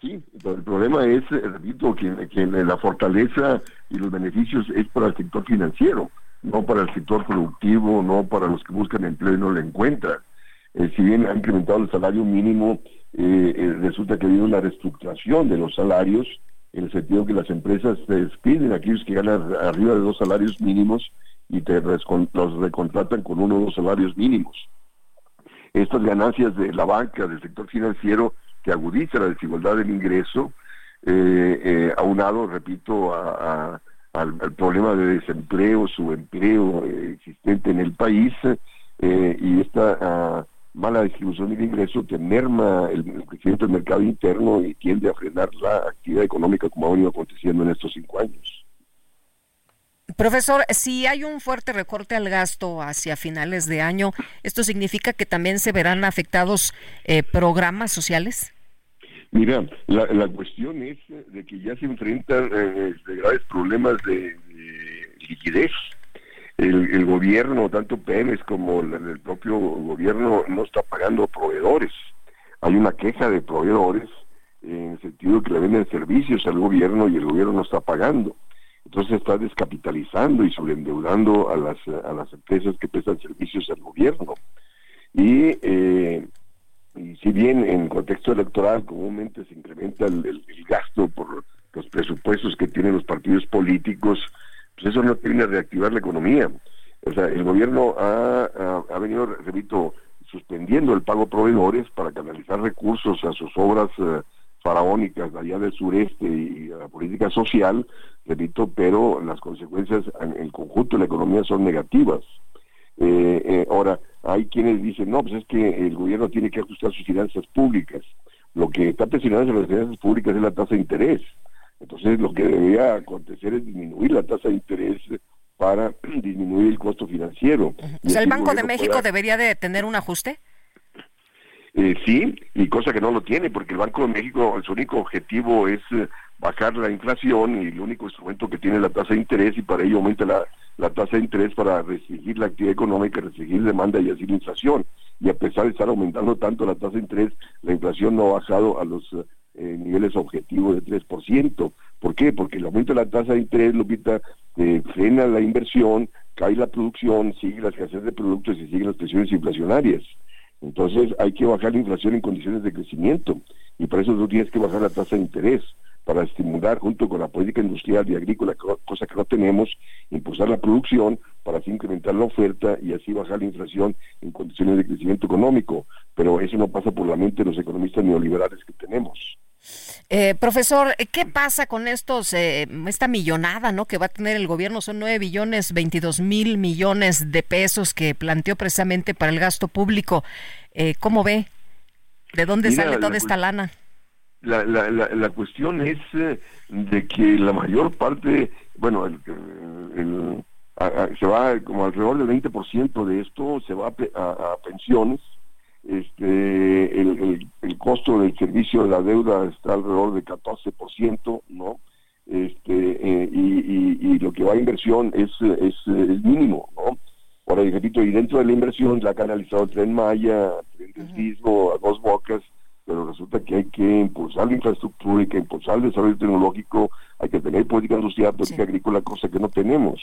Sí, el problema es, eh, repito, que, que la fortaleza y los beneficios es para el sector financiero, no para el sector productivo, no para los que buscan empleo y no lo encuentran. Eh, si bien ha incrementado el salario mínimo, eh, resulta que ha habido una reestructuración de los salarios, en el sentido que las empresas te despiden a aquellos que ganan arriba de dos salarios mínimos y te los recontratan con uno o dos salarios mínimos. Estas ganancias de la banca, del sector financiero, que agudiza la desigualdad del ingreso, eh, eh, aunado, repito, al, problema de desempleo, subempleo eh, existente en el país eh, y esta ah, mala distribución del ingreso que merma el, crecimiento del mercado interno y tiende a frenar la actividad económica como ha venido aconteciendo en estos cinco años. Profesor, si hay un fuerte recorte al gasto hacia finales de año, ¿esto significa que también se verán afectados eh, programas sociales? Mira, la, cuestión es de que ya se enfrentan eh, graves problemas de, liquidez. El, gobierno, tanto Pemex como el, propio gobierno, no está pagando proveedores. Hay una queja de proveedores en el sentido de que le venden servicios al gobierno y el gobierno no está pagando. Entonces está descapitalizando y sobreendeudando a las, a las empresas que prestan servicios al gobierno. Y, eh, y si bien en contexto electoral comúnmente se incrementa el, gasto por los presupuestos que tienen los partidos políticos, pues eso no tiene a reactivar la economía. O sea, el gobierno ha, ha, venido, repito, suspendiendo el pago a proveedores para canalizar recursos a sus obras eh, faraónicas allá del sureste y a la política social, repito, pero las consecuencias en el conjunto de la economía son negativas. Eh, eh, ahora, hay quienes dicen, no, pues es que el gobierno tiene que ajustar sus finanzas públicas. Lo que está presionando en las finanzas públicas es la tasa de interés. Entonces, lo que debería acontecer es disminuir la tasa de interés para disminuir el costo financiero. O sea, ¿el Banco de México debería de tener un ajuste? Eh, sí, y cosa que no lo tiene, porque el Banco de México, su único objetivo es eh, bajar la inflación y el único instrumento que tiene la tasa de interés y para ello aumenta la, tasa de interés para restringir la actividad económica, restringir demanda y así la inflación. Y a pesar de estar aumentando tanto la tasa de interés, la inflación no ha bajado a los eh, niveles objetivos de 3%. ¿Por qué? Porque el aumento de la tasa de interés, Lupita, eh, frena la inversión, cae la producción, sigue la escasez de productos y siguen las presiones inflacionarias. Entonces hay que bajar la inflación en condiciones de crecimiento y para eso tú tienes que bajar la tasa de interés para estimular junto con la política industrial y agrícola, cosa que no tenemos, impulsar la producción para así incrementar la oferta y así bajar la inflación en condiciones de crecimiento económico. Pero eso no pasa por la mente de los economistas neoliberales que tenemos. Eh, profesor, ¿qué pasa con estos, eh, esta millonada ¿no? que va a tener el gobierno? Son 9 billones 22 mil millones de pesos que planteó precisamente para el gasto público. Eh, ¿Cómo ve? ¿De dónde sale toda esta lana? La, la, la, cuestión es eh, de que la mayor parte, bueno, el, se va como alrededor del 20% de esto se va a pensiones este el, el, costo del servicio de la deuda está alrededor de 14%, ¿no? Este, eh, y, y, lo que va a inversión es, es, mínimo, ¿no? Ahora, repito, y dentro de la inversión la ha canalizado el Tren Maya, Tren del Sismo, a dos bocas, pero resulta que hay que impulsar la infraestructura, hay que impulsar el desarrollo tecnológico, hay que tener política industrial, política agrícola, cosa que no tenemos.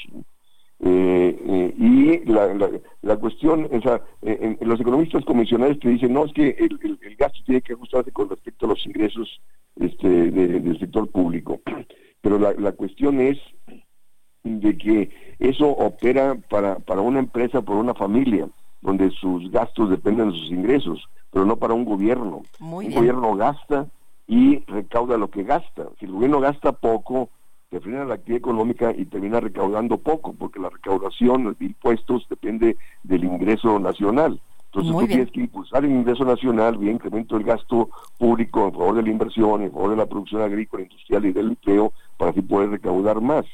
Eh, eh, y la, la, cuestión, o sea, eh, los economistas convencionales te dicen, no, es que el, el, gasto tiene que ajustarse con respecto a los ingresos este, del sector público. Pero la, la cuestión es de que eso opera para, para una empresa, por una familia, donde sus gastos dependen de sus ingresos, pero no para un gobierno. un gobierno gasta y recauda lo que gasta. Si el gobierno gasta poco, se frena la actividad económica y termina recaudando poco, porque la recaudación de impuestos depende del ingreso nacional. Entonces tú tienes que impulsar el ingreso nacional vía incremento del gasto público en favor de la inversión, en favor de la producción agrícola, industrial y del empleo, para así poder recaudar más.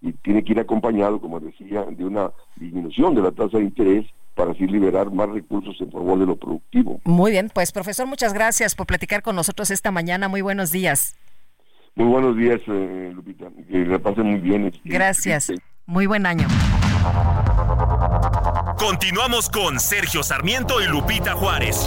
Y tiene que ir acompañado, como decía, de una disminución de la tasa de interés para así liberar más recursos en favor de lo productivo. Muy bien, pues profesor, muchas gracias por platicar con nosotros esta mañana. Muy buenos días. Muy buenos días, eh, Lupita. Que la pasen muy bien. Este, gracias. Muy buen año. Continuamos con Sergio Sarmiento y Lupita Juárez.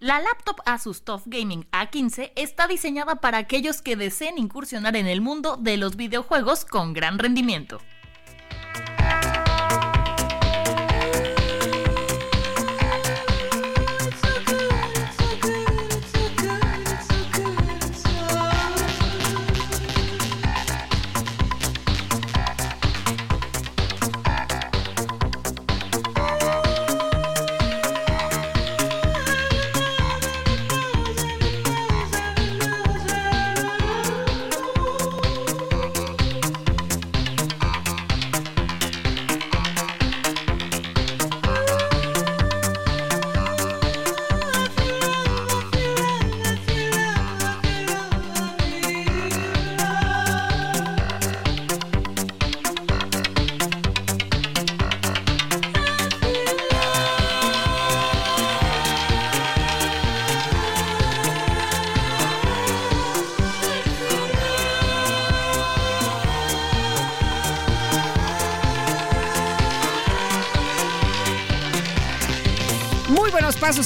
La laptop Asus TUF Gaming A15 está diseñada para aquellos que deseen incursionar en el mundo de los videojuegos con gran rendimiento.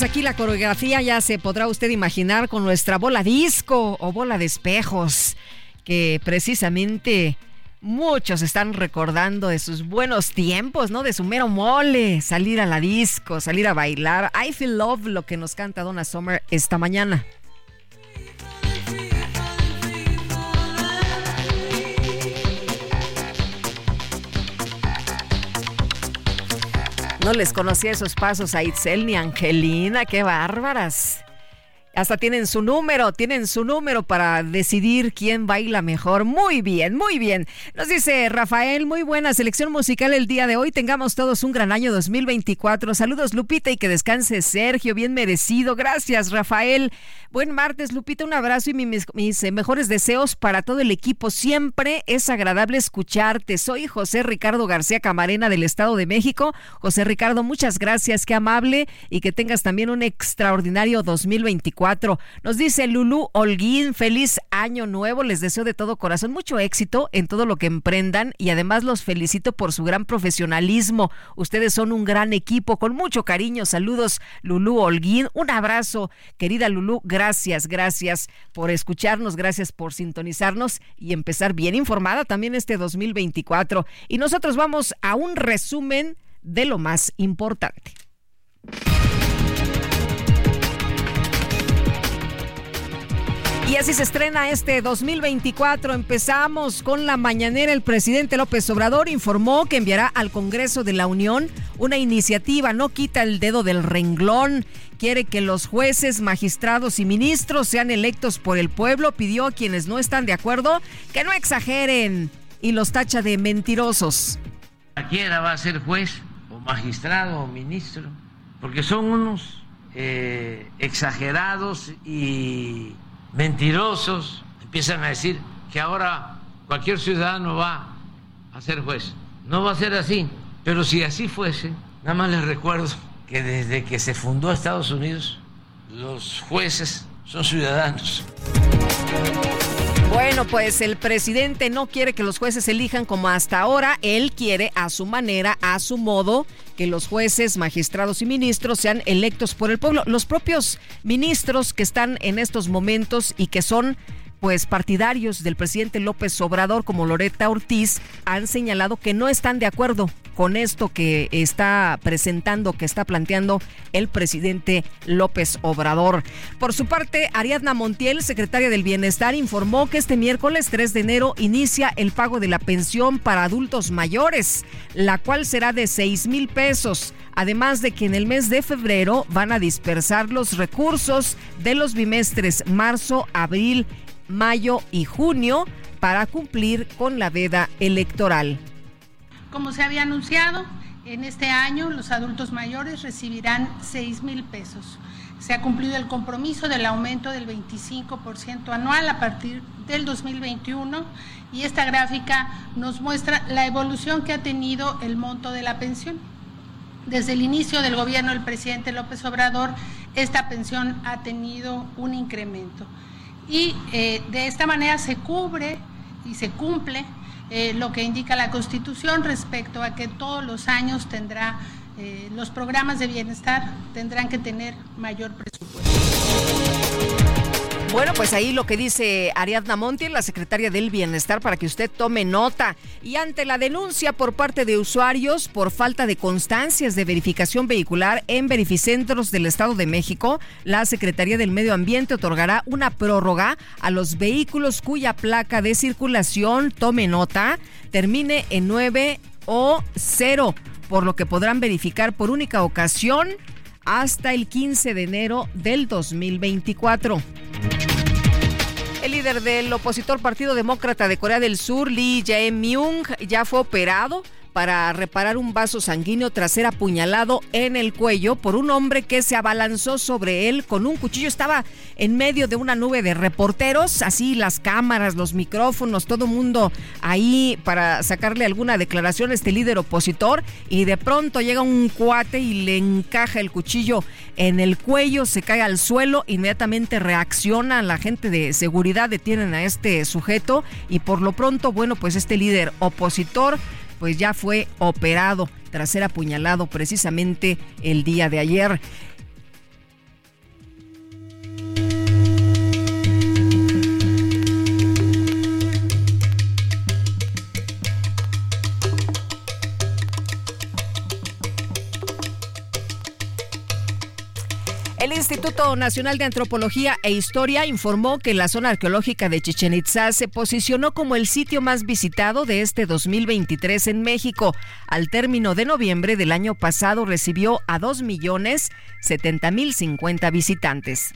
Aquí la coreografía ya se podrá usted imaginar con nuestra bola disco o bola de espejos que precisamente muchos están recordando de sus buenos tiempos, ¿no? De su mero mole, salir a la disco, salir a bailar. I feel love lo que nos canta Donna Summer esta mañana. No les conocía esos pasos a Itzel ni a Angelina, qué bárbaras. Hasta tienen su número, tienen su número para decidir quién baila mejor. Muy bien, muy bien. Nos dice Rafael, muy buena selección musical el día de hoy. Tengamos todos un gran año 2024. Saludos Lupita y que descanse Sergio, bien merecido. Gracias Rafael. Buen martes Lupita, un abrazo y mis, mis mejores deseos para todo el equipo. Siempre es agradable escucharte. Soy José Ricardo García Camarena del Estado de México. José Ricardo, muchas gracias, qué amable y que tengas también un extraordinario 2024. Nos dice Lulu Holguín, feliz año nuevo, les deseo de todo corazón mucho éxito en todo lo que emprendan y además los felicito por su gran profesionalismo. Ustedes son un gran equipo, con mucho cariño. Saludos, Lulu Holguín. Un abrazo, querida Lulu. Gracias, gracias por escucharnos, gracias por sintonizarnos y empezar bien informada también este 2024. Y nosotros vamos a un resumen de lo más importante. Y así se estrena este 2024. Empezamos con la mañanera. El presidente López Obrador informó que enviará al Congreso de la Unión una iniciativa. No quita el dedo del renglón. Quiere que los jueces, magistrados y ministros sean electos por el pueblo. Pidió a quienes no están de acuerdo que no exageren y los tacha de mentirosos. Cualquiera va a ser juez o magistrado o ministro, porque son unos eh, exagerados y mentirosos, empiezan a decir que ahora cualquier ciudadano va a ser juez. No va a ser así, pero si así fuese, nada más les recuerdo que desde que se fundó Estados Unidos, los jueces son ciudadanos. Bueno, pues el presidente no quiere que los jueces elijan como hasta ahora. Él quiere a su manera, a su modo, que los jueces, magistrados y ministros sean electos por el pueblo. Los propios ministros que están en estos momentos y que son pues partidarios del presidente López Obrador como Loreta Ortiz han señalado que no están de acuerdo con esto que está presentando, que está planteando el presidente López Obrador. Por su parte, Ariadna Montiel, secretaria del Bienestar, informó que este miércoles 3 de enero inicia el pago de la pensión para adultos mayores, la cual será de 6 mil pesos. Además de que en el mes de febrero van a dispersar los recursos de los bimestres marzo, abril mayo y junio para cumplir con la veda electoral. Como se había anunciado, en este año los adultos mayores recibirán 6 mil pesos. Se ha cumplido el compromiso del aumento del 25% anual a partir del 2021 y esta gráfica nos muestra la evolución que ha tenido el monto de la pensión. Desde el inicio del gobierno del presidente López Obrador, esta pensión ha tenido un incremento y eh, de esta manera se cubre y se cumple eh, lo que indica la Constitución respecto a que todos los años tendrá eh, los programas de bienestar tendrán que tener mayor presupuesto. Bueno, pues ahí lo que dice Ariadna Monti, la secretaria del Bienestar, para que usted tome nota. Y ante la denuncia por parte de usuarios por falta de constancias de verificación vehicular en verificentros del Estado de México, la Secretaría del Medio Ambiente otorgará una prórroga a los vehículos cuya placa de circulación, tome nota, termine en 9 o 0, por lo que podrán verificar por única ocasión hasta el 15 de enero del 2024. El líder del opositor Partido Demócrata de Corea del Sur, Lee Jae-myung, ya fue operado para reparar un vaso sanguíneo tras ser apuñalado en el cuello por un hombre que se abalanzó sobre él con un cuchillo. Estaba en medio de una nube de reporteros, así las cámaras, los micrófonos, todo mundo ahí para sacarle alguna declaración a este líder opositor y de pronto llega un cuate y le encaja el cuchillo en el cuello, se cae al suelo, inmediatamente reacciona la gente de seguridad, detienen a este sujeto y por lo pronto, bueno, pues este líder opositor pues ya fue operado tras ser apuñalado precisamente el día de ayer. El Instituto Nacional de Antropología e Historia informó que la zona arqueológica de Chichen Itza se posicionó como el sitio más visitado de este 2023 en México. Al término de noviembre del año pasado recibió a 2.070.050 visitantes.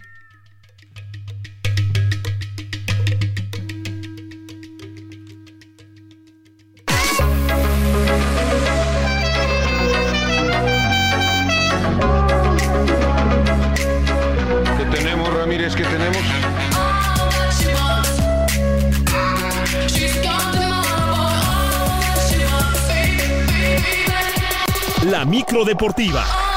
Que tenemos. La micro deportiva.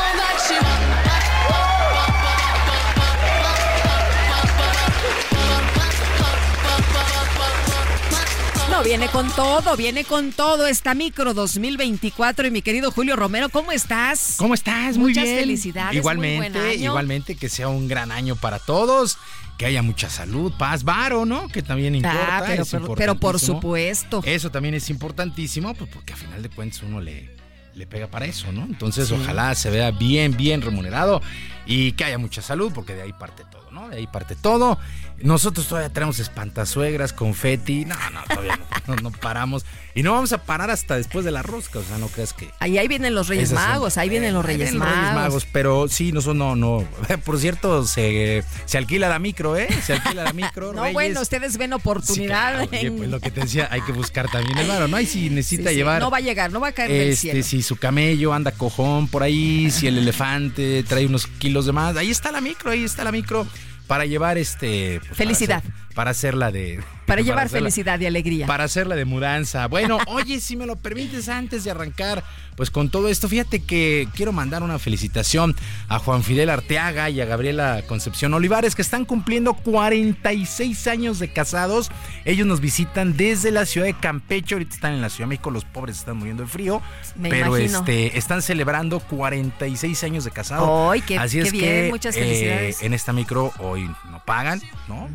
Viene con todo, viene con todo esta micro 2024 y mi querido Julio Romero, ¿cómo estás? ¿Cómo estás? Muy Muchas bien. felicidades. Igualmente, muy buen año. igualmente que sea un gran año para todos, que haya mucha salud, paz, varo, ¿no? Que también importa. Ah, pero, es pero, pero por supuesto. Eso también es importantísimo, pues porque a final de cuentas uno le, le pega para eso, ¿no? Entonces, Sí. ojalá se vea bien, bien remunerado y que haya mucha salud, porque de ahí parte todo, ¿no? De ahí parte todo. Nosotros todavía tenemos espantasuegras, confeti. No, no, todavía no, no, no paramos. Y no vamos a parar hasta después de la rosca, o sea, no creas que. Ahí, ahí vienen los Reyes son- Magos, ahí vienen los Ahí Reyes los Magos. Magos, pero sí, nosotros no, no. Por cierto, se, se alquila la micro, ¿eh? Se alquila la micro. No, Reyes. bueno, ustedes ven Sí, oportunidad. oye, pues lo que te decía, hay que buscar también el varo, ¿no? Y si necesita Sí, sí, llevar. No va a llegar, no va a caer del Este, cielo. si su camello anda cojón por ahí, si el elefante trae unos kilos de más, ahí está la micro, ahí está la micro para llevar este pues, Felicidad. Para hacer, la de Para llevar felicidad y alegría. Para hacerla de mudanza. Bueno, oye, si me lo permites antes de arrancar, pues con todo esto, fíjate que quiero mandar una felicitación a Juan Fidel Arteaga y a Gabriela Concepción Olivares, que están cumpliendo 46 años de casados. Ellos nos visitan desde la ciudad de Campeche. Ahorita están en la Ciudad de México, los pobres están muriendo de frío. pero este están celebrando 46 años de casado. ¡Ay, qué, Así es bien! Que, Muchas eh, felicidades. en esta micro hoy no pagan, ¿no?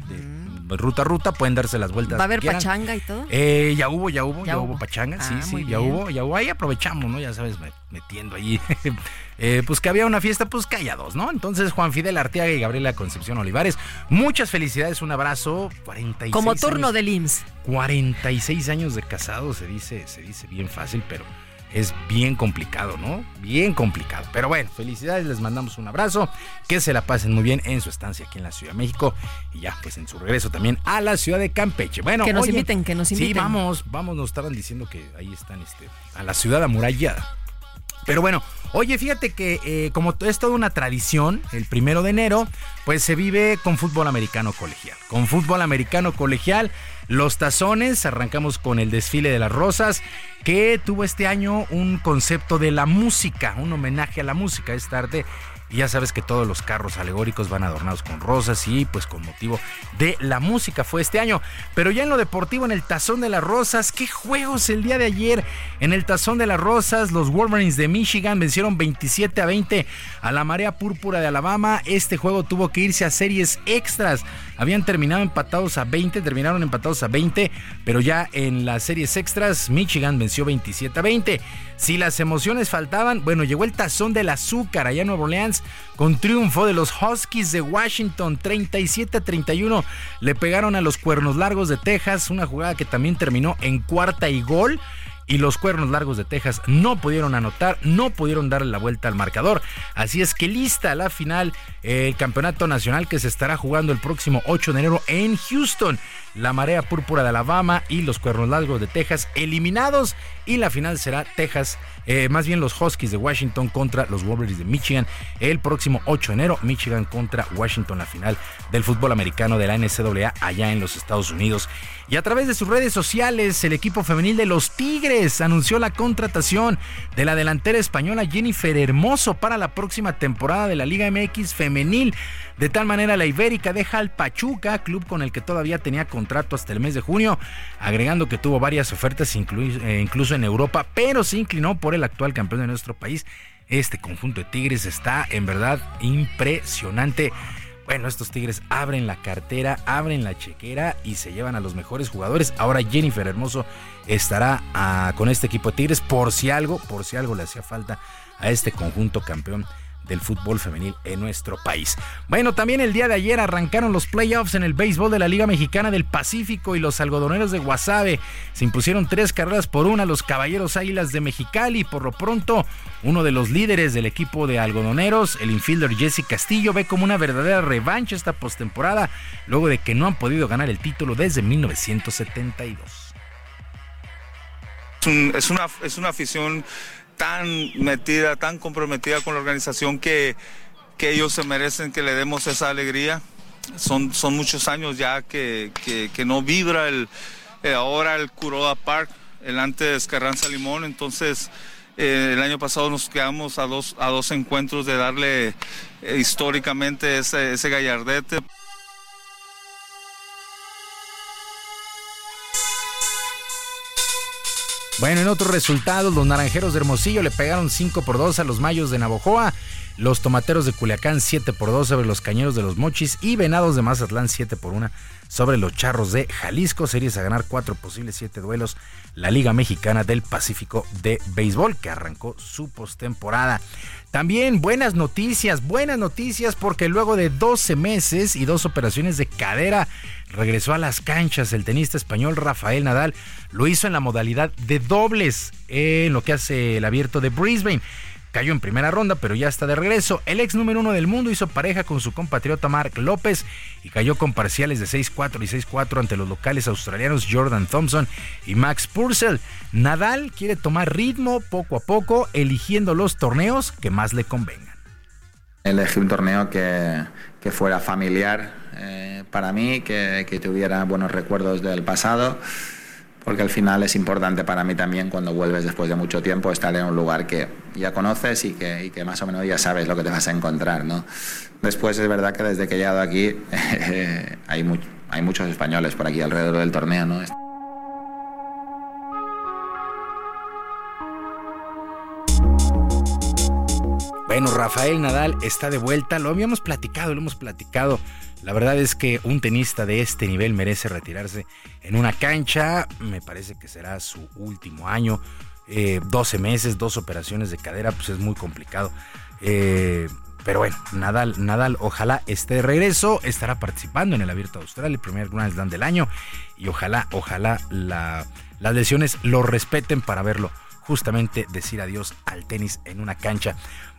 Ruta a ruta, pueden darse las vueltas. ¿Va a haber pachanga y todo? Eh, ya hubo, ya hubo, ya, hubo. pachanga, sí, ah, sí, ya hubo, ya hubo. Ahí aprovechamos, ¿no? Ya sabes, metiendo ahí. Eh, pues que había una fiesta, pues callados, ¿no? Entonces, Juan Fidel Arteaga y Gabriela Concepción Olivares, muchas felicidades, un abrazo. 46 Como turno del IMSS. 46 años de casado, se dice, se dice bien fácil, pero es bien complicado, ¿no? Bien complicado. Pero bueno, felicidades, les mandamos un abrazo, que se la pasen muy bien en su estancia aquí en la Ciudad de México y ya, pues en su regreso también a la ciudad de Campeche. Bueno, que nos inviten, que nos inviten. Sí, vamos, vamos, nos estaban diciendo que ahí están, este, a la ciudad amurallada. Pero bueno, oye, fíjate que eh, como es toda una tradición, el primero de enero, pues se vive con fútbol americano colegial. Con fútbol americano colegial, los tazones, arrancamos con el desfile de las rosas, que tuvo este año un concepto de la música, un homenaje a la música. Esta arte y ya sabes que todos los carros alegóricos van adornados con rosas y pues con motivo de la música fue este año. Pero ya en lo deportivo, en el Tazón de las Rosas, qué juegos el día de ayer. En el Tazón de las Rosas, los Wolverines de Michigan vencieron 27 a 20 a la Marea Púrpura de Alabama. Este juego tuvo que irse a series extras. Habían terminado empatados a 20, terminaron empatados a 20, pero ya en las series extras Michigan venció 27 a 20. Si las emociones faltaban, bueno, llegó el tazón del azúcar allá en Nueva Orleans con triunfo de los Huskies de Washington 37 a 31. Le pegaron a los Cuernos Largos de Texas, una jugada que también terminó en cuarta y gol y los Cuernos Largos de Texas no pudieron anotar, no pudieron darle la vuelta al marcador. Así es que lista la final, el campeonato nacional que se estará jugando el próximo 8 de enero en Houston. La marea púrpura de Alabama y los Cuernos Largos de Texas eliminados y la final será Texas, eh, más bien los Huskies de Washington contra los Wolverines de Michigan el próximo 8 de enero. Michigan contra Washington, la final del fútbol americano de la NCAA allá en los Estados Unidos. Y a través de sus redes sociales, el equipo femenil de los Tigres anunció la contratación de la delantera española Jennifer Hermoso para la próxima temporada de la Liga MX femenil. De tal manera, la Ibérica deja al Pachuca, club con el que todavía tenía contrato hasta el mes de junio, agregando que tuvo varias ofertas eh, incluso en Europa, pero se inclinó por el actual campeón de nuestro país. Este conjunto de Tigres está en verdad impresionante. Bueno, estos Tigres abren la cartera, abren la chequera y se llevan a los mejores jugadores. Ahora Jennifer Hermoso estará ah, con este equipo de Tigres por si algo, por si algo le hacía falta a este conjunto campeón del fútbol femenil en nuestro país. Bueno, también el día de ayer arrancaron los playoffs en el béisbol de la Liga Mexicana del Pacífico y los algodoneros de Guasave se impusieron tres carreras por una los Caballeros Águilas de Mexicali. Por lo pronto, uno de los líderes del equipo de algodoneros, el infielder Jesse Castillo, ve como una verdadera revancha esta postemporada luego de que no han podido ganar el título desde 1972. Es, una, es una afición tan metida, tan comprometida con la organización que, que ellos se merecen que le demos esa alegría. Son, son muchos años ya que, que, no vibra el, eh, ahora el Curoda Park, el antes Carranza Limón, entonces eh, el año pasado nos quedamos a dos, a dos encuentros de darle eh, históricamente ese, ese gallardete. Bueno, en otros resultados, los naranjeros de Hermosillo le pegaron 5 por 2 a los mayos de Navojoa. Los tomateros de Culiacán 7 por 2 sobre los cañeros de los Mochis y venados de Mazatlán 7 por 1 sobre los charros de Jalisco. Series a ganar 4 posibles 7 duelos. La Liga Mexicana del Pacífico de Béisbol que arrancó su postemporada. También buenas noticias, buenas noticias porque luego de 12 meses y dos operaciones de cadera regresó a las canchas el tenista español Rafael Nadal. Lo hizo en la modalidad de dobles en lo que hace el abierto de Brisbane. Cayó en primera ronda, pero ya está de regreso. El ex número uno del mundo hizo pareja con su compatriota Mark López y cayó con parciales de 6-4 y 6-4 ante los locales australianos Jordan Thompson y Max Purcell. Nadal quiere tomar ritmo poco a poco, eligiendo los torneos que más le convengan. Elegí un torneo que, que fuera familiar, eh, para mí, que, que tuviera buenos recuerdos del pasado porque al final es importante para mí también cuando vuelves después de mucho tiempo estar en un lugar que ya conoces y que, y que más o menos ya sabes lo que te vas a encontrar. ¿no? Después es verdad que desde que he llegado aquí hay, hay muchos españoles por aquí alrededor del torneo. ¿no? Bueno, Rafael Nadal está de vuelta, lo habíamos platicado, lo hemos platicado la verdad es que un tenista de este nivel merece retirarse en una cancha. Me parece que será su último año. 12 eh, meses, dos operaciones de cadera, pues es muy complicado. Eh, pero bueno, Nadal, Nadal ojalá esté de regreso, estará participando en el Abierto de Australia, el primer Grand Slam del año, y ojalá, ojalá las lesiones lo respeten para verlo justamente decir adiós al tenis en una cancha.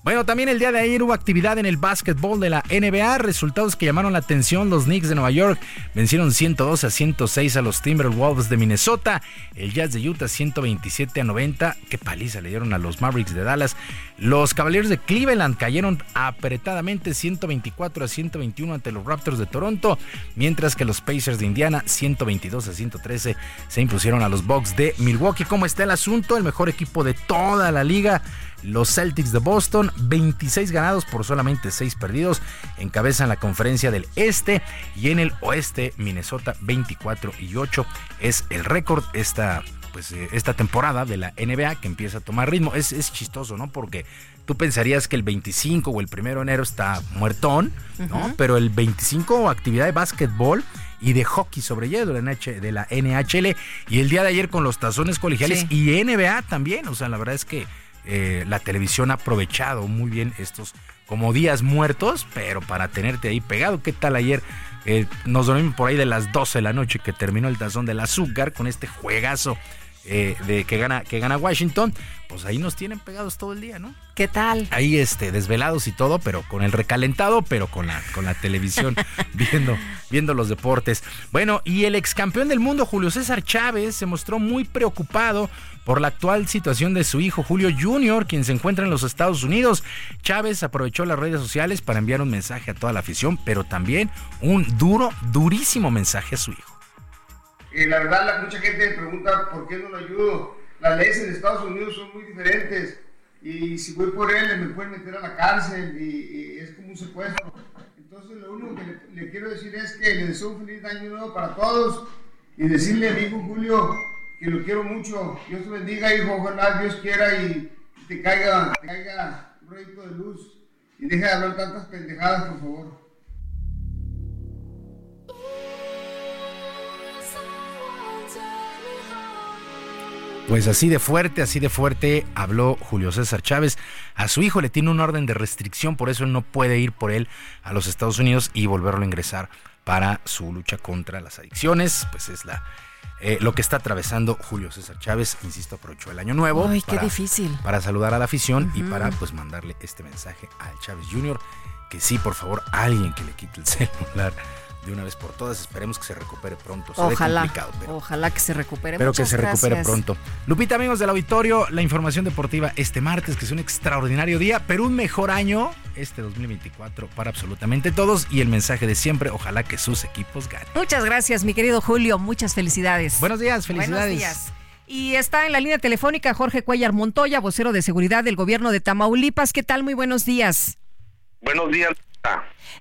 Bueno, también el día de ayer hubo actividad en el básquetbol de la NBA, resultados que llamaron la atención. Los Knicks de Nueva York vencieron 112 a 106 a los Timberwolves de Minnesota, el Jazz de Utah 127 a 90, qué paliza le dieron a los Mavericks de Dallas. Los Cavaliers de Cleveland cayeron apretadamente 124 a 121 ante los Raptors de Toronto, mientras que los Pacers de Indiana 122 a 113 se impusieron a los Bucks de Milwaukee. ¿Cómo está el asunto? El mejor equipo de toda la liga los Celtics de Boston, 26 ganados por solamente 6 perdidos, encabezan la conferencia del Este y en el Oeste Minnesota 24 y 8 es el récord esta pues eh, esta temporada de la NBA que empieza a tomar ritmo. Es, es chistoso, ¿no? Porque tú pensarías que el 25 o el 1 de enero está muertón, ¿no? Pero el 25 actividad de básquetbol y de hockey sobre hielo de la NHL y el día de ayer con los tazones colegiales y NBA también, o sea, la verdad es que eh, la televisión ha aprovechado muy bien estos como días muertos, pero para tenerte ahí pegado. ¿Qué tal ayer? Eh, nos dormimos por ahí de las 12 de la noche que terminó el tazón del azúcar con este juegazo eh, de que gana, que gana Washington. Pues ahí nos tienen pegados todo el día, ¿no? ¿Qué tal? Ahí este, desvelados y todo, pero con el recalentado, pero con la, con la televisión, viendo, viendo los deportes. Bueno, y el ex campeón del mundo, Julio César Chávez, se mostró muy preocupado por la actual situación de su hijo Julio Jr., quien se encuentra en los Estados Unidos. Chávez aprovechó las redes sociales para enviar un mensaje a toda la afición, pero también un duro, durísimo mensaje a su hijo. Eh, la verdad, mucha gente me pregunta por qué no lo ayudo. Las leyes en Estados Unidos son muy diferentes y si voy por él me pueden meter a la cárcel y, es como un secuestro. Entonces lo único que le, quiero decir es que le deseo un feliz año nuevo para todos y decirle a mi hijo Julio que lo quiero mucho. Dios te bendiga, hijo. Ojalá Dios quiera y te caiga, te caiga un rayito de luz. Y deja de hablar tantas pendejadas, por favor. Pues así de fuerte, así de fuerte habló Julio César Chávez. A su hijo le tiene un orden de restricción, por eso él no puede ir por él a los Estados Unidos y volverlo a ingresar para su lucha contra las adicciones. Pues es la, eh, lo que está atravesando Julio César Chávez, insisto, aprovechó el año nuevo. Ay, qué difícil. Para saludar a la afición y para pues mandarle este mensaje al Chávez Jr. Que sí, por favor, alguien que le quite el celular de una vez por todas. Esperemos que se recupere pronto. ojalá, ojalá que se recupere. Pero que se recupere pronto. Lupita, amigos del auditorio, la información deportiva este martes, que es un extraordinario día, pero un mejor año este 2024 para absolutamente todos y el mensaje de siempre, ojalá que sus equipos ganen. Muchas gracias, mi querido Julio, muchas felicidades. Buenos días, felicidades. Buenos días. Y está en la línea telefónica Jorge Cuellar Montoya, vocero de seguridad del gobierno de Tamaulipas. ¿Qué tal? Muy buenos días. Buenos días.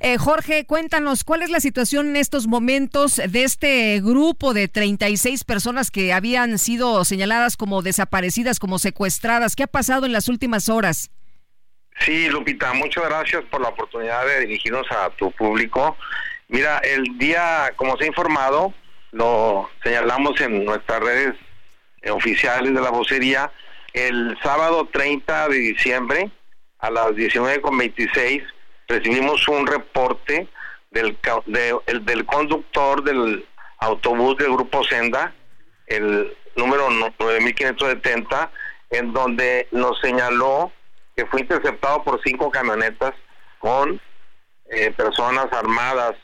Eh, Jorge, cuéntanos, ¿cuál es la situación en estos momentos de este grupo de 36 personas que habían sido señaladas como desaparecidas, como secuestradas? ¿Qué ha pasado en las últimas horas? Sí, Lupita, muchas gracias por la oportunidad de dirigirnos a tu público. Mira, el día, como se ha informado, lo señalamos en nuestras redes oficiales de la vocería, el sábado 30 de diciembre a las 19.26 recibimos un reporte del, del conductor del autobús del grupo Senda, el número 9570, en donde nos señaló que fue interceptado por cinco camionetas con eh, personas armadas.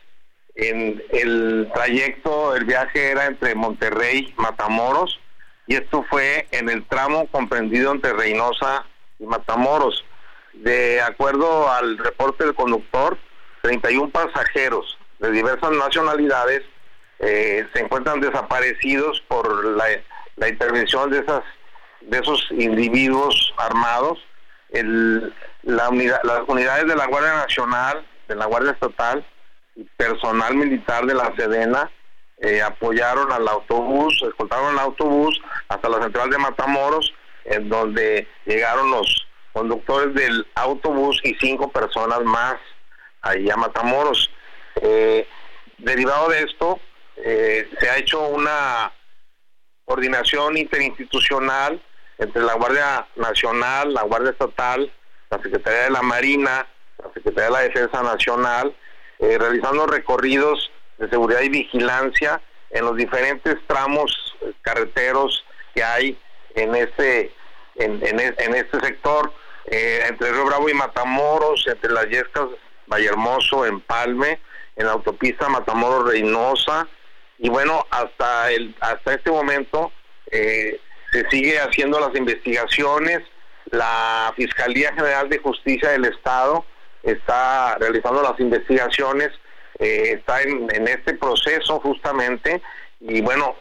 En el trayecto, el viaje era entre Monterrey y Matamoros, y esto fue en el tramo comprendido entre Reynosa y Matamoros. De acuerdo al reporte del conductor, 31 pasajeros de diversas nacionalidades eh, se encuentran desaparecidos por la, intervención de esas de esos individuos armados. La las unidades de la Guardia Nacional, de la Guardia Estatal personal militar de la Sedena eh, apoyaron al autobús, escoltaron el autobús hasta la central de Matamoros, en donde llegaron los conductores del autobús y cinco personas más ahí a Matamoros. Eh, derivado de esto, eh, se ha hecho una coordinación interinstitucional entre la Guardia Nacional, la Guardia Estatal, la Secretaría de la Marina, la Secretaría de la Defensa Nacional, eh, realizando recorridos de seguridad y vigilancia en los diferentes tramos carreteros que hay en este en, en, este sector eh, entre Río Bravo y Matamoros, entre las Yescas, Vallehermoso, Empalme, en la autopista Matamoros Reynosa, y bueno, hasta el hasta este momento eh, se sigue haciendo las investigaciones, la Fiscalía General de Justicia del Estado está realizando las investigaciones, eh, está en, este proceso justamente, y bueno,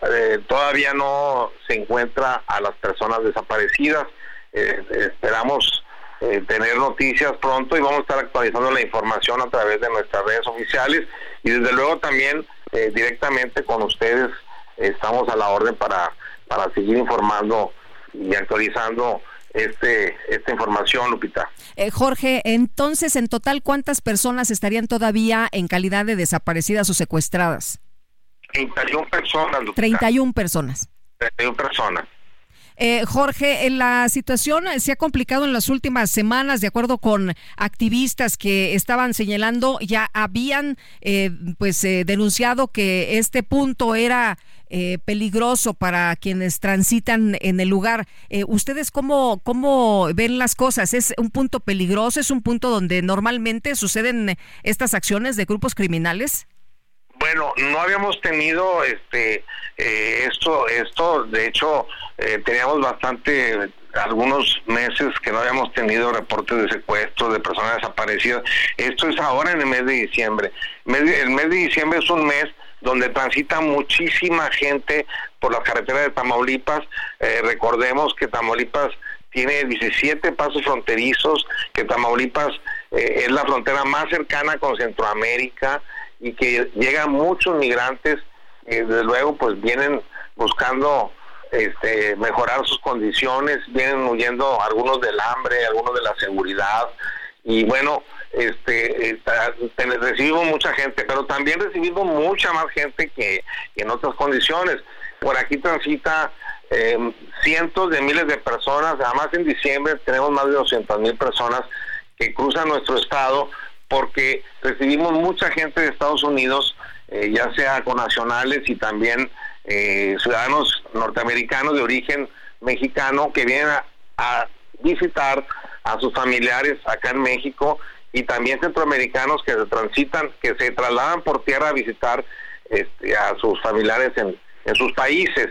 todavía no se encuentra a las personas desaparecidas. esperamos eh, tener noticias pronto y vamos a estar actualizando la información a través de nuestras redes oficiales y desde luego también eh, directamente con ustedes estamos a la orden para, para seguir informando y actualizando este esta información, Lupita. Eh, Jorge, entonces en total cuántas personas estarían todavía en calidad de desaparecidas o secuestradas? 31 personas. Lupita. 31 personas. 31 personas. Eh, Jorge, la situación se ha complicado en las últimas semanas, de acuerdo con activistas que estaban señalando, ya habían eh, pues eh, denunciado que este punto era peligroso para quienes transitan en el lugar. ¿Ustedes cómo, cómo ven las cosas? ¿Es un punto peligroso? ¿Es un punto donde normalmente suceden estas acciones de grupos criminales? Bueno, no habíamos tenido este eh, esto, esto, de hecho, eh, teníamos bastante, algunos meses que no habíamos tenido reportes de secuestro de personas desaparecidas. Esto es ahora en el mes de diciembre. El mes de diciembre es un mes donde transita muchísima gente por las carreteras de Tamaulipas. Eh, recordemos que Tamaulipas tiene 17 pasos fronterizos, que Tamaulipas es la frontera más cercana con Centroamérica y que llegan muchos migrantes y desde luego pues vienen buscando este, mejorar sus condiciones, vienen huyendo algunos del hambre, algunos de la seguridad y bueno, este, recibimos mucha gente, pero también recibimos mucha más gente que, en otras condiciones. Por aquí transita eh, cientos de miles de personas, además en diciembre tenemos más de 200 mil personas que cruzan nuestro estado porque recibimos mucha gente de Estados Unidos, eh, ya sea con nacionales y también eh, ciudadanos norteamericanos de origen mexicano que vienen a, visitar a sus familiares acá en México y también centroamericanos que se transitan, que se trasladan por tierra a visitar este, a sus familiares en, sus países.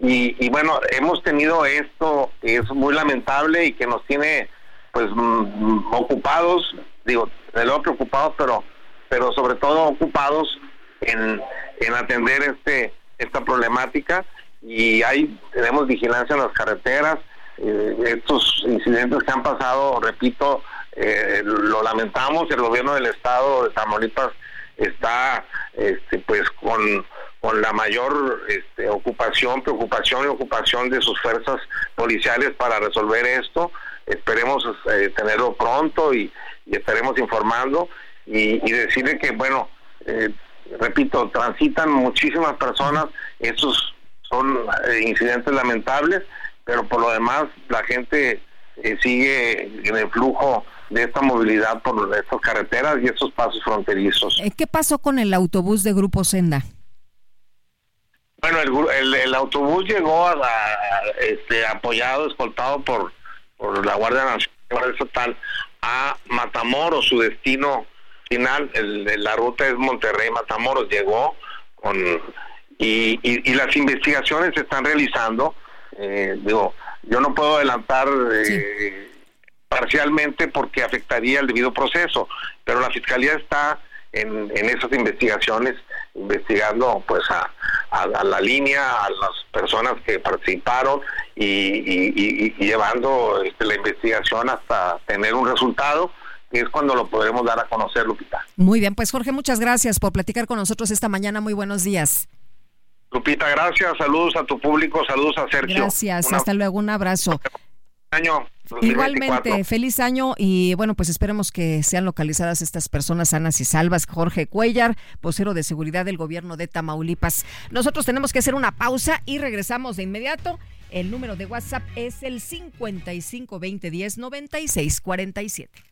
Y, y, bueno, hemos tenido esto es muy lamentable y que nos tiene pues mm, ocupados, digo, de lo preocupados, pero pero sobre todo ocupados en, en atender este esta problemática y ahí tenemos vigilancia en las carreteras. Eh, estos incidentes que han pasado, repito, eh, lo lamentamos. El gobierno del estado de Tamaulipas está, este, pues, con con la mayor este, ocupación, preocupación y ocupación de sus fuerzas policiales para resolver esto. Esperemos eh, tenerlo pronto y, estaremos informando y, decirle que, bueno, eh, repito, transitan muchísimas personas, estos son eh, incidentes lamentables, pero por lo demás la gente sigue en el flujo de esta movilidad por estas carreteras y estos pasos fronterizos. ¿Qué pasó con el autobús de Grupo Senda? Bueno, el, el, autobús llegó a, este, apoyado, escoltado por, por la Guardia Nacional Estatal a Matamoros, su destino final, el, la ruta es Monterrey-Matamoros, llegó con y, y, las investigaciones se están realizando. Eh, digo, yo no puedo adelantar eh, parcialmente porque afectaría el debido proceso, pero la fiscalía está en, esas investigaciones, investigando pues a, la línea, a las personas que participaron y, llevando este, la investigación hasta tener un resultado y es cuando lo podremos dar a conocer, Lupita. Muy bien, pues Jorge, muchas gracias por platicar con nosotros esta mañana. Muy buenos días. Lupita, gracias. Saludos a tu público, saludos a Sergio. Gracias, hasta luego, un abrazo. Año. Igualmente, feliz año y bueno, pues esperemos que sean localizadas estas personas sanas y salvas. Jorge Cuellar, vocero de seguridad del gobierno de Tamaulipas. Nosotros tenemos que hacer una pausa y regresamos de inmediato. El número de WhatsApp es el 55 20 10 96 47.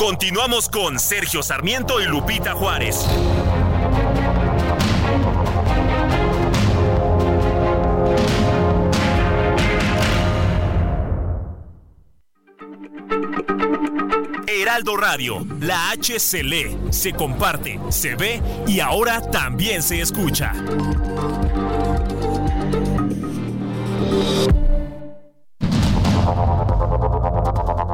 Continuamos con Sergio Sarmiento y Lupita Juárez. Heraldo Radio, la H se lee, se comparte, se ve y ahora también se escucha.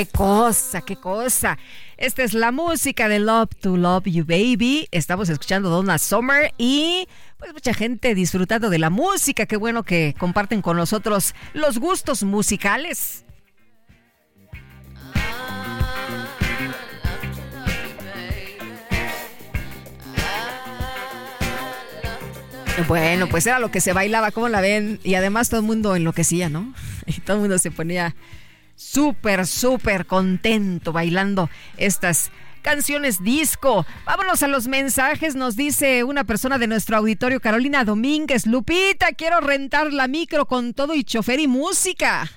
Qué cosa, qué cosa. Esta es la música de Love to Love You Baby. Estamos escuchando Donna Summer y pues mucha gente disfrutando de la música. Qué bueno que comparten con nosotros los gustos musicales. Bueno, pues era lo que se bailaba, ¿cómo la ven? Y además todo el mundo enloquecía, ¿no? Y todo el mundo se ponía súper, súper contento bailando estas canciones disco. Vámonos a los mensajes, nos dice una persona de nuestro auditorio, Carolina Domínguez. Lupita, quiero rentar la micro con todo y chofer y música.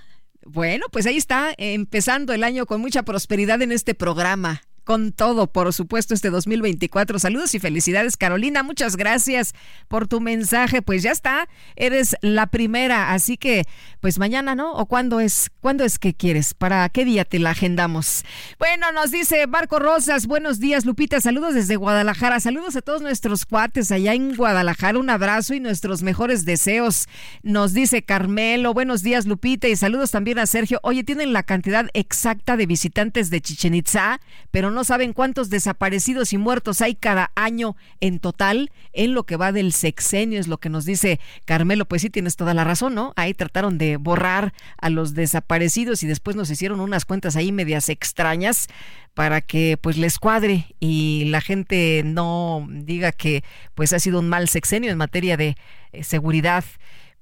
Bueno, pues ahí está, empezando el año con mucha prosperidad en este programa con todo, por supuesto, este 2024. Saludos y felicidades, Carolina. Muchas gracias por tu mensaje. Pues ya está, eres la primera, así que pues mañana, ¿no? ¿O cuándo es? ¿Cuándo es que quieres? ¿Para qué día te la agendamos? Bueno, nos dice Marco Rosas, buenos días, Lupita. Saludos desde Guadalajara. Saludos a todos nuestros cuates allá en Guadalajara. Un abrazo y nuestros mejores deseos. Nos dice Carmelo, buenos días, Lupita, y saludos también a Sergio. Oye, tienen la cantidad exacta de visitantes de Chichen Itza, pero no saben cuántos desaparecidos y muertos hay cada año en total en lo que va del sexenio, es lo que nos dice Carmelo. Pues sí, tienes toda la razón, ¿no? Ahí trataron de borrar a los desaparecidos y después nos hicieron unas cuentas ahí medias extrañas para que pues les cuadre y la gente no diga que pues ha sido un mal sexenio en materia de eh, seguridad.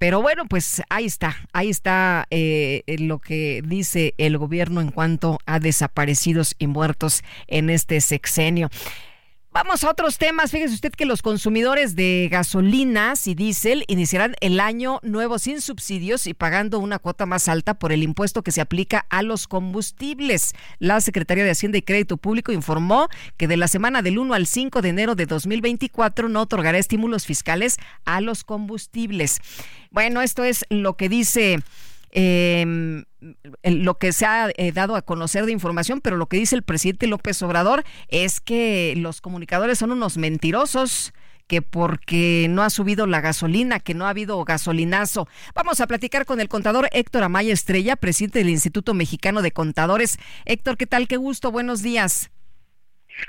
Pero bueno, pues ahí está, ahí está eh, lo que dice el gobierno en cuanto a desaparecidos y muertos en este sexenio. Vamos a otros temas. Fíjese usted que los consumidores de gasolinas y diésel iniciarán el año nuevo sin subsidios y pagando una cuota más alta por el impuesto que se aplica a los combustibles. La Secretaría de Hacienda y Crédito Público informó que de la semana del 1 al 5 de enero de 2024 no otorgará estímulos fiscales a los combustibles. Bueno, esto es lo que dice eh, lo que se ha eh, dado a conocer de información, pero lo que dice el presidente López Obrador es que los comunicadores son unos mentirosos que porque no ha subido la gasolina, que no ha habido gasolinazo. Vamos a platicar con el contador Héctor Amaya Estrella, presidente del Instituto Mexicano de Contadores. Héctor, ¿qué tal? Qué gusto, buenos días.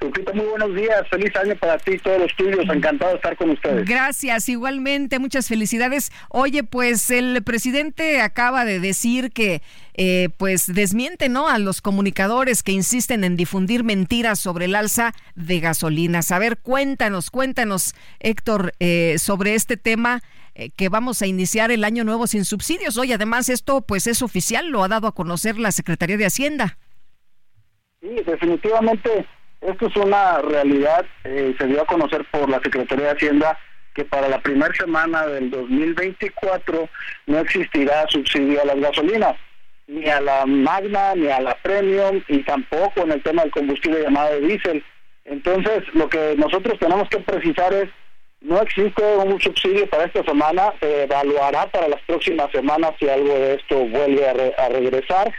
Lupita, muy buenos días. Feliz año para ti y todos los tuyos. Encantado de estar con ustedes. Gracias, igualmente. Muchas felicidades. Oye, pues el presidente acaba de decir que eh, pues desmiente ¿no? a los comunicadores que insisten en difundir mentiras sobre el alza de gasolinas. A ver, cuéntanos, cuéntanos, Héctor, eh, sobre este tema eh, que vamos a iniciar el año nuevo sin subsidios. Hoy además esto pues es oficial, lo ha dado a conocer la Secretaría de Hacienda. Sí, definitivamente esto es una realidad, eh, se dio a conocer por la Secretaría de Hacienda que para la primera semana del 2024 no existirá subsidio a las gasolinas, ni a la Magna, ni a la Premium, y tampoco en el tema del combustible llamado diésel. Entonces, lo que nosotros tenemos que precisar es, no existe un subsidio para esta semana, se evaluará para las próximas semanas si algo de esto vuelve a, a regresar.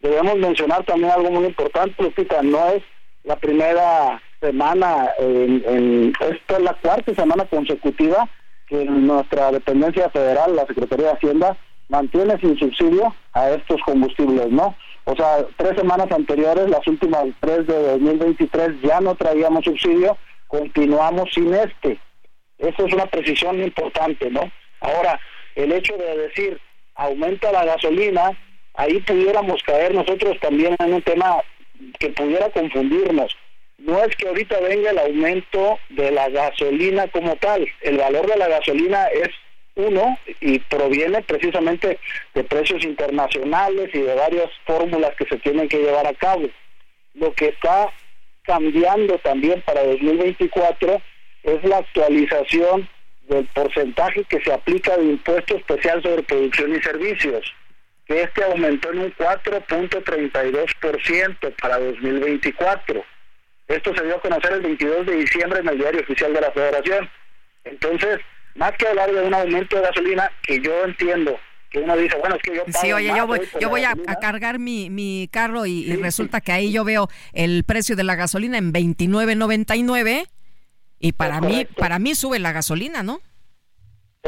Debemos mencionar también algo muy importante, Lupita, no es la primera semana, en, esta es la cuarta semana consecutiva que nuestra dependencia federal, la Secretaría de Hacienda, mantiene sin subsidio a estos combustibles, ¿no? O sea, tres semanas anteriores, las últimas tres de 2023, ya no traíamos subsidio, continuamos sin este. Eso es una precisión importante, ¿no? Ahora, el hecho de decir aumenta la gasolina, ahí pudiéramos caer nosotros también en un tema que pudiera confundirnos. No es que ahorita venga el aumento de la gasolina como tal. El valor de la gasolina es uno y proviene precisamente de precios internacionales y de varias fórmulas que se tienen que llevar a cabo. Lo que está cambiando también para 2024 es la actualización del porcentaje que se aplica de impuesto especial sobre producción y servicios que este aumentó en un 4.32% para 2024. Esto se dio a conocer el 22 de diciembre en el diario oficial de la Federación. Entonces, más que hablar de un aumento de gasolina, que yo entiendo que uno dice, bueno, es que yo Sí, oye, yo voy, yo voy a, cargar mi, mi carro y, resulta que ahí yo veo el precio de la gasolina en 29.99 y para mí para mí sube la gasolina, ¿no?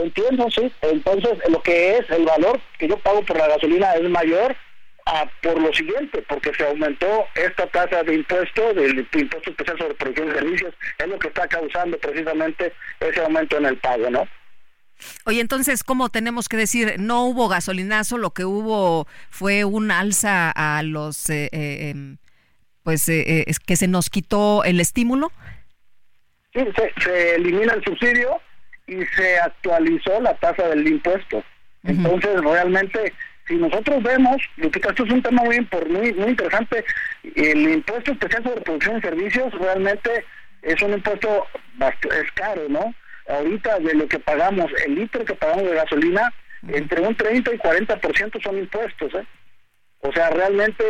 Entiendo, sí. Entonces, lo que es el valor que yo pago por la gasolina es mayor a, por lo siguiente, porque se aumentó esta tasa de impuesto, del impuesto especial sobre producción de servicios, es lo que está causando precisamente ese aumento en el pago, ¿no? Oye, entonces, ¿cómo tenemos que decir? No hubo gasolinazo, lo que hubo fue un alza a los, eh, eh, em, pues, eh, es que se nos quitó el estímulo. Sí, se elimina el subsidio y se actualizó la tasa del impuesto. Entonces, realmente, si nosotros vemos, esto es un tema muy, muy, muy interesante, el impuesto especial sobre producción y servicios realmente es un impuesto es caro, ¿no? Ahorita de lo que pagamos, el litro que pagamos de gasolina, entre un 30 y 40% son impuestos, ¿eh? O sea, realmente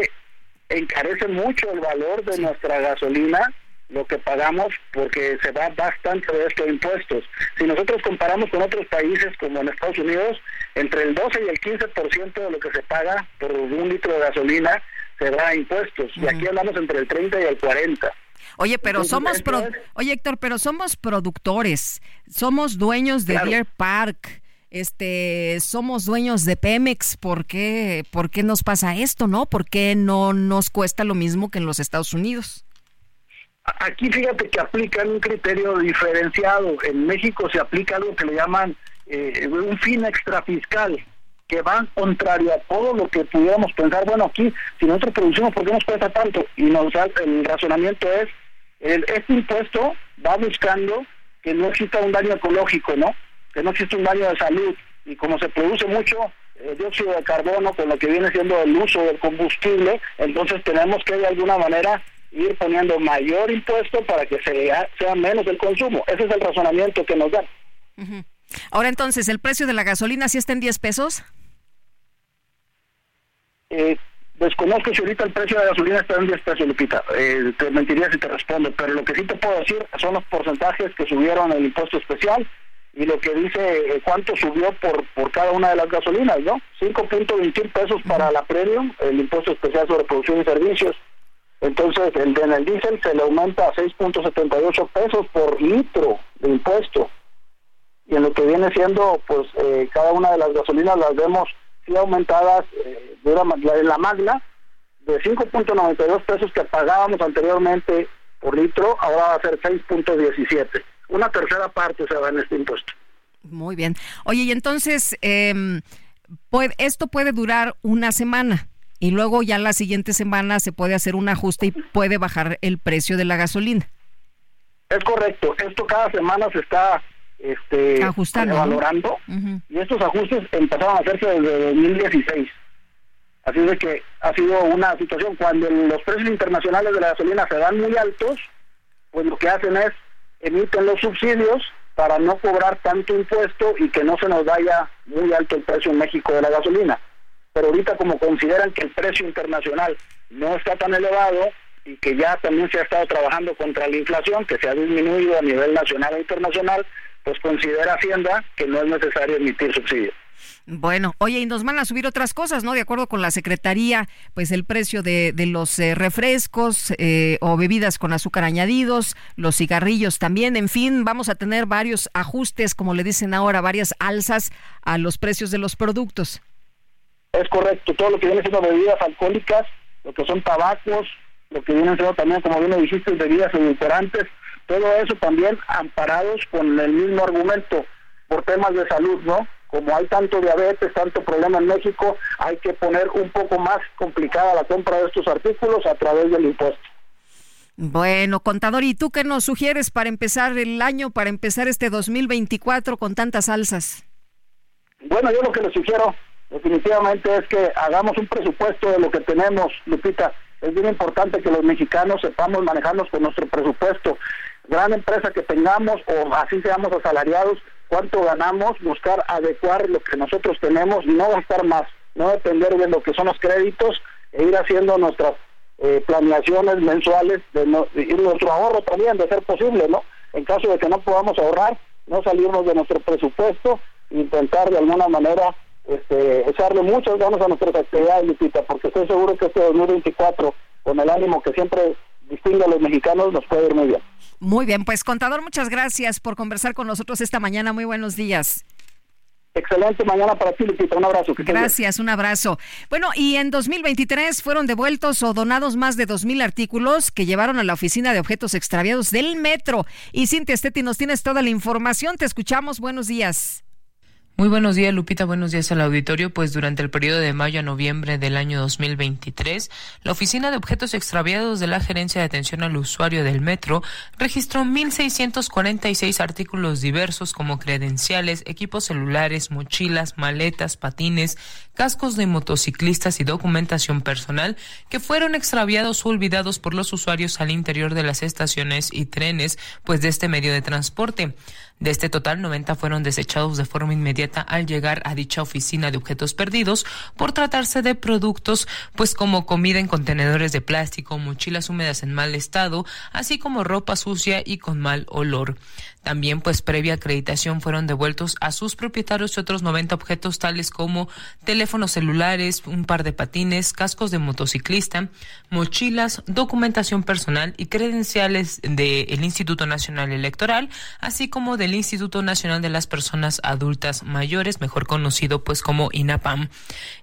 encarece mucho el valor de nuestra gasolina lo que pagamos porque se va bastante de estos impuestos. Si nosotros comparamos con otros países como en Estados Unidos, entre el 12 y el 15% de lo que se paga por un litro de gasolina se va a impuestos. Y aquí hablamos entre el 30 y el 40. Oye, pero somos Oye, Héctor, pero somos productores, somos dueños de Deer Park. Este, somos dueños de Pemex, ¿por qué, ¿por qué nos pasa esto, no? ¿Por qué no nos cuesta lo mismo que en los Estados Unidos? Aquí fíjate que aplican un criterio diferenciado. En México se aplica algo que le llaman eh, un fin extrafiscal, que va contrario a todo lo que pudiéramos pensar. Bueno, aquí, si nosotros producimos, ¿por qué nos cuesta tanto? Y nos, el razonamiento es, el, este impuesto va buscando que no exista un daño ecológico, ¿no? Que no exista un daño de salud. Y como se produce mucho eh, dióxido de carbono con lo que viene siendo el uso del combustible, entonces tenemos que de alguna manera ir poniendo mayor impuesto para que sea, sea menos el consumo. Ese es el razonamiento que nos dan. Ahora entonces, ¿el precio de la gasolina sí está en 10 pesos? Eh, desconozco si ahorita el precio de la gasolina está en 10 pesos, Lupita. Eh, te mentiría si te respondo, pero lo que sí te puedo decir son los porcentajes que subieron el impuesto especial y lo que dice eh, cuánto subió por, por cada una de las gasolinas, ¿no? 5.21 pesos para la premium, el impuesto especial sobre producción y servicios. Entonces, el, en el diésel se le aumenta a 6.78 pesos por litro de impuesto. Y en lo que viene siendo, pues, eh, cada una de las gasolinas las vemos sí aumentadas eh, de en la magna, de 5.92 pesos que pagábamos anteriormente por litro, ahora va a ser 6.17 una tercera parte se va en este impuesto. Muy bien. Oye, y entonces, eh, esto puede durar una semana y luego ya la siguiente semana se puede hacer un ajuste y puede bajar el precio de la gasolina. Es correcto. Esto cada semana se está este, ajustando, valorando y estos ajustes empezaron a hacerse desde 2016. Así de que ha sido una situación cuando los precios internacionales de la gasolina se dan muy altos, pues lo que hacen es emiten los subsidios para no cobrar tanto impuesto y que no se nos vaya muy alto el precio en México de la gasolina. Pero ahorita como consideran que el precio internacional no está tan elevado y que ya también se ha estado trabajando contra la inflación, que se ha disminuido a nivel nacional e internacional, pues considera Hacienda que no es necesario emitir subsidios. Bueno, oye, y nos van a subir otras cosas, ¿no? De acuerdo con la Secretaría, pues el precio de, de los eh, refrescos eh, o bebidas con azúcar añadidos, los cigarrillos también, en fin, vamos a tener varios ajustes, como le dicen ahora, varias alzas a los precios de los productos. Es correcto, todo lo que viene siendo bebidas alcohólicas, lo que son tabacos, lo que viene siendo también, como bien lo dijiste, bebidas edulcorantes, todo eso también amparados con el mismo argumento por temas de salud, ¿no? como hay tanto diabetes, tanto problema en México, hay que poner un poco más complicada la compra de estos artículos a través del impuesto. Bueno, contador, ¿y tú qué nos sugieres para empezar el año, para empezar este 2024 con tantas alzas? Bueno, yo lo que les sugiero definitivamente es que hagamos un presupuesto de lo que tenemos, Lupita. Es bien importante que los mexicanos sepamos manejarnos con nuestro presupuesto. Gran empresa que tengamos o así seamos asalariados, cuánto ganamos, buscar adecuar lo que nosotros tenemos no gastar más, no depender de lo que son los créditos e ir haciendo nuestras eh, planeaciones mensuales de y nuestro ahorro también de ser posible, ¿no? En caso de que no podamos ahorrar, no salirnos de nuestro presupuesto, intentar de alguna manera este, echarle muchas ganas a nuestras actividades, Lupita, porque estoy seguro que este 2024, con el ánimo que siempre distingue a los mexicanos, nos puede ir muy bien. Muy bien, pues contador, muchas gracias por conversar con nosotros esta mañana. Muy buenos días. Excelente mañana para ti, Lupita. Un abrazo. Gracias, un abrazo. Bueno, y en 2023 fueron devueltos o donados más de 2.000 artículos que llevaron a la Oficina de Objetos Extraviados del Metro. Y Cintia Esteti, nos tienes toda la información. Te escuchamos. Buenos días. Muy buenos días, Lupita. Buenos días al auditorio. Pues durante el periodo de mayo a noviembre del año 2023, la Oficina de Objetos Extraviados de la Gerencia de Atención al Usuario del Metro registró 1.646 artículos diversos como credenciales, equipos celulares, mochilas, maletas, patines, cascos de motociclistas y documentación personal que fueron extraviados o olvidados por los usuarios al interior de las estaciones y trenes, pues de este medio de transporte. De este total, 90 fueron desechados de forma inmediata al llegar a dicha oficina de objetos perdidos por tratarse de productos, pues como comida en contenedores de plástico, mochilas húmedas en mal estado, así como ropa sucia y con mal olor. También, pues previa acreditación, fueron devueltos a sus propietarios otros 90 objetos tales como teléfonos celulares, un par de patines, cascos de motociclista, mochilas, documentación personal y credenciales del Instituto Nacional Electoral, así como del Instituto Nacional de las Personas Adultas Mayores, mejor conocido pues como INAPAM.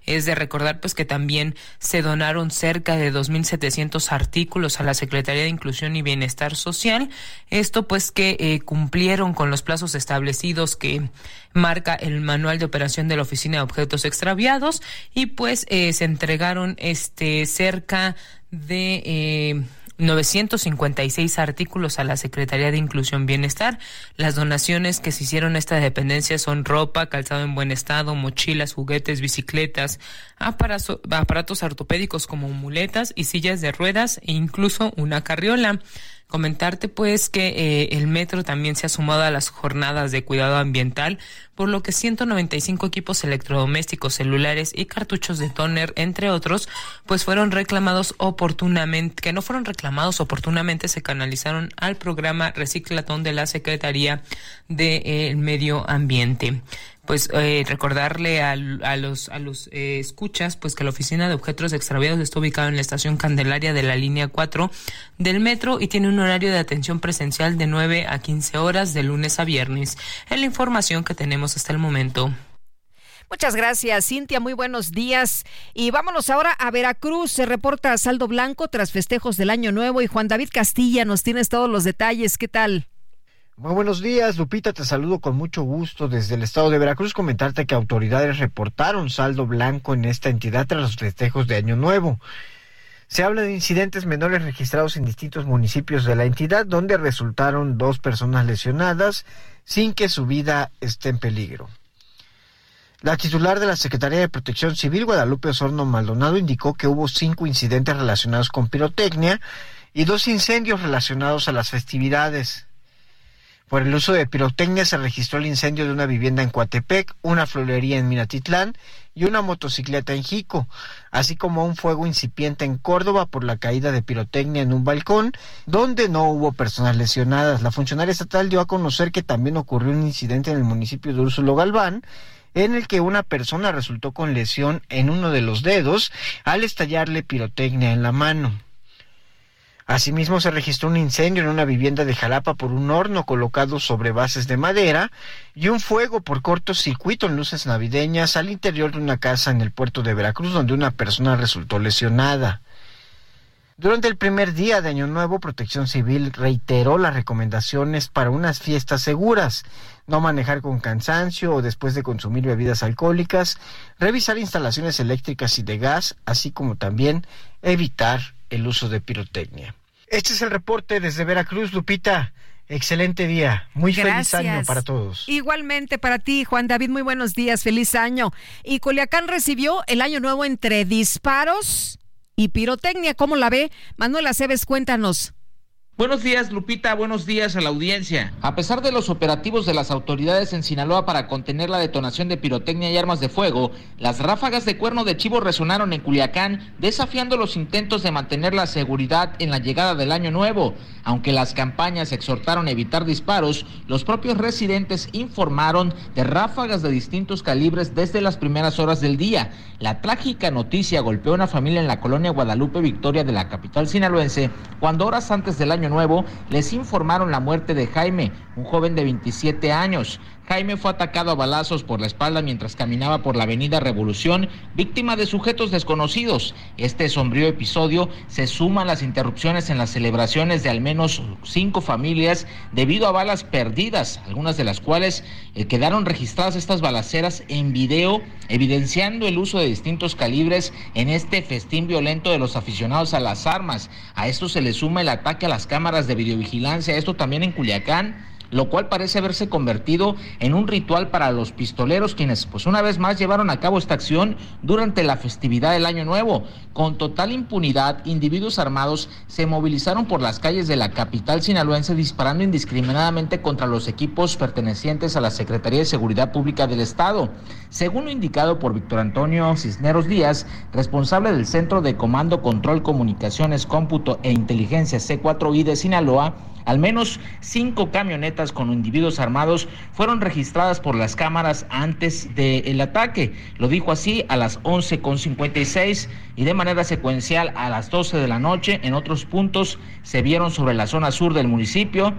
Es de recordar pues que también se donaron cerca de 2.700 artículos a la Secretaría de Inclusión y Bienestar Social. Esto pues que eh, cumplieron con los plazos establecidos que marca el manual de operación de la Oficina de Objetos Extraviados y pues eh, se entregaron este cerca de eh, 956 artículos a la Secretaría de Inclusión Bienestar. Las donaciones que se hicieron a esta dependencia son ropa, calzado en buen estado, mochilas, juguetes, bicicletas, aparatos ortopédicos como muletas y sillas de ruedas e incluso una carriola. Comentarte pues que eh, el metro también se ha sumado a las jornadas de cuidado ambiental, por lo que 195 equipos electrodomésticos, celulares y cartuchos de toner, entre otros, pues fueron reclamados oportunamente, que no fueron reclamados oportunamente, se canalizaron al programa Reciclatón de la Secretaría del de, Medio Ambiente pues eh, recordarle a, los a los eh, escuchas pues que la oficina de objetos extraviados está ubicada en la estación Candelaria de la línea 4 del metro y tiene un horario de atención presencial de 9 a 15 horas de lunes a viernes. Es la información que tenemos hasta el momento. Muchas gracias, Cintia. Muy buenos días. Y vámonos ahora a Veracruz. Se reporta saldo blanco tras festejos del Año Nuevo y Juan David Castilla nos tienes todos los detalles. ¿Qué tal? Muy buenos días, Lupita, te saludo con mucho gusto desde el estado de Veracruz. Comentarte que autoridades reportaron saldo blanco en esta entidad tras los festejos de Año Nuevo. Se habla de incidentes menores registrados en distintos municipios de la entidad, donde resultaron dos personas lesionadas sin que su vida esté en peligro. La titular de la Secretaría de Protección Civil, Guadalupe Osorno Maldonado, indicó que hubo cinco incidentes relacionados con pirotecnia y dos incendios relacionados a las festividades. Por el uso de pirotecnia se registró el incendio de una vivienda en Coatepec, una florería en Minatitlán y una motocicleta en Jico, así como un fuego incipiente en Córdoba por la caída de pirotecnia en un balcón, donde no hubo personas lesionadas. La funcionaria estatal dio a conocer que también ocurrió un incidente en el municipio de Úrsulo Galván, en el que una persona resultó con lesión en uno de los dedos al estallarle pirotecnia en la mano. Asimismo, se registró un incendio en una vivienda de Jalapa por un horno colocado sobre bases de madera y un fuego por cortocircuito en luces navideñas al interior de una casa en el puerto de Veracruz donde una persona resultó lesionada. Durante el primer día de Año Nuevo, Protección Civil reiteró las recomendaciones para unas fiestas seguras, no manejar con cansancio o después de consumir bebidas alcohólicas, revisar instalaciones eléctricas y de gas, así como también evitar el uso de pirotecnia. Este es el reporte desde Veracruz, Lupita. Excelente día, muy feliz año para todos. Igualmente para ti, Juan David, muy buenos días, feliz año. Y Culiacán recibió el año nuevo entre disparos y pirotecnia, ¿cómo la ve? Manuela Aceves, cuéntanos. Buenos días, Lupita. Buenos días a la audiencia. A pesar de los operativos de las autoridades en Sinaloa para contener la detonación de pirotecnia y armas de fuego, las ráfagas de cuerno de chivo resonaron en Culiacán, desafiando los intentos de mantener la seguridad en la llegada del año nuevo. Aunque las campañas exhortaron a evitar disparos, los propios residentes informaron de ráfagas de distintos calibres desde las primeras horas del día. La trágica noticia golpeó a una familia en la colonia Guadalupe Victoria de la capital sinaloense, cuando horas antes del año Nuevo les informaron la muerte de Jaime, un joven de 27 años. Jaime fue atacado a balazos por la espalda mientras caminaba por la avenida Revolución, víctima de sujetos desconocidos. Este sombrío episodio se suma a las interrupciones en las celebraciones de al menos cinco familias debido a balas perdidas, algunas de las cuales eh, quedaron registradas estas balaceras en video, evidenciando el uso de distintos calibres en este festín violento de los aficionados a las armas. A esto se le suma el ataque a las cámaras de videovigilancia, esto también en Culiacán lo cual parece haberse convertido en un ritual para los pistoleros quienes pues una vez más llevaron a cabo esta acción durante la festividad del Año Nuevo. Con total impunidad, individuos armados se movilizaron por las calles de la capital sinaloense disparando indiscriminadamente contra los equipos pertenecientes a la Secretaría de Seguridad Pública del Estado. Según lo indicado por Víctor Antonio Cisneros Díaz, responsable del Centro de Comando, Control, Comunicaciones, Cómputo e Inteligencia C4I de Sinaloa, al menos cinco camionetas con individuos armados fueron registradas por las cámaras antes del ataque. Lo dijo así a las 11.56 y de manera secuencial a las 12 de la noche. En otros puntos se vieron sobre la zona sur del municipio.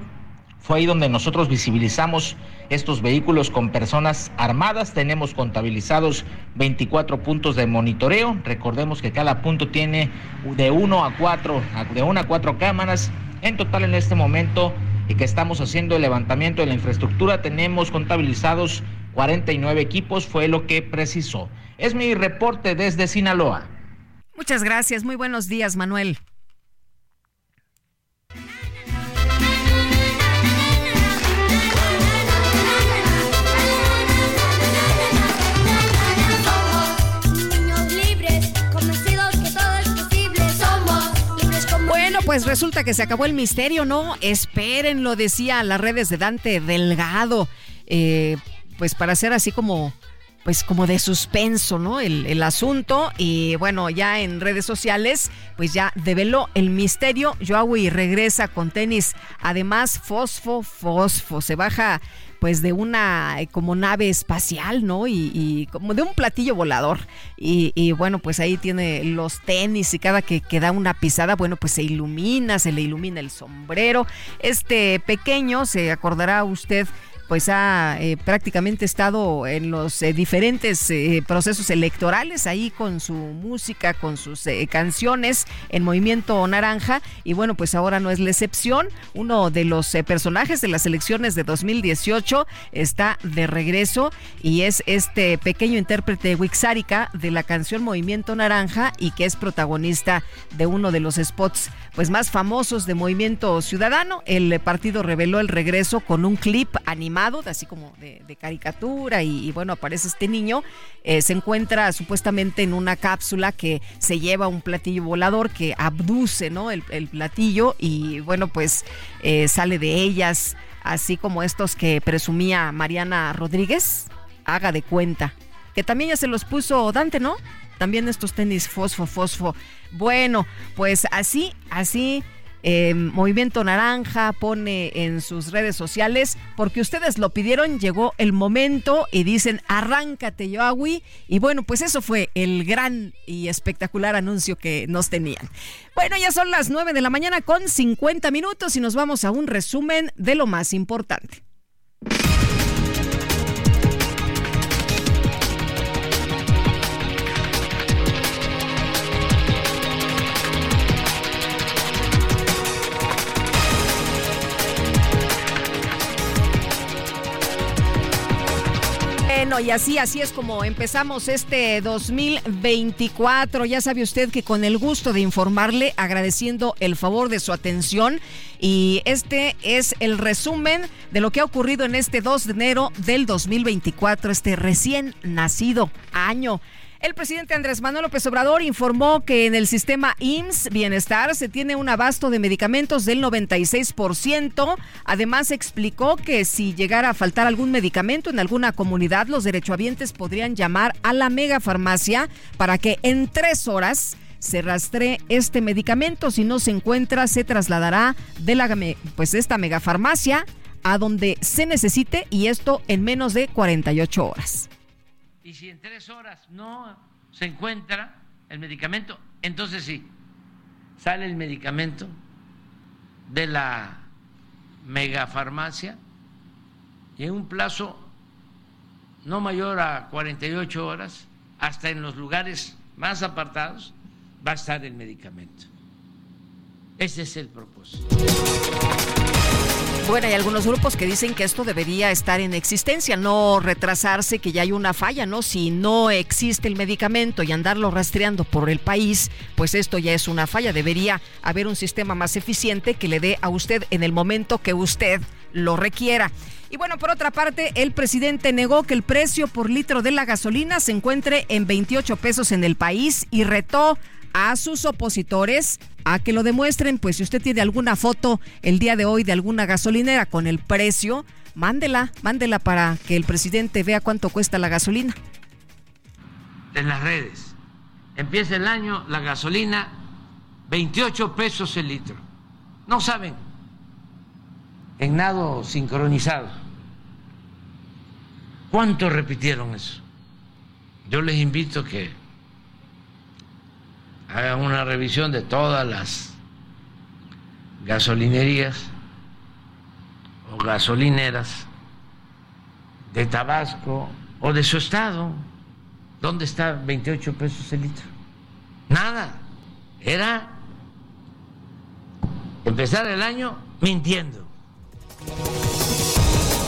Fue ahí donde nosotros visibilizamos estos vehículos con personas armadas. Tenemos contabilizados 24 puntos de monitoreo. Recordemos que cada punto tiene de uno a cuatro, de una a cuatro cámaras en total en este momento y que estamos haciendo el levantamiento de la infraestructura tenemos contabilizados 49 equipos, fue lo que precisó. Es mi reporte desde Sinaloa. Muchas gracias, muy buenos días Manuel. Pues resulta que se acabó el misterio, ¿no? Esperen, lo decía las redes de Dante Delgado. Eh, pues para hacer así como pues como de suspenso, ¿no? El, el, asunto. Y bueno, ya en redes sociales, pues ya develó el misterio. Joawi regresa con tenis. Además, fosfo, fosfo. Se baja pues de una eh, como nave espacial, ¿no? Y, como de un platillo volador. Y, y, bueno, pues ahí tiene los tenis y cada que, que da una pisada, bueno, pues se ilumina, se le ilumina el sombrero. Este pequeño, se acordará usted, pues ha eh, prácticamente estado en los eh, diferentes eh, procesos electorales ahí con su música, con sus canciones en Movimiento Naranja y bueno, pues ahora no es la excepción. Uno de los personajes de las elecciones de 2018 está de regreso y es este pequeño intérprete Wixárika de la canción Movimiento Naranja y que es protagonista de uno de los spots pues más famosos de Movimiento Ciudadano. El partido reveló el regreso con un clip animado, así como de, caricatura, y, bueno, aparece este niño. Eh, se encuentra supuestamente en una cápsula que se lleva un platillo volador que abduce, ¿no? El, platillo y bueno, pues eh, sale de ellas, así como estos que presumía Mariana Rodríguez. Haga de cuenta. Que también ya se los puso Dante, ¿no? También estos tenis fosfo, fosfo. Bueno, pues así, así. Eh, Movimiento Naranja pone en sus redes sociales, porque ustedes lo pidieron, llegó el momento y dicen, arráncate Yoawi. Y bueno, pues eso fue el gran y espectacular anuncio que nos tenían. Bueno, ya son las 9 de la mañana con 50 minutos y nos vamos a un resumen de lo más importante. Y así, así es como empezamos este 2024. Ya sabe usted que con el gusto de informarle, agradeciendo el favor de su atención. Y este es el resumen de lo que ha ocurrido en este 2 de enero del 2024, este recién nacido año. El presidente Andrés Manuel López Obrador informó que en el sistema IMSS Bienestar se tiene un abasto de medicamentos del 96%. Además, explicó que si llegara a faltar algún medicamento en alguna comunidad, los derechohabientes podrían llamar a la megafarmacia para que en tres horas se rastree este medicamento. Si no se encuentra, se trasladará de la pues esta megafarmacia a donde se necesite y esto en menos de 48 horas. Y si en tres horas no se encuentra el medicamento, entonces sí, sale el medicamento de la megafarmacia y en un plazo no mayor a 48 horas, hasta en los lugares más apartados, va a estar el medicamento. Ese es el propósito. Bueno, hay algunos grupos que dicen que esto debería estar en existencia, no retrasarse, que ya hay una falla, ¿no? Si no existe el medicamento y andarlo rastreando por el país, pues esto ya es una falla. Debería haber un sistema más eficiente que le dé a usted en el momento que usted lo requiera. Y bueno, por otra parte, el presidente negó que el precio por litro de la gasolina se encuentre en 28 pesos en el país y retó a sus opositores a que lo demuestren. Pues si usted tiene alguna foto el día de hoy de alguna gasolinera con el precio, mándela, mándela para que el presidente vea cuánto cuesta la gasolina. En las redes. Empieza el año, la gasolina, 28 pesos el litro. No saben. En nado sincronizado. ¿Cuánto repitieron eso? Yo les invito que hagan una revisión de todas las gasolinerías o gasolineras de Tabasco o de su estado. ¿Dónde está 28 pesos el litro? Nada. Era empezar el año mintiendo.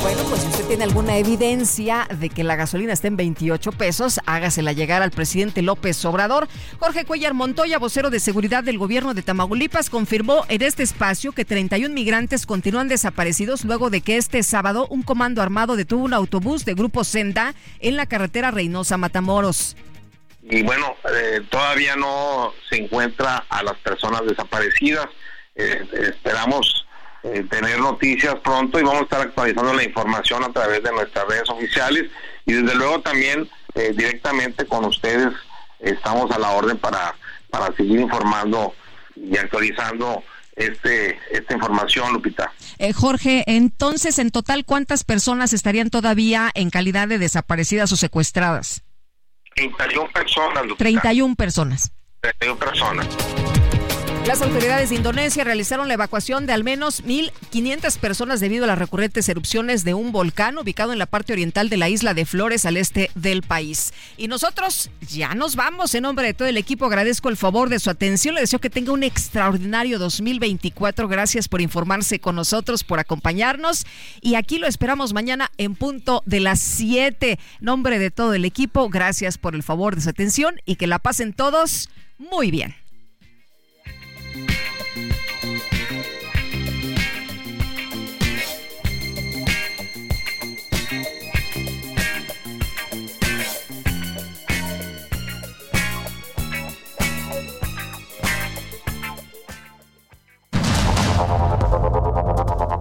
Bueno, pues si usted tiene alguna evidencia de que la gasolina está en 28 pesos, hágasela llegar al presidente López Obrador. Jorge Cuellar Montoya, vocero de seguridad del gobierno de Tamaulipas, confirmó en este espacio que 31 migrantes continúan desaparecidos luego de que este sábado un comando armado detuvo un autobús de Grupo Senda en la carretera Reynosa-Matamoros. Y bueno, eh, todavía no se encuentra a las personas desaparecidas. eh, esperamos eh, tener noticias pronto y vamos a estar actualizando la información a través de nuestras redes oficiales y desde luego también eh, directamente con ustedes estamos a la orden para, para seguir informando y actualizando este, esta información, Lupita. Jorge, entonces, en total, ¿cuántas personas estarían todavía en calidad de desaparecidas o secuestradas? 31 personas, Lupita. 31 personas. 31 personas. Las autoridades de Indonesia realizaron la evacuación de al menos 1.500 personas debido a las recurrentes erupciones de un volcán ubicado en la parte oriental de la isla de Flores al este del país. Y nosotros ya nos vamos. En nombre de todo el equipo agradezco el favor de su atención. Le deseo que tenga un extraordinario 2024. Gracias por informarse con nosotros, por acompañarnos. Y aquí lo esperamos mañana en punto de las 7. Nombre de todo el equipo, gracias por el favor de su atención y que la pasen todos muy bien.